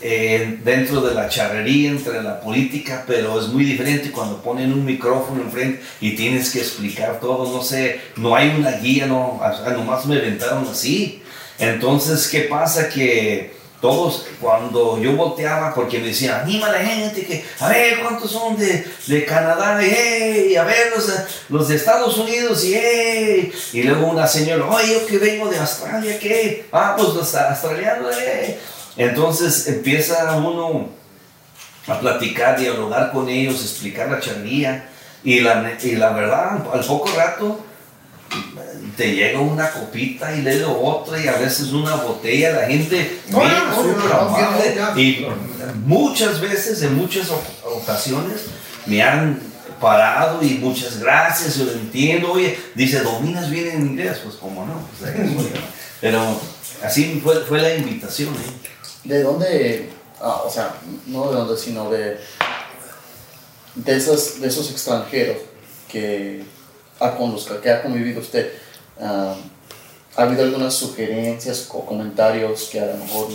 eh, dentro de la charrería, entre la política, pero es muy diferente cuando ponen un micrófono enfrente y tienes que explicar todo, no sé, no hay una guía, no, nomás me inventaron así. Entonces, ¿qué pasa? Que todos, cuando yo volteaba, porque me decían, anima a la gente, que a ver cuántos son de, de Canadá, y a ver los, los de Estados Unidos, y hey. y luego una señora, oye, yo que vengo de Australia, ¿qué? Ah, pues los australianos, eh. Entonces empieza uno a platicar, dialogar con ellos, explicar la charlía, y la, y la verdad, al poco rato, te llega una copita y luego otra y a veces una botella, la gente No, viene no, súper no, amable, y muchas veces, en muchas ocasiones, me han parado y muchas gracias, yo lo entiendo, oye, dice, ¿dominas bien en inglés? Pues como no, pues, pero así fue, fue la invitación. ¿eh? ¿De dónde, ah, o sea, no de dónde, sino de, de, esos, de esos extranjeros que, ha, con los que ha convivido usted? Ah, ¿Ha habido algunas sugerencias o comentarios que a lo mejor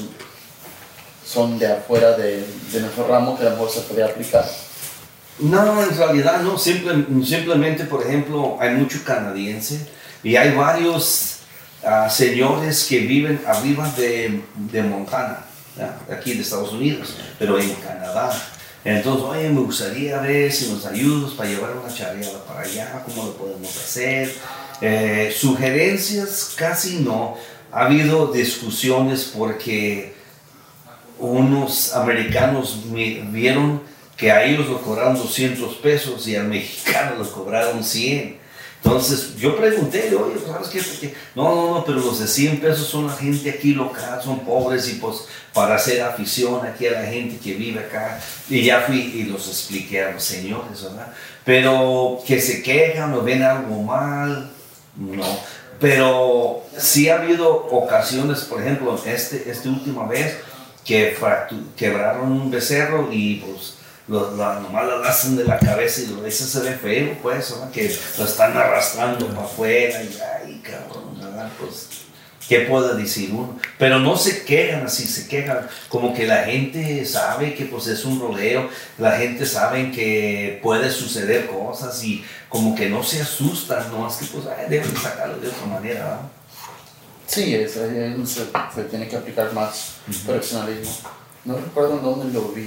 son de afuera de, de nuestro ramo que a lo mejor se podría aplicar? No, en realidad no, simple- simplemente, por ejemplo, hay mucho canadiense y hay varios ah, señores que viven arriba de, de Montana, ¿ya? aquí de Estados Unidos, pero en Canadá. Entonces, oye, me gustaría ver si nos ayudas para llevar una charreada para allá, cómo lo podemos hacer. Eh, sugerencias casi no. Ha habido discusiones porque unos americanos vieron que a ellos lo cobraron 200 pesos y al mexicano los cobraron 100. Entonces yo pregunté, oye, pues, ¿sabes qué? No, no, no, pero los de 100 pesos son la gente aquí local, son pobres y pues para hacer afición aquí a la gente que vive acá. Y ya fui y los expliqué a los señores, ¿verdad? Pero que se quejan o ven algo mal, no. Pero sí ha habido ocasiones, por ejemplo, este, esta última vez, que quebraron un becerro y pues lo, nomás lo hacen de la cabeza y lo ese se ve feo, pues, ¿verdad? que lo están arrastrando para afuera y ay, cabrón, ¿verdad? Pues, ¿qué puede decir uno? Pero no se quejan así, se quejan como que la gente sabe que pues es un rodeo, la gente sabe que puede suceder cosas y como que no se asustan, no es que pues ay, deben sacarlo de otra manera. Sí, es, ahí se, se tiene que aplicar más profesionalismo. No recuerdo en dónde lo vi,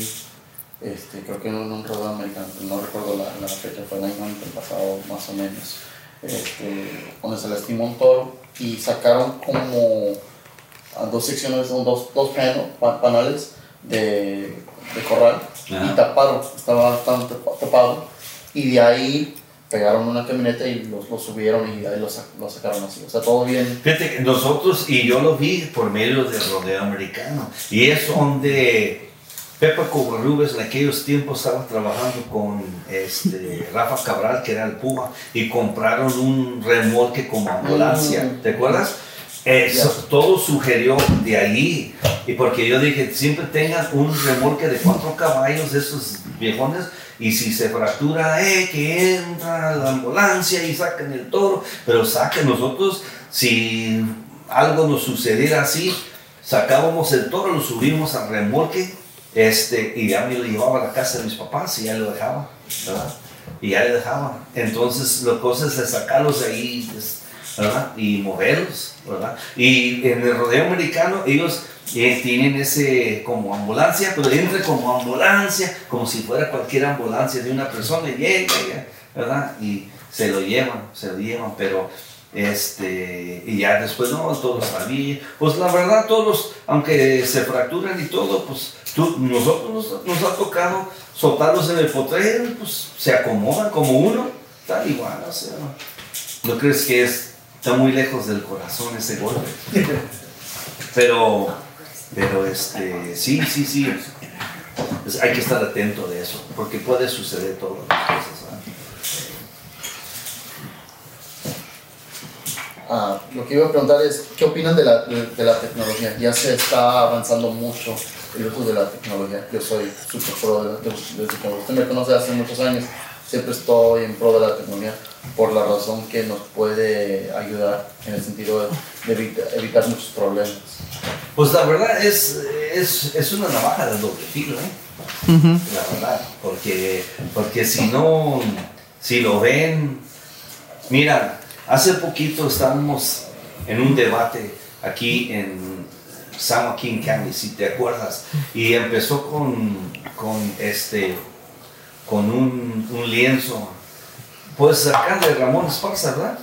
este, creo que en un rodeo americano, no recuerdo la, la fecha, fue el año pasado más o menos, este, donde se lastimó un toro y sacaron como a dos secciones, dos, dos panales de, de corral Ajá. y taparon, estaba bastante tapado y de ahí pegaron una camioneta y los, los subieron y ahí los, los sacaron así, o sea, todo bien. Fíjate que nosotros, y yo lo vi por medio del rodeo americano, y es donde Pepe Covarrubias en aquellos tiempos estaba trabajando con este, Rafa Cabral, que era el Púa, y compraron un remolque como ambulancia, Mm. ¿te acuerdas? Eso, todo sugirió de ahí, y porque yo dije, siempre tengan un remolque de cuatro caballos de esos viejones, y si se fractura, eh, que entra la ambulancia y sacan el toro, pero saquen nosotros, si algo nos sucediera así, sacábamos el toro, lo subimos al remolque, este, y ya me lo llevaba a la casa de mis papás y ya lo dejaba, ¿verdad? Y ya le dejaba. Entonces, la cosa es de sacarlos de ahí, pues, ¿verdad? Y moverlos, ¿verdad? Y en el rodeo americano, ellos eh, tienen ese como ambulancia, pero entra como ambulancia, como si fuera cualquier ambulancia de una persona y llega, ¿verdad? Y se lo llevan, se lo llevan, pero este, y ya después no, todos bien. Pues la verdad, todos, aunque se fracturan y todo, pues tú, nosotros nos, nos ha tocado soltarlos en el potrero, pues se acomodan como uno, tal igual, o sea, no crees que es, está muy lejos del corazón ese golpe. Pero, pero este, sí, sí, sí. Pues hay que estar atento de eso, porque puede suceder todas las cosas. ¿verdad? Ah, lo que iba a preguntar es, ¿qué opinan de la, de, de la tecnología? Ya se está avanzando mucho el uso de la tecnología. Yo soy súper pro de, de, desde que usted me conoce hace muchos años. Siempre estoy en pro de la tecnología por la razón que nos puede ayudar en el sentido de evita- evitar muchos problemas. Pues la verdad es, es, es una navaja de doble filo, ¿eh? La verdad, porque, porque si no, si lo ven, mira, hace poquito estábamos en un debate aquí en San Joaquín County, si te acuerdas, y empezó con, con este, con un, lienzo, pues acá de Ramón Esparza, ¿verdad?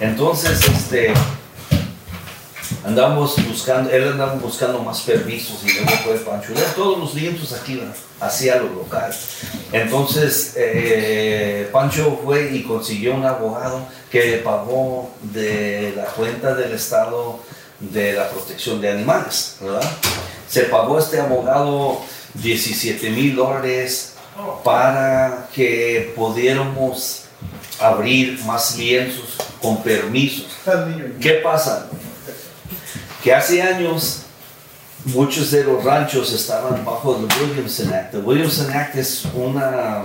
Entonces, este, andamos buscando, él andaba buscando más permisos y luego fue Pancho. Eran todos los lienzos aquí, ¿verdad? hacia lo local. Entonces, eh, Pancho fue y consiguió un abogado que pagó de la cuenta del Estado de la protección de animales, ¿verdad? Se pagó este abogado 17 mil dólares para que pudiéramos abrir más lienzos con permisos. ¿Qué pasa? Que hace años muchos de los ranchos estaban bajo el Williamson Act. El Williamson Act es una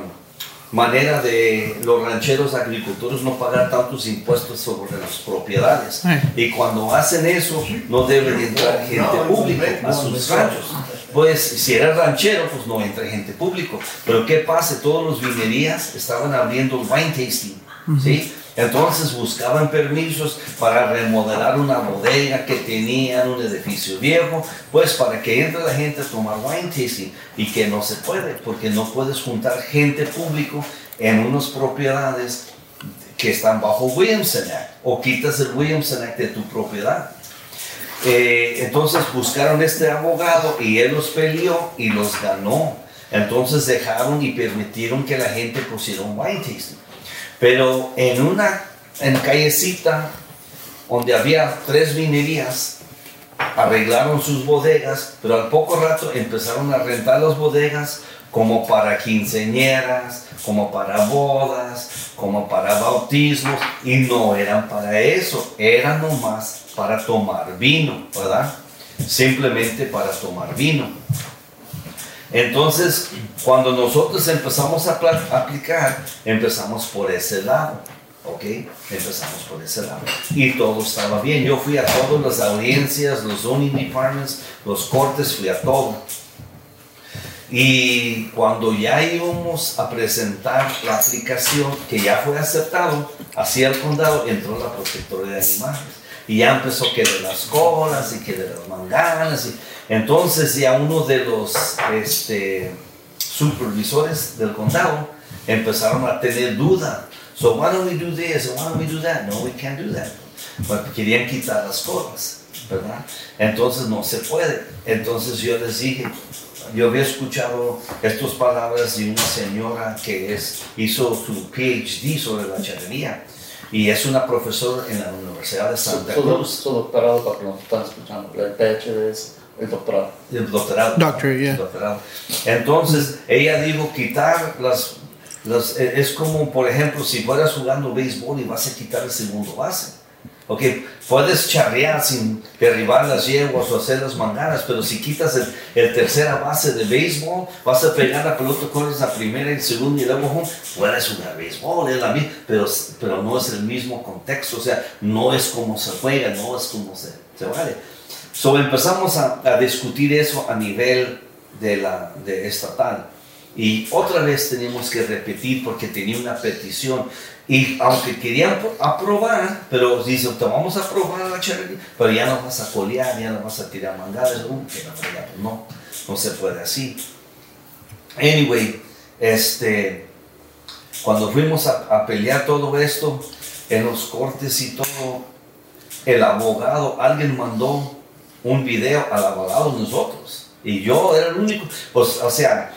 manera de los rancheros agricultores no pagar tantos impuestos sobre las propiedades. Y cuando hacen eso, no debe de entrar gente pública a sus ranchos. Pues si eres ranchero, pues no entra gente público. Pero ¿qué pasa? Todos los vinerías estaban abriendo wine tasting. ¿sí? Entonces buscaban permisos para remodelar una bodega que tenían un edificio viejo, pues para que entre la gente a tomar wine tasting y que no se puede, porque no puedes juntar gente público en unas propiedades que están bajo Williamson Act o quitas el Williamson Act de tu propiedad. Eh, entonces buscaron este abogado y él los peleó y los ganó. Entonces dejaron y permitieron que la gente pusiera un wine tasting. Pero en una en callecita donde había tres vinerías, arreglaron sus bodegas, pero al poco rato empezaron a rentar las bodegas como para quinceñeras, como para bodas, como para bautismos, y no eran para eso, eran nomás para tomar vino, ¿verdad? Simplemente para tomar vino. Entonces, cuando nosotros empezamos a aplicar, empezamos por ese lado, ¿ok? Empezamos por ese lado. Y todo estaba bien. Yo fui a todas las audiencias, los zoning departments, los cortes, fui a todo. Y cuando ya íbamos a presentar la aplicación, que ya fue aceptado, hacia el condado entró la protectora de animales. Y ya empezó que de las colas y que de las manganas. Y, entonces ya uno de los este, supervisores del condado empezaron a tener duda. So why don't we do this? Why don't we do that? No, we can't do that. Porque querían quitar las colas, ¿verdad? Entonces no se puede. Entonces yo les dije, yo había escuchado estas palabras de una señora que es, hizo su PhD sobre la charrería y es una profesora en la Universidad de Su, Santa su- Cruz. su doctorado, para que nos están escuchando, el PhD es el doctorado. El doctorado. Doctor, yeah. Doctorado. Entonces, ella dijo quitar las, las- eh, Es como, por ejemplo, si fueras jugando béisbol y vas a quitar el segundo base. Ok, puedes charrear sin derribar las yeguas o hacer las manganas, pero si quitas el, el tercera base de béisbol, vas a pegar la pelota, corres a primera y segunda y luego home, puedes jugar béisbol, es la misma, pero, pero no es el mismo contexto, o sea, no es como se juega, no es como se, se vale. So empezamos a, a discutir eso a nivel de la de estatal. Y otra vez tenemos que repetir porque tenía una petición. Y aunque querían pro- aprobar, pero dicen, te vamos a aprobar la charrería, pero ya no vas a colear, ya no vas a tirar mangadas. Uh, pues no, no se puede así. Anyway, este, cuando fuimos a, a pelear todo esto, en los cortes y todo, el abogado, alguien mandó un video al abogado nosotros. Y yo era el único, pues, o sea,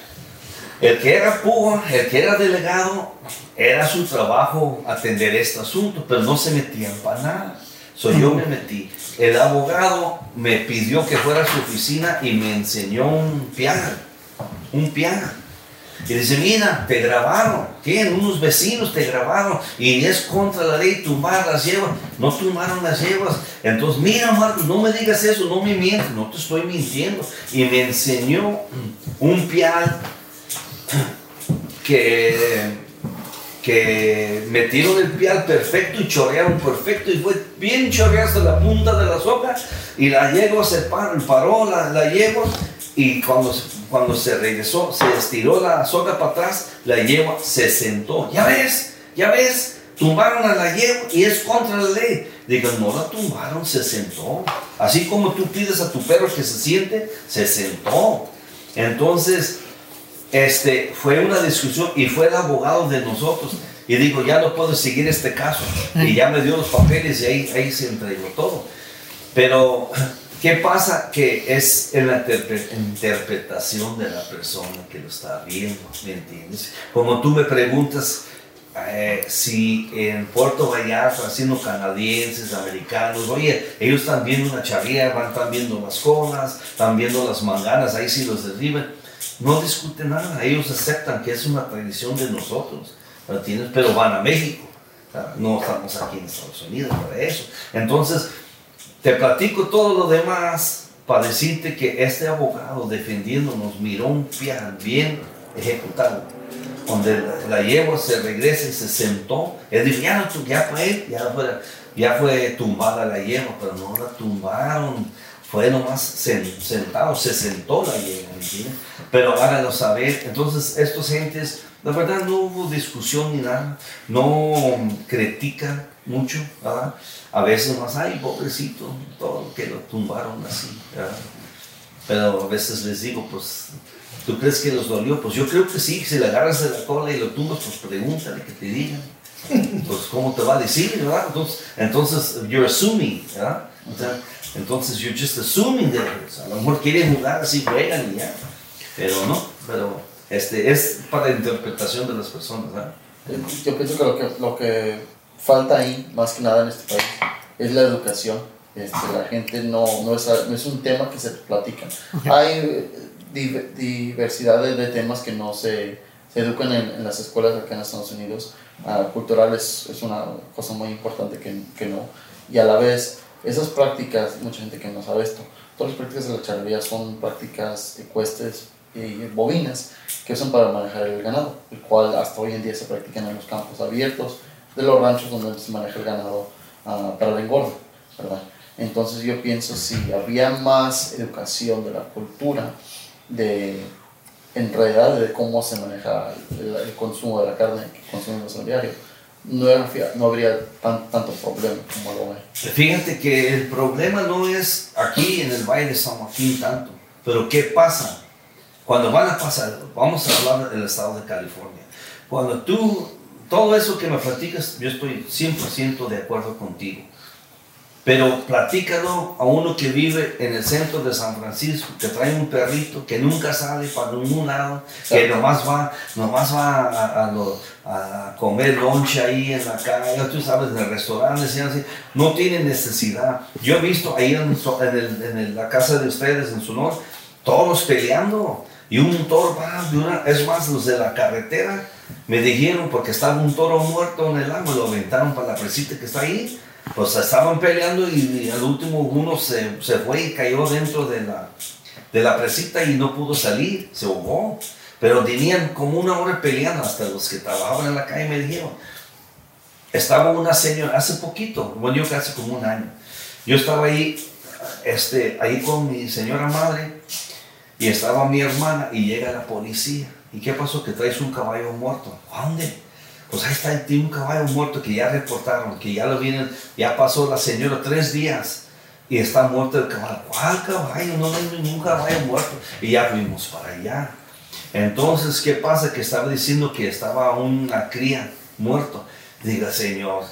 el que era púa, el que era delegado, era su trabajo atender este asunto, pero no se metían para nada. So, yo me metí. El abogado me pidió que fuera a su oficina y me enseñó un piano, un piano. Y dice, mira, te grabaron. ¿Qué? Unos vecinos te grabaron. Y es contra la ley tumbar las yeguas. No tumbaron las yeguas. Entonces, mira, Marcos, no me digas eso, no me mientes, no te estoy mintiendo. Y me enseñó un pial que que metieron el pial perfecto y chorrearon perfecto y fue bien chorreado hasta la punta de la soga y la yegua se paró, paró la, la yegua y cuando, cuando se regresó, se estiró la soga para atrás, la yegua se sentó. Ya ves, ya ves, tumbaron a la yegua y es contra la ley. Digo, no la tumbaron, se sentó. Así como tú pides a tu perro que se siente, se sentó. Entonces, este, fue una discusión y fue el abogado de nosotros. Y digo, ya no puedo seguir este caso. Y ya me dio los papeles y ahí, ahí se entregó todo. Pero, ¿qué pasa? Que es en la interpre- interpretación de la persona que lo está viendo, ¿me entiendes? Como tú me preguntas eh, si en Puerto Vallarta, haciendo canadienses, americanos, oye, ellos están viendo una charría, van, están viendo las colas, están viendo las manganas, ahí sí los derriban no discuten nada, ellos aceptan que es una tradición de nosotros, ¿me entiendes? Pero van a México, no estamos aquí en Estados Unidos para eso. Entonces, te platico todo lo demás para decirte que este abogado defendiéndonos miró un pial bien ejecutado, donde la, yegua se regresa y se sentó, él dijo, ya, fue, ya fue, ya fue tumbada la yegua, pero no la tumbaron, fue nomás sen- sentado, se sentó la yegua, ¿entiendes? Pero háganlo saber. Entonces, estos gentes, la verdad no hubo discusión ni nada, no critican mucho, ¿verdad? A veces más, ay, pobrecito, todo que lo tumbaron así, ¿verdad? Pero a veces les digo, pues, ¿tú crees que los dolió? Pues yo creo que sí, si le agarras de la cola y lo tumbas, pues pregúntale que te digan. Pues, ¿cómo te va a decir, verdad? Entonces, you're assuming, ¿verdad? O sea, entonces, you're just assuming that pues, a lo mejor quieren jugar así, juegan y ya. Pero no, pero este, es para interpretación de las personas, ¿verdad? Yo pienso que lo que, lo que falta ahí, más que nada en este país, es la educación. Este, la gente no, no, es, no es un tema que se platica. Hay eh, div- diversidad de, de temas que no se, se educan en, en las escuelas acá en Estados Unidos. Ah, cultural es, es una cosa muy importante que, que no. Y a la vez, esas prácticas, mucha gente que no sabe esto, todas las prácticas de la charrería son prácticas ecuestres y bovinas que usan para manejar el ganado, el cual hasta hoy en día se practican en los campos abiertos de los ranchos donde se maneja el ganado ah, para el engordo, ¿verdad? Entonces yo pienso si había más educación de la cultura, de en realidad de cómo se maneja el, consumo de la carne que consumimos a diario, no, no habría tan, tanto problema como lo hay. Fíjate que el problema no es aquí en el Valle de San Joaquín tanto, pero ¿qué pasa? Cuando van a pasar, vamos a hablar del estado de California. Cuando tú, todo eso que me platicas, yo estoy 100% de acuerdo contigo. Pero platícalo a uno que vive en el centro de San Francisco, que trae un perrito que nunca sale para ningún lado, que nomás va, nomás va a, a lo- a comer lonche ahí en la calle, tú sabes, en el restaurante, y así. no tiene necesidad. Yo he visto ahí en, so- en el- en el- la casa de ustedes, en su norte, todos peleando. Y un toro va de una, es más, los de la carretera me dijeron porque estaba un toro muerto en el agua, lo aventaron para la presita que está ahí. Pues estaban peleando y, al último uno se, se fue y cayó dentro de la, de la presita y no pudo salir, se ahogó. Pero tenían como una hora peleando, hasta los que trabajaban en la calle me dijeron. Estaba una señora, hace poquito, bueno, yo casi como un año. Yo estaba ahí, este, ahí con mi señora madre y estaba mi hermana y llega la policía. ¿Y qué pasó? Que traes un caballo muerto. ¿A ¿Dónde? Pues ahí está, tiene un caballo muerto que ya reportaron, que ya lo vienen, ya pasó la señora tres días y está muerto el caballo. ¿Cuál caballo? No hay ningún caballo muerto. Y ya fuimos para allá. Entonces, ¿qué pasa? Que estaba diciendo que estaba una cría muerto. Diga, Señor,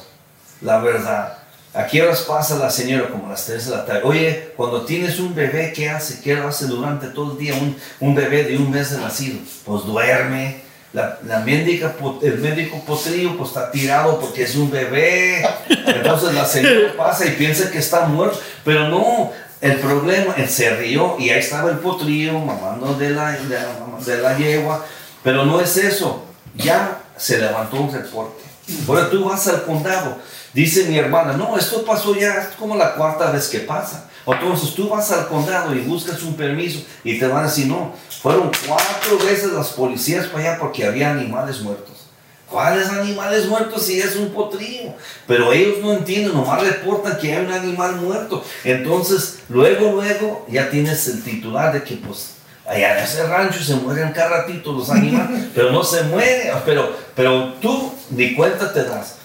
la verdad, ¿a qué horas pasa la señora? Como a las 3 de la tarde. Oye, cuando tienes un bebé, ¿qué hace? ¿Qué hace durante todo el día un, un bebé de un mes de nacido? Pues duerme. La, la médica, el médico potrillo pues está tirado porque es un bebé. Entonces la señora pasa y piensa que está muerto. Pero no, el problema, él se rió y ahí estaba el potrillo mamando de la, de de la yegua. Pero no es eso. Ya se levantó un reporte. Ahora tú vas al condado. Dice mi hermana, no, esto pasó ya, es como la cuarta vez que pasa. Entonces tú vas al condado y buscas un permiso y te van a decir, no, fueron cuatro veces las policías para allá porque había animales muertos. ¿Cuáles animales muertos si es un potrillo? Pero ellos no entienden, nomás reportan que hay un animal muerto. Entonces, luego, luego, ya tienes el titular de que, pues, allá en ese rancho se mueren cada ratito los animales, pero no se mueren. Pero, pero tú ni cuenta te das.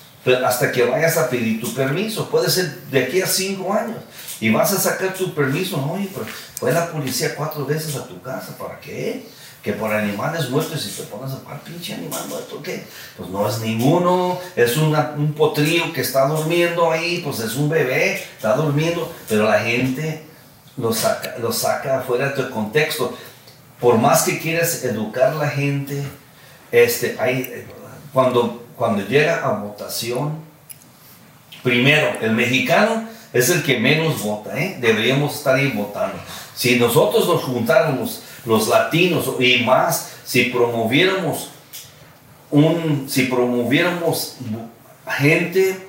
Hasta que vayas a pedir tu permiso, puede ser de aquí a cinco años, y vas a sacar tu permiso, oye, pero fue la policía cuatro veces a tu casa, ¿para qué? que por animales muertos, y te pones a par pinche animal muerto, ¿qué? Pues no es ninguno, es una- un potrillo que está durmiendo ahí, pues es un bebé, está durmiendo, pero la gente lo saca, lo saca fuera de tu contexto. Por más que quieras educar a la gente, este, hay, cuando, cuando llega a votación, primero, el mexicano es el que menos vota, ¿eh? deberíamos estar ahí votando. Si nosotros nos juntáramos, los latinos y más, si promoviéramos un, si promoviéramos gente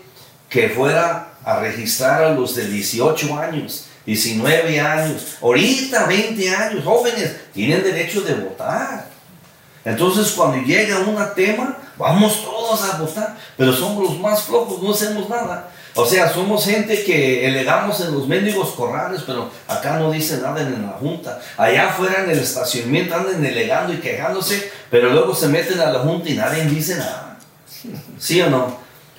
que fuera a registrar a los de 18 años, 19 años, ahorita 20 años, jóvenes, tienen derecho de votar. Entonces cuando llega un tema, vamos todos a votar, pero somos los más flojos, no hacemos nada. O sea, somos gente que elegamos en los mendigos corrales, pero acá no dice nada en la junta. Allá afuera en el estacionamiento andan elegando y quejándose, pero luego se meten a la junta y nadie dice nada. ¿Sí o no?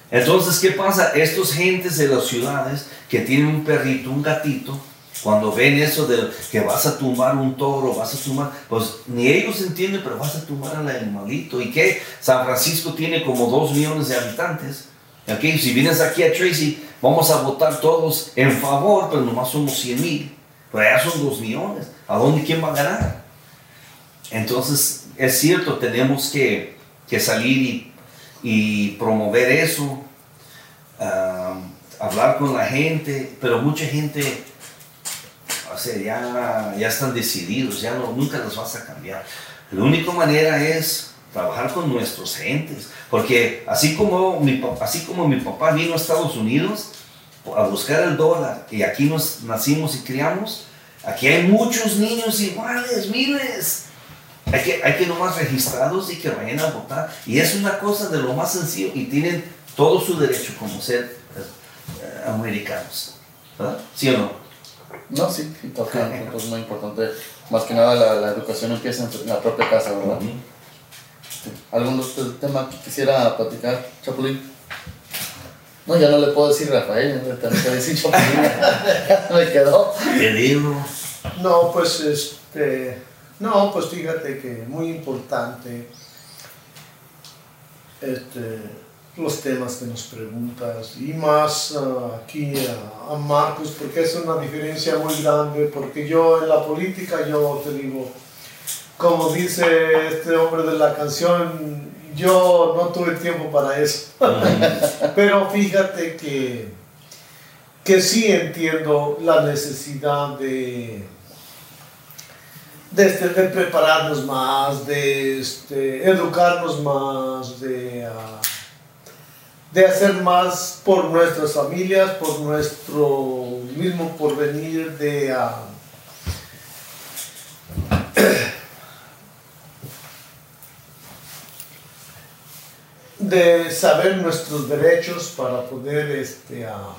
Entonces, ¿qué pasa? Estos gentes de las ciudades que tienen un perrito, un gatito, cuando ven eso de que vas a tumbar un toro, vas a tumbar, pues ni ellos entienden, pero vas a tumbar al animalito. ¿Y qué? San Francisco tiene como dos millones de habitantes. Aquí, si vienes aquí a Tracy, vamos a votar todos en favor, pero nomás somos 100 mil. Pero allá son 2 millones. ¿A dónde quién va a ganar? Entonces, es cierto, tenemos que, que salir y, y promover eso, ah, hablar con la gente, pero mucha gente, o sea, ya, ya están decididos, ya no, nunca los vas a cambiar. La única manera es trabajar con nuestros gentes, porque así como mi, así como mi papá vino a Estados Unidos a buscar el dólar y aquí nos nacimos y criamos, aquí hay muchos niños iguales, miles. Hay que, hay que nomás registrarlos y que vayan a votar. Y es una cosa de lo más sencillo y tienen todo su derecho como ser eh, americanos. ¿verdad? ¿Sí o no? No, sí, toca un punto muy importante. Más que nada la, la educación empieza en la propia casa, ¿verdad? ¿Algún otro tema que quisiera platicar, Chapulín? No, ya no le puedo decir Rafael, ya le tengo que decir Chapulín. Me quedó. Te digo. No, pues este. No, pues fíjate que muy importante este, los temas que nos preguntas y más ah, aquí a, a Marcos porque es una diferencia muy grande porque yo en la política yo te digo como dice este hombre de la canción yo no tuve tiempo para eso. Pero fíjate que que sí entiendo la necesidad de, de, este, de prepararnos más, de este, educarnos más, de, ah, de hacer más por nuestras familias, por nuestro mismo porvenir, de, ah, de saber nuestros derechos para poder este, ah,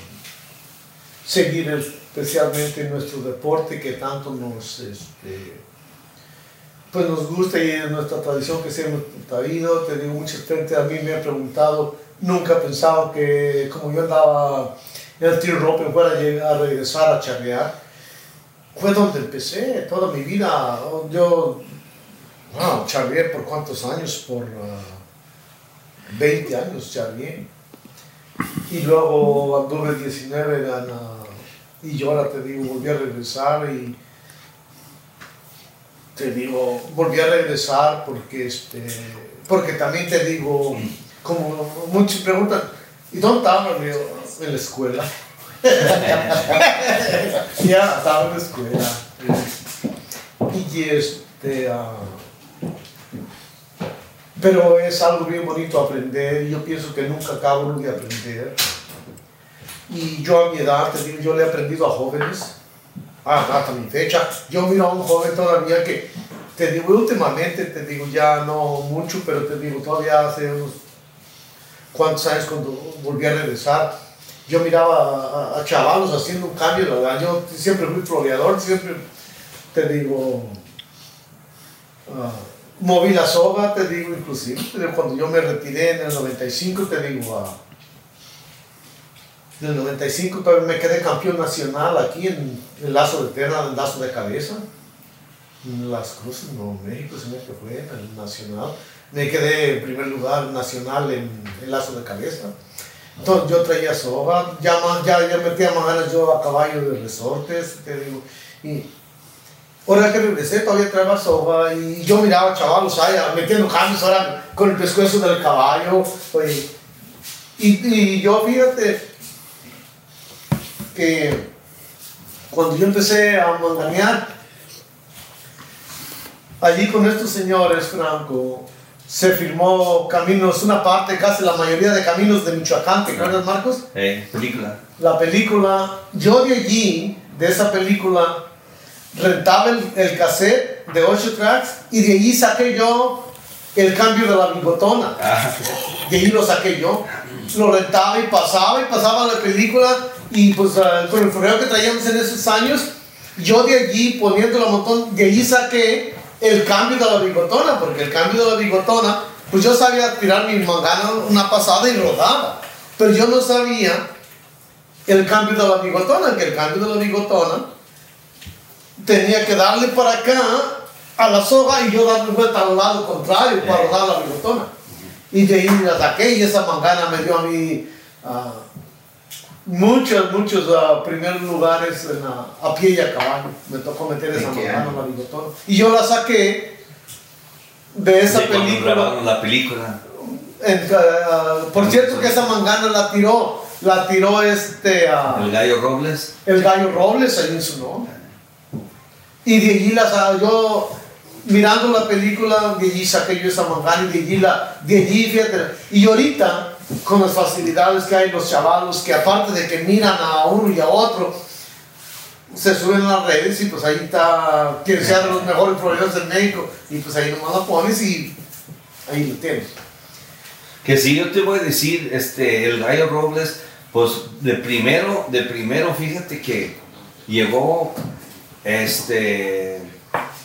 seguir especialmente nuestro deporte que tanto nos, este, pues nos gusta y es nuestra tradición que se hemos traído. Te digo, mucha gente a mí me ha preguntado, nunca he pensado que como yo andaba en el tiro rope fuera a regresar a charrear. Fue donde empecé toda mi vida. Yo, wow, charreé por cuántos años, por ah, 20 años charreé. Y luego anduve 19 gana, y yo ahora te digo, volví a regresar y te digo, volví a regresar porque, este, porque también te digo, como muchos preguntan, ¿y dónde estaba? Le digo, en la escuela. ya estaba en la escuela. Y este, ah, Pero es algo bien bonito aprender. Yo pienso que nunca acabo de aprender. Y yo a mi edad, te digo, yo le he aprendido a jóvenes, hasta mi fecha. Yo miro a un joven todavía que, te digo, últimamente, te digo, ya no mucho, pero te digo, todavía hace unos cuantos años cuando volví a regresar, yo miraba a, a chavalos haciendo un cambio, la verdad. Yo siempre fui floreador, siempre, te digo, ah, moví la soga, te digo, inclusive, cuando yo me retiré en el 95, te digo, ah, en el 95 todavía me quedé campeón nacional aquí en el lazo de perna, en el lazo de cabeza. En Las Cruces, Nuevo México, se me fue, en el nacional. Me quedé en primer lugar nacional en el lazo de cabeza. Entonces yo traía soga, ya, ma- ya, ya metía más ganas yo a caballo de resortes, te digo. Y ahora que regresé todavía traía soga y yo miraba chavalos ahí metiendo cambios ahora con el pescuezo del caballo. y yo fíjate que cuando yo empecé a manganear, allí con estos señores, Franco, se firmó caminos, una parte, casi la mayoría de caminos de Michoacán, ¿te acuerdas, Marcos? Eh, película. La película, yo de allí, de esa película, rentaba el, el cassette de 8 tracks y de allí saqué yo el cambio de la bigotona. Ah, De ahí lo saqué yo. Lo rentaba y pasaba y pasaba la película y pues ah, con el correo que traíamos en esos años, yo de allí poniendo la montón, de allí saqué el cambio de la bigotona, porque el cambio de la bigotona, pues yo sabía tirar mi mangana una pasada y rodaba, pero yo no sabía el cambio de la bigotona, que el cambio de la bigotona tenía que darle para acá a la soga y yo darle vuelta al lado contrario para rodar la bigotona. Y de ahí la saqué y esa mangana me dio a mí ah, muchos, muchos ah, primeros lugares en, ah, a pie y a caballo. Me tocó meter esa en la bigotona. Y yo la saqué de esa de película. la película. En, ah, por cierto que esa mangana la tiró, la tiró este... ah, El gallo Robles. el gallo Robles ahí en su nombre. Y de allí ah, yo, mirando la película, de allí saqué yo esa mangana y de allí, la, de allí, fíjate. Y ahorita, con las facilidades que hay los chavalos, que aparte de que miran a uno y a otro, se suben a las redes y pues ahí está, quien sea de los mejores proveedores de México, y pues ahí nomás la pones y ahí lo tienes. Que si yo te voy a decir, este, el gallo Robles, pues de primero, de primero, fíjate que llegó este,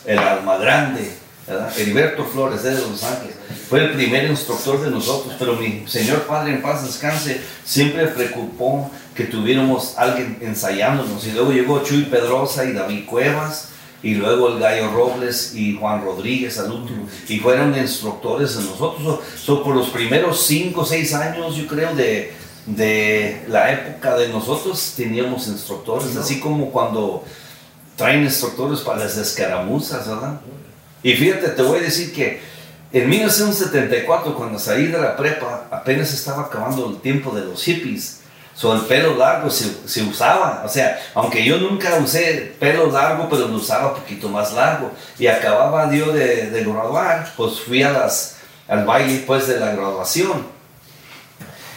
el alma grande, ¿verdad? Heriberto Flores de Los Ángeles. Fue el primer instructor de nosotros, pero mi señor padre en paz descanse siempre preocupó que tuviéramos alguien ensayándonos. Y luego llegó Chuy Pedrosa y David Cuevas, y luego el Gallo Robles y Juan Rodríguez al último, y fueron instructores de nosotros. So- so, por los primeros 5 o 6 años, yo creo, de, de la época de nosotros, teníamos instructores, así como cuando traen instructores para las escaramuzas, ¿verdad? Y fíjate, te voy a decir que en 1974, cuando salí de la prepa, apenas estaba acabando el tiempo de los hippies. So, el pelo largo se, se usaba, o sea, aunque yo nunca usé pelo largo, pero lo usaba un poquito más largo. Y acababa yo de, de graduar, pues fui a las, al baile pues de la graduación.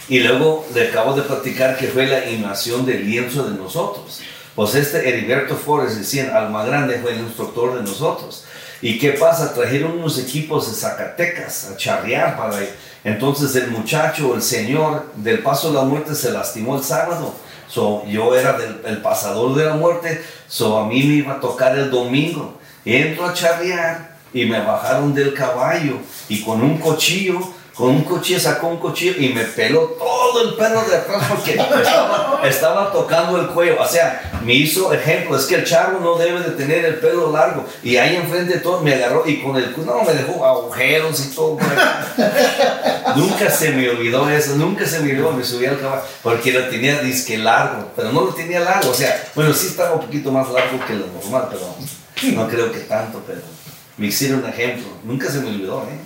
Y luego le acabo de platicar que fue la inhumación del lienzo de nosotros. Pues este Heriberto Flores, decían, Alma Grande fue el instructor de nosotros. ¿Y qué pasa? Trajeron unos equipos de Zacatecas a charrear para ahí. Entonces el muchacho, el señor del Paso de la Muerte se lastimó el sábado. So, yo era el pasador de la muerte, so a mí me iba a tocar el domingo. Entro a charrear y me bajaron del caballo y con un cuchillo, con un cuchillo sacó un cuchillo y me peló todo el pelo de atrás porque estaba, tocando el cuello. O sea, me hizo ejemplo, es que el charro no debe de tener el pelo largo. Y ahí enfrente de todo me agarró y con el no me dejó agujeros y todo. nunca se me olvidó eso, nunca se me olvidó, me subí al caballo porque lo tenía disque largo, pero no lo tenía largo. O sea, bueno, sí estaba un poquito más largo que lo normal, pero no creo que tanto, pero me hicieron ejemplo. Nunca se me olvidó, ¿eh?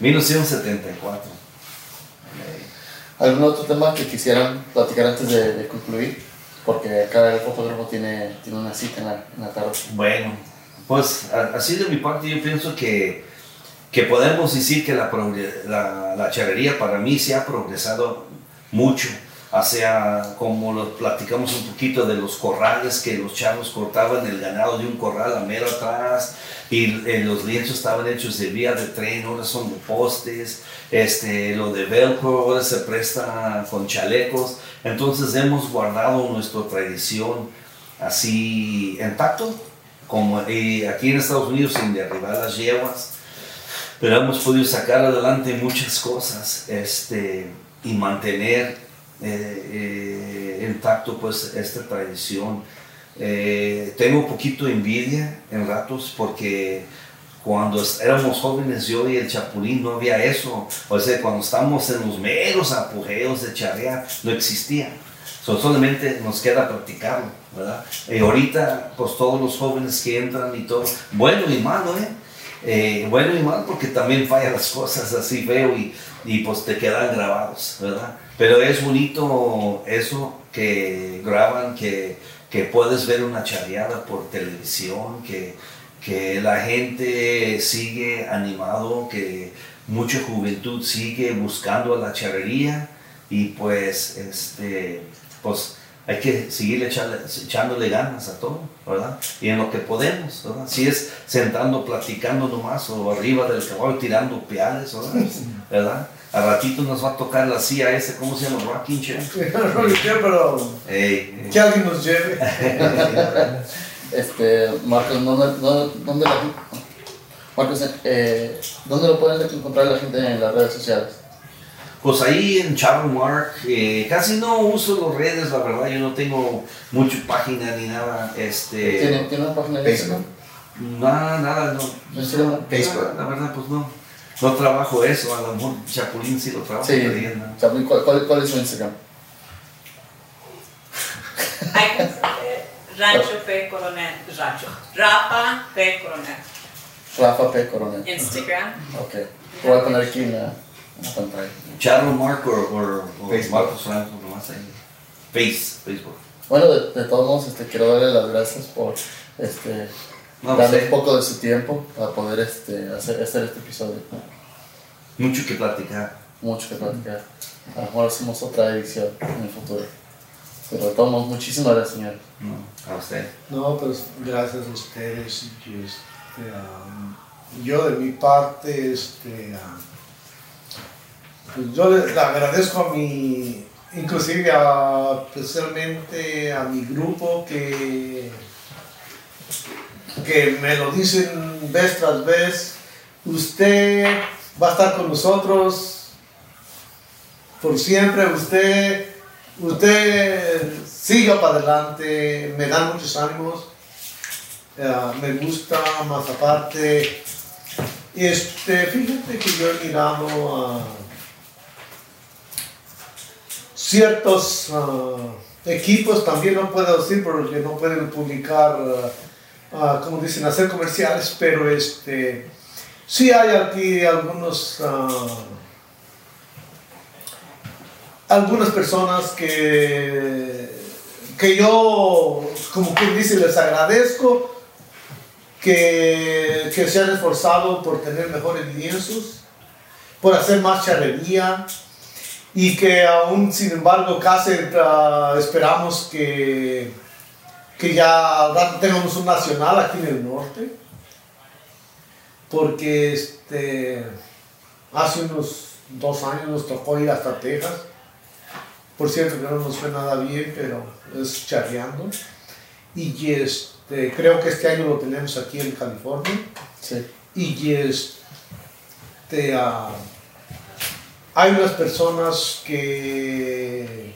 1974. ¿Algún otro tema que quisieran platicar antes de, de concluir? Porque el fotógrafo tiene, tiene una cita en la, en la tarde. Bueno, pues a- así de mi parte yo pienso que, que podemos decir que la, la, la charrería para mí se ha progresado mucho. Sea, como lo platicamos un poquito de los corrales, que los chavos cortaban el ganado de un corral a mero atrás, y eh, los lienzos estaban hechos de vía de tren, ahora son de postes, este, lo de velcro ahora se presta con chalecos, entonces hemos guardado nuestra tradición así intacto, como eh, aquí en Estados Unidos sin derribar las yeguas, pero hemos podido sacar adelante muchas cosas este, y mantener eh, eh, intacto pues esta tradición. Eh, tengo un poquito de envidia en ratos porque cuando éramos jóvenes yo y el Chapulín no había eso. O sea, cuando estábamos en los meros apogeos de charrea no existía. So, solamente nos queda practicarlo, ¿verdad? Y ahorita, pues todos los jóvenes que entran y todo, bueno y malo, ¿eh? Eh, bueno y mal porque también fallan las cosas así veo y, y pues te quedan grabados, ¿verdad? Pero es bonito eso que graban, que, que puedes ver una charreada por televisión, que, que la gente sigue animado, que mucha juventud sigue buscando la charrería y pues este pues hay que seguir echarle- echándole ganas a todo, ¿verdad? Y en lo que podemos, ¿verdad? Si es sentando, platicando nomás, o arriba del caballo tirando ¿verdad? ¿verdad? A ratito nos va a tocar la CIA ese, ¿cómo se llama? Rocking Chair. No lo sé, pero que alguien nos lleve. Este, Marcos, ¿dónde, dónde, dónde la gente- Marcos, eh, ¿dónde lo pueden encontrar la gente en las redes sociales? Pues ahí en Chavo Mark, eh, casi no uso las redes, la verdad, yo no tengo mucha página ni nada, ¿Tiene, este, ¿tiene una página de Facebook. Instagram? nada, nada, no. Facebook. La verdad, pues no, no trabajo eso, a lo mejor Chapulín sí lo trabaja, Sí. Chapulín, ¿cuál, cuál, cuál es su Instagram? Eh, Rancho P. Coronel. Rancho. Rapa P. Coronel. Rafa P. Coronel. Instagram. Ok. Lo voy a poner aquí en la, en la pantalla. Charlo Mark o. Marcos Franco, nomás ahí. Face, Facebook. Bueno, de, de todos modos, este, quiero darle las gracias por este, No, sí. un poco de su tiempo para poder este, hacer, hacer este episodio. Mucho que platicar. Mucho que platicar. A lo mejor hacemos otra edición en el futuro. Pero modos, muchísimas gracias, señor. No, a usted. No, pues gracias a ustedes. y, este, am, yo de mi parte, este, am, pues yo le, le agradezco a mi, inclusive a, especialmente a mi grupo que, que me lo dicen vez tras vez. Usted va a estar con nosotros por siempre. Usted, usted siga para adelante. Me dan muchos ánimos. Eh, me gusta, más aparte. Este, fíjate que yo he mirado a ciertos ah, equipos, también no puedo decir porque no pueden publicar, ah, ah, como dicen, hacer comerciales, pero este, sí hay aquí algunos, ah, algunas personas que, que yo, como quien dice, les agradezco que, que se han esforzado por tener mejores lienzos, por hacer más charrería y que aún sin embargo casi ah, esperamos que, que ya al rato tengamos un nacional aquí en el norte porque este, hace unos dos años nos tocó ir hasta Texas. Por cierto que no nos fue nada bien pero es charreando. Y este, creo que este año lo tenemos aquí en California. Sí. y este, ah, hay unas personas que,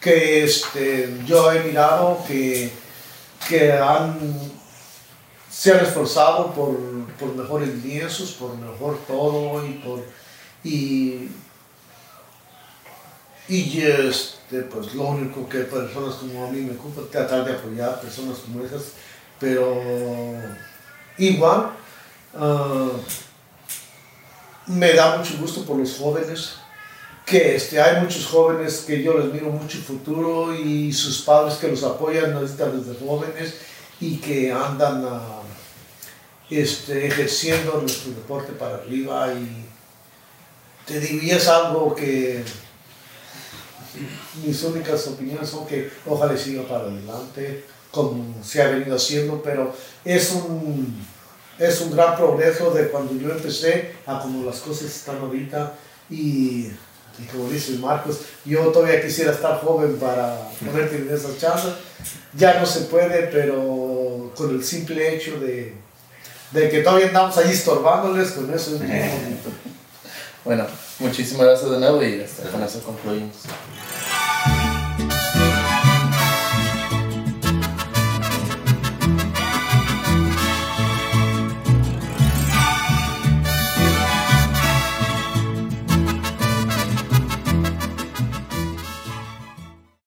que este, yo he mirado que, que han, se han esforzado por, por mejores lienzos, por mejor todo y por y, y este, pues lo único que personas como a mí me ocupa tratar de apoyar personas como esas, pero igual ah, me da mucho gusto por los jóvenes, que este, hay muchos jóvenes que yo les miro mucho futuro y sus padres que los apoyan ahorita desde jóvenes y que andan ah, este, ejerciendo nuestro deporte para arriba y te digo, algo que mis únicas opiniones son que ojalá siga para adelante como se ha venido haciendo, pero es un, es un gran progreso de cuando yo empecé a como las cosas están ahorita y, y como dice Marcos, yo todavía quisiera estar joven para poder tener esas chances, ya no se puede, pero con el simple hecho de, de que todavía andamos ahí estorbándoles, con eso es bien bonito. Bueno, muchísimas gracias de nuevo y hasta con eso concluimos.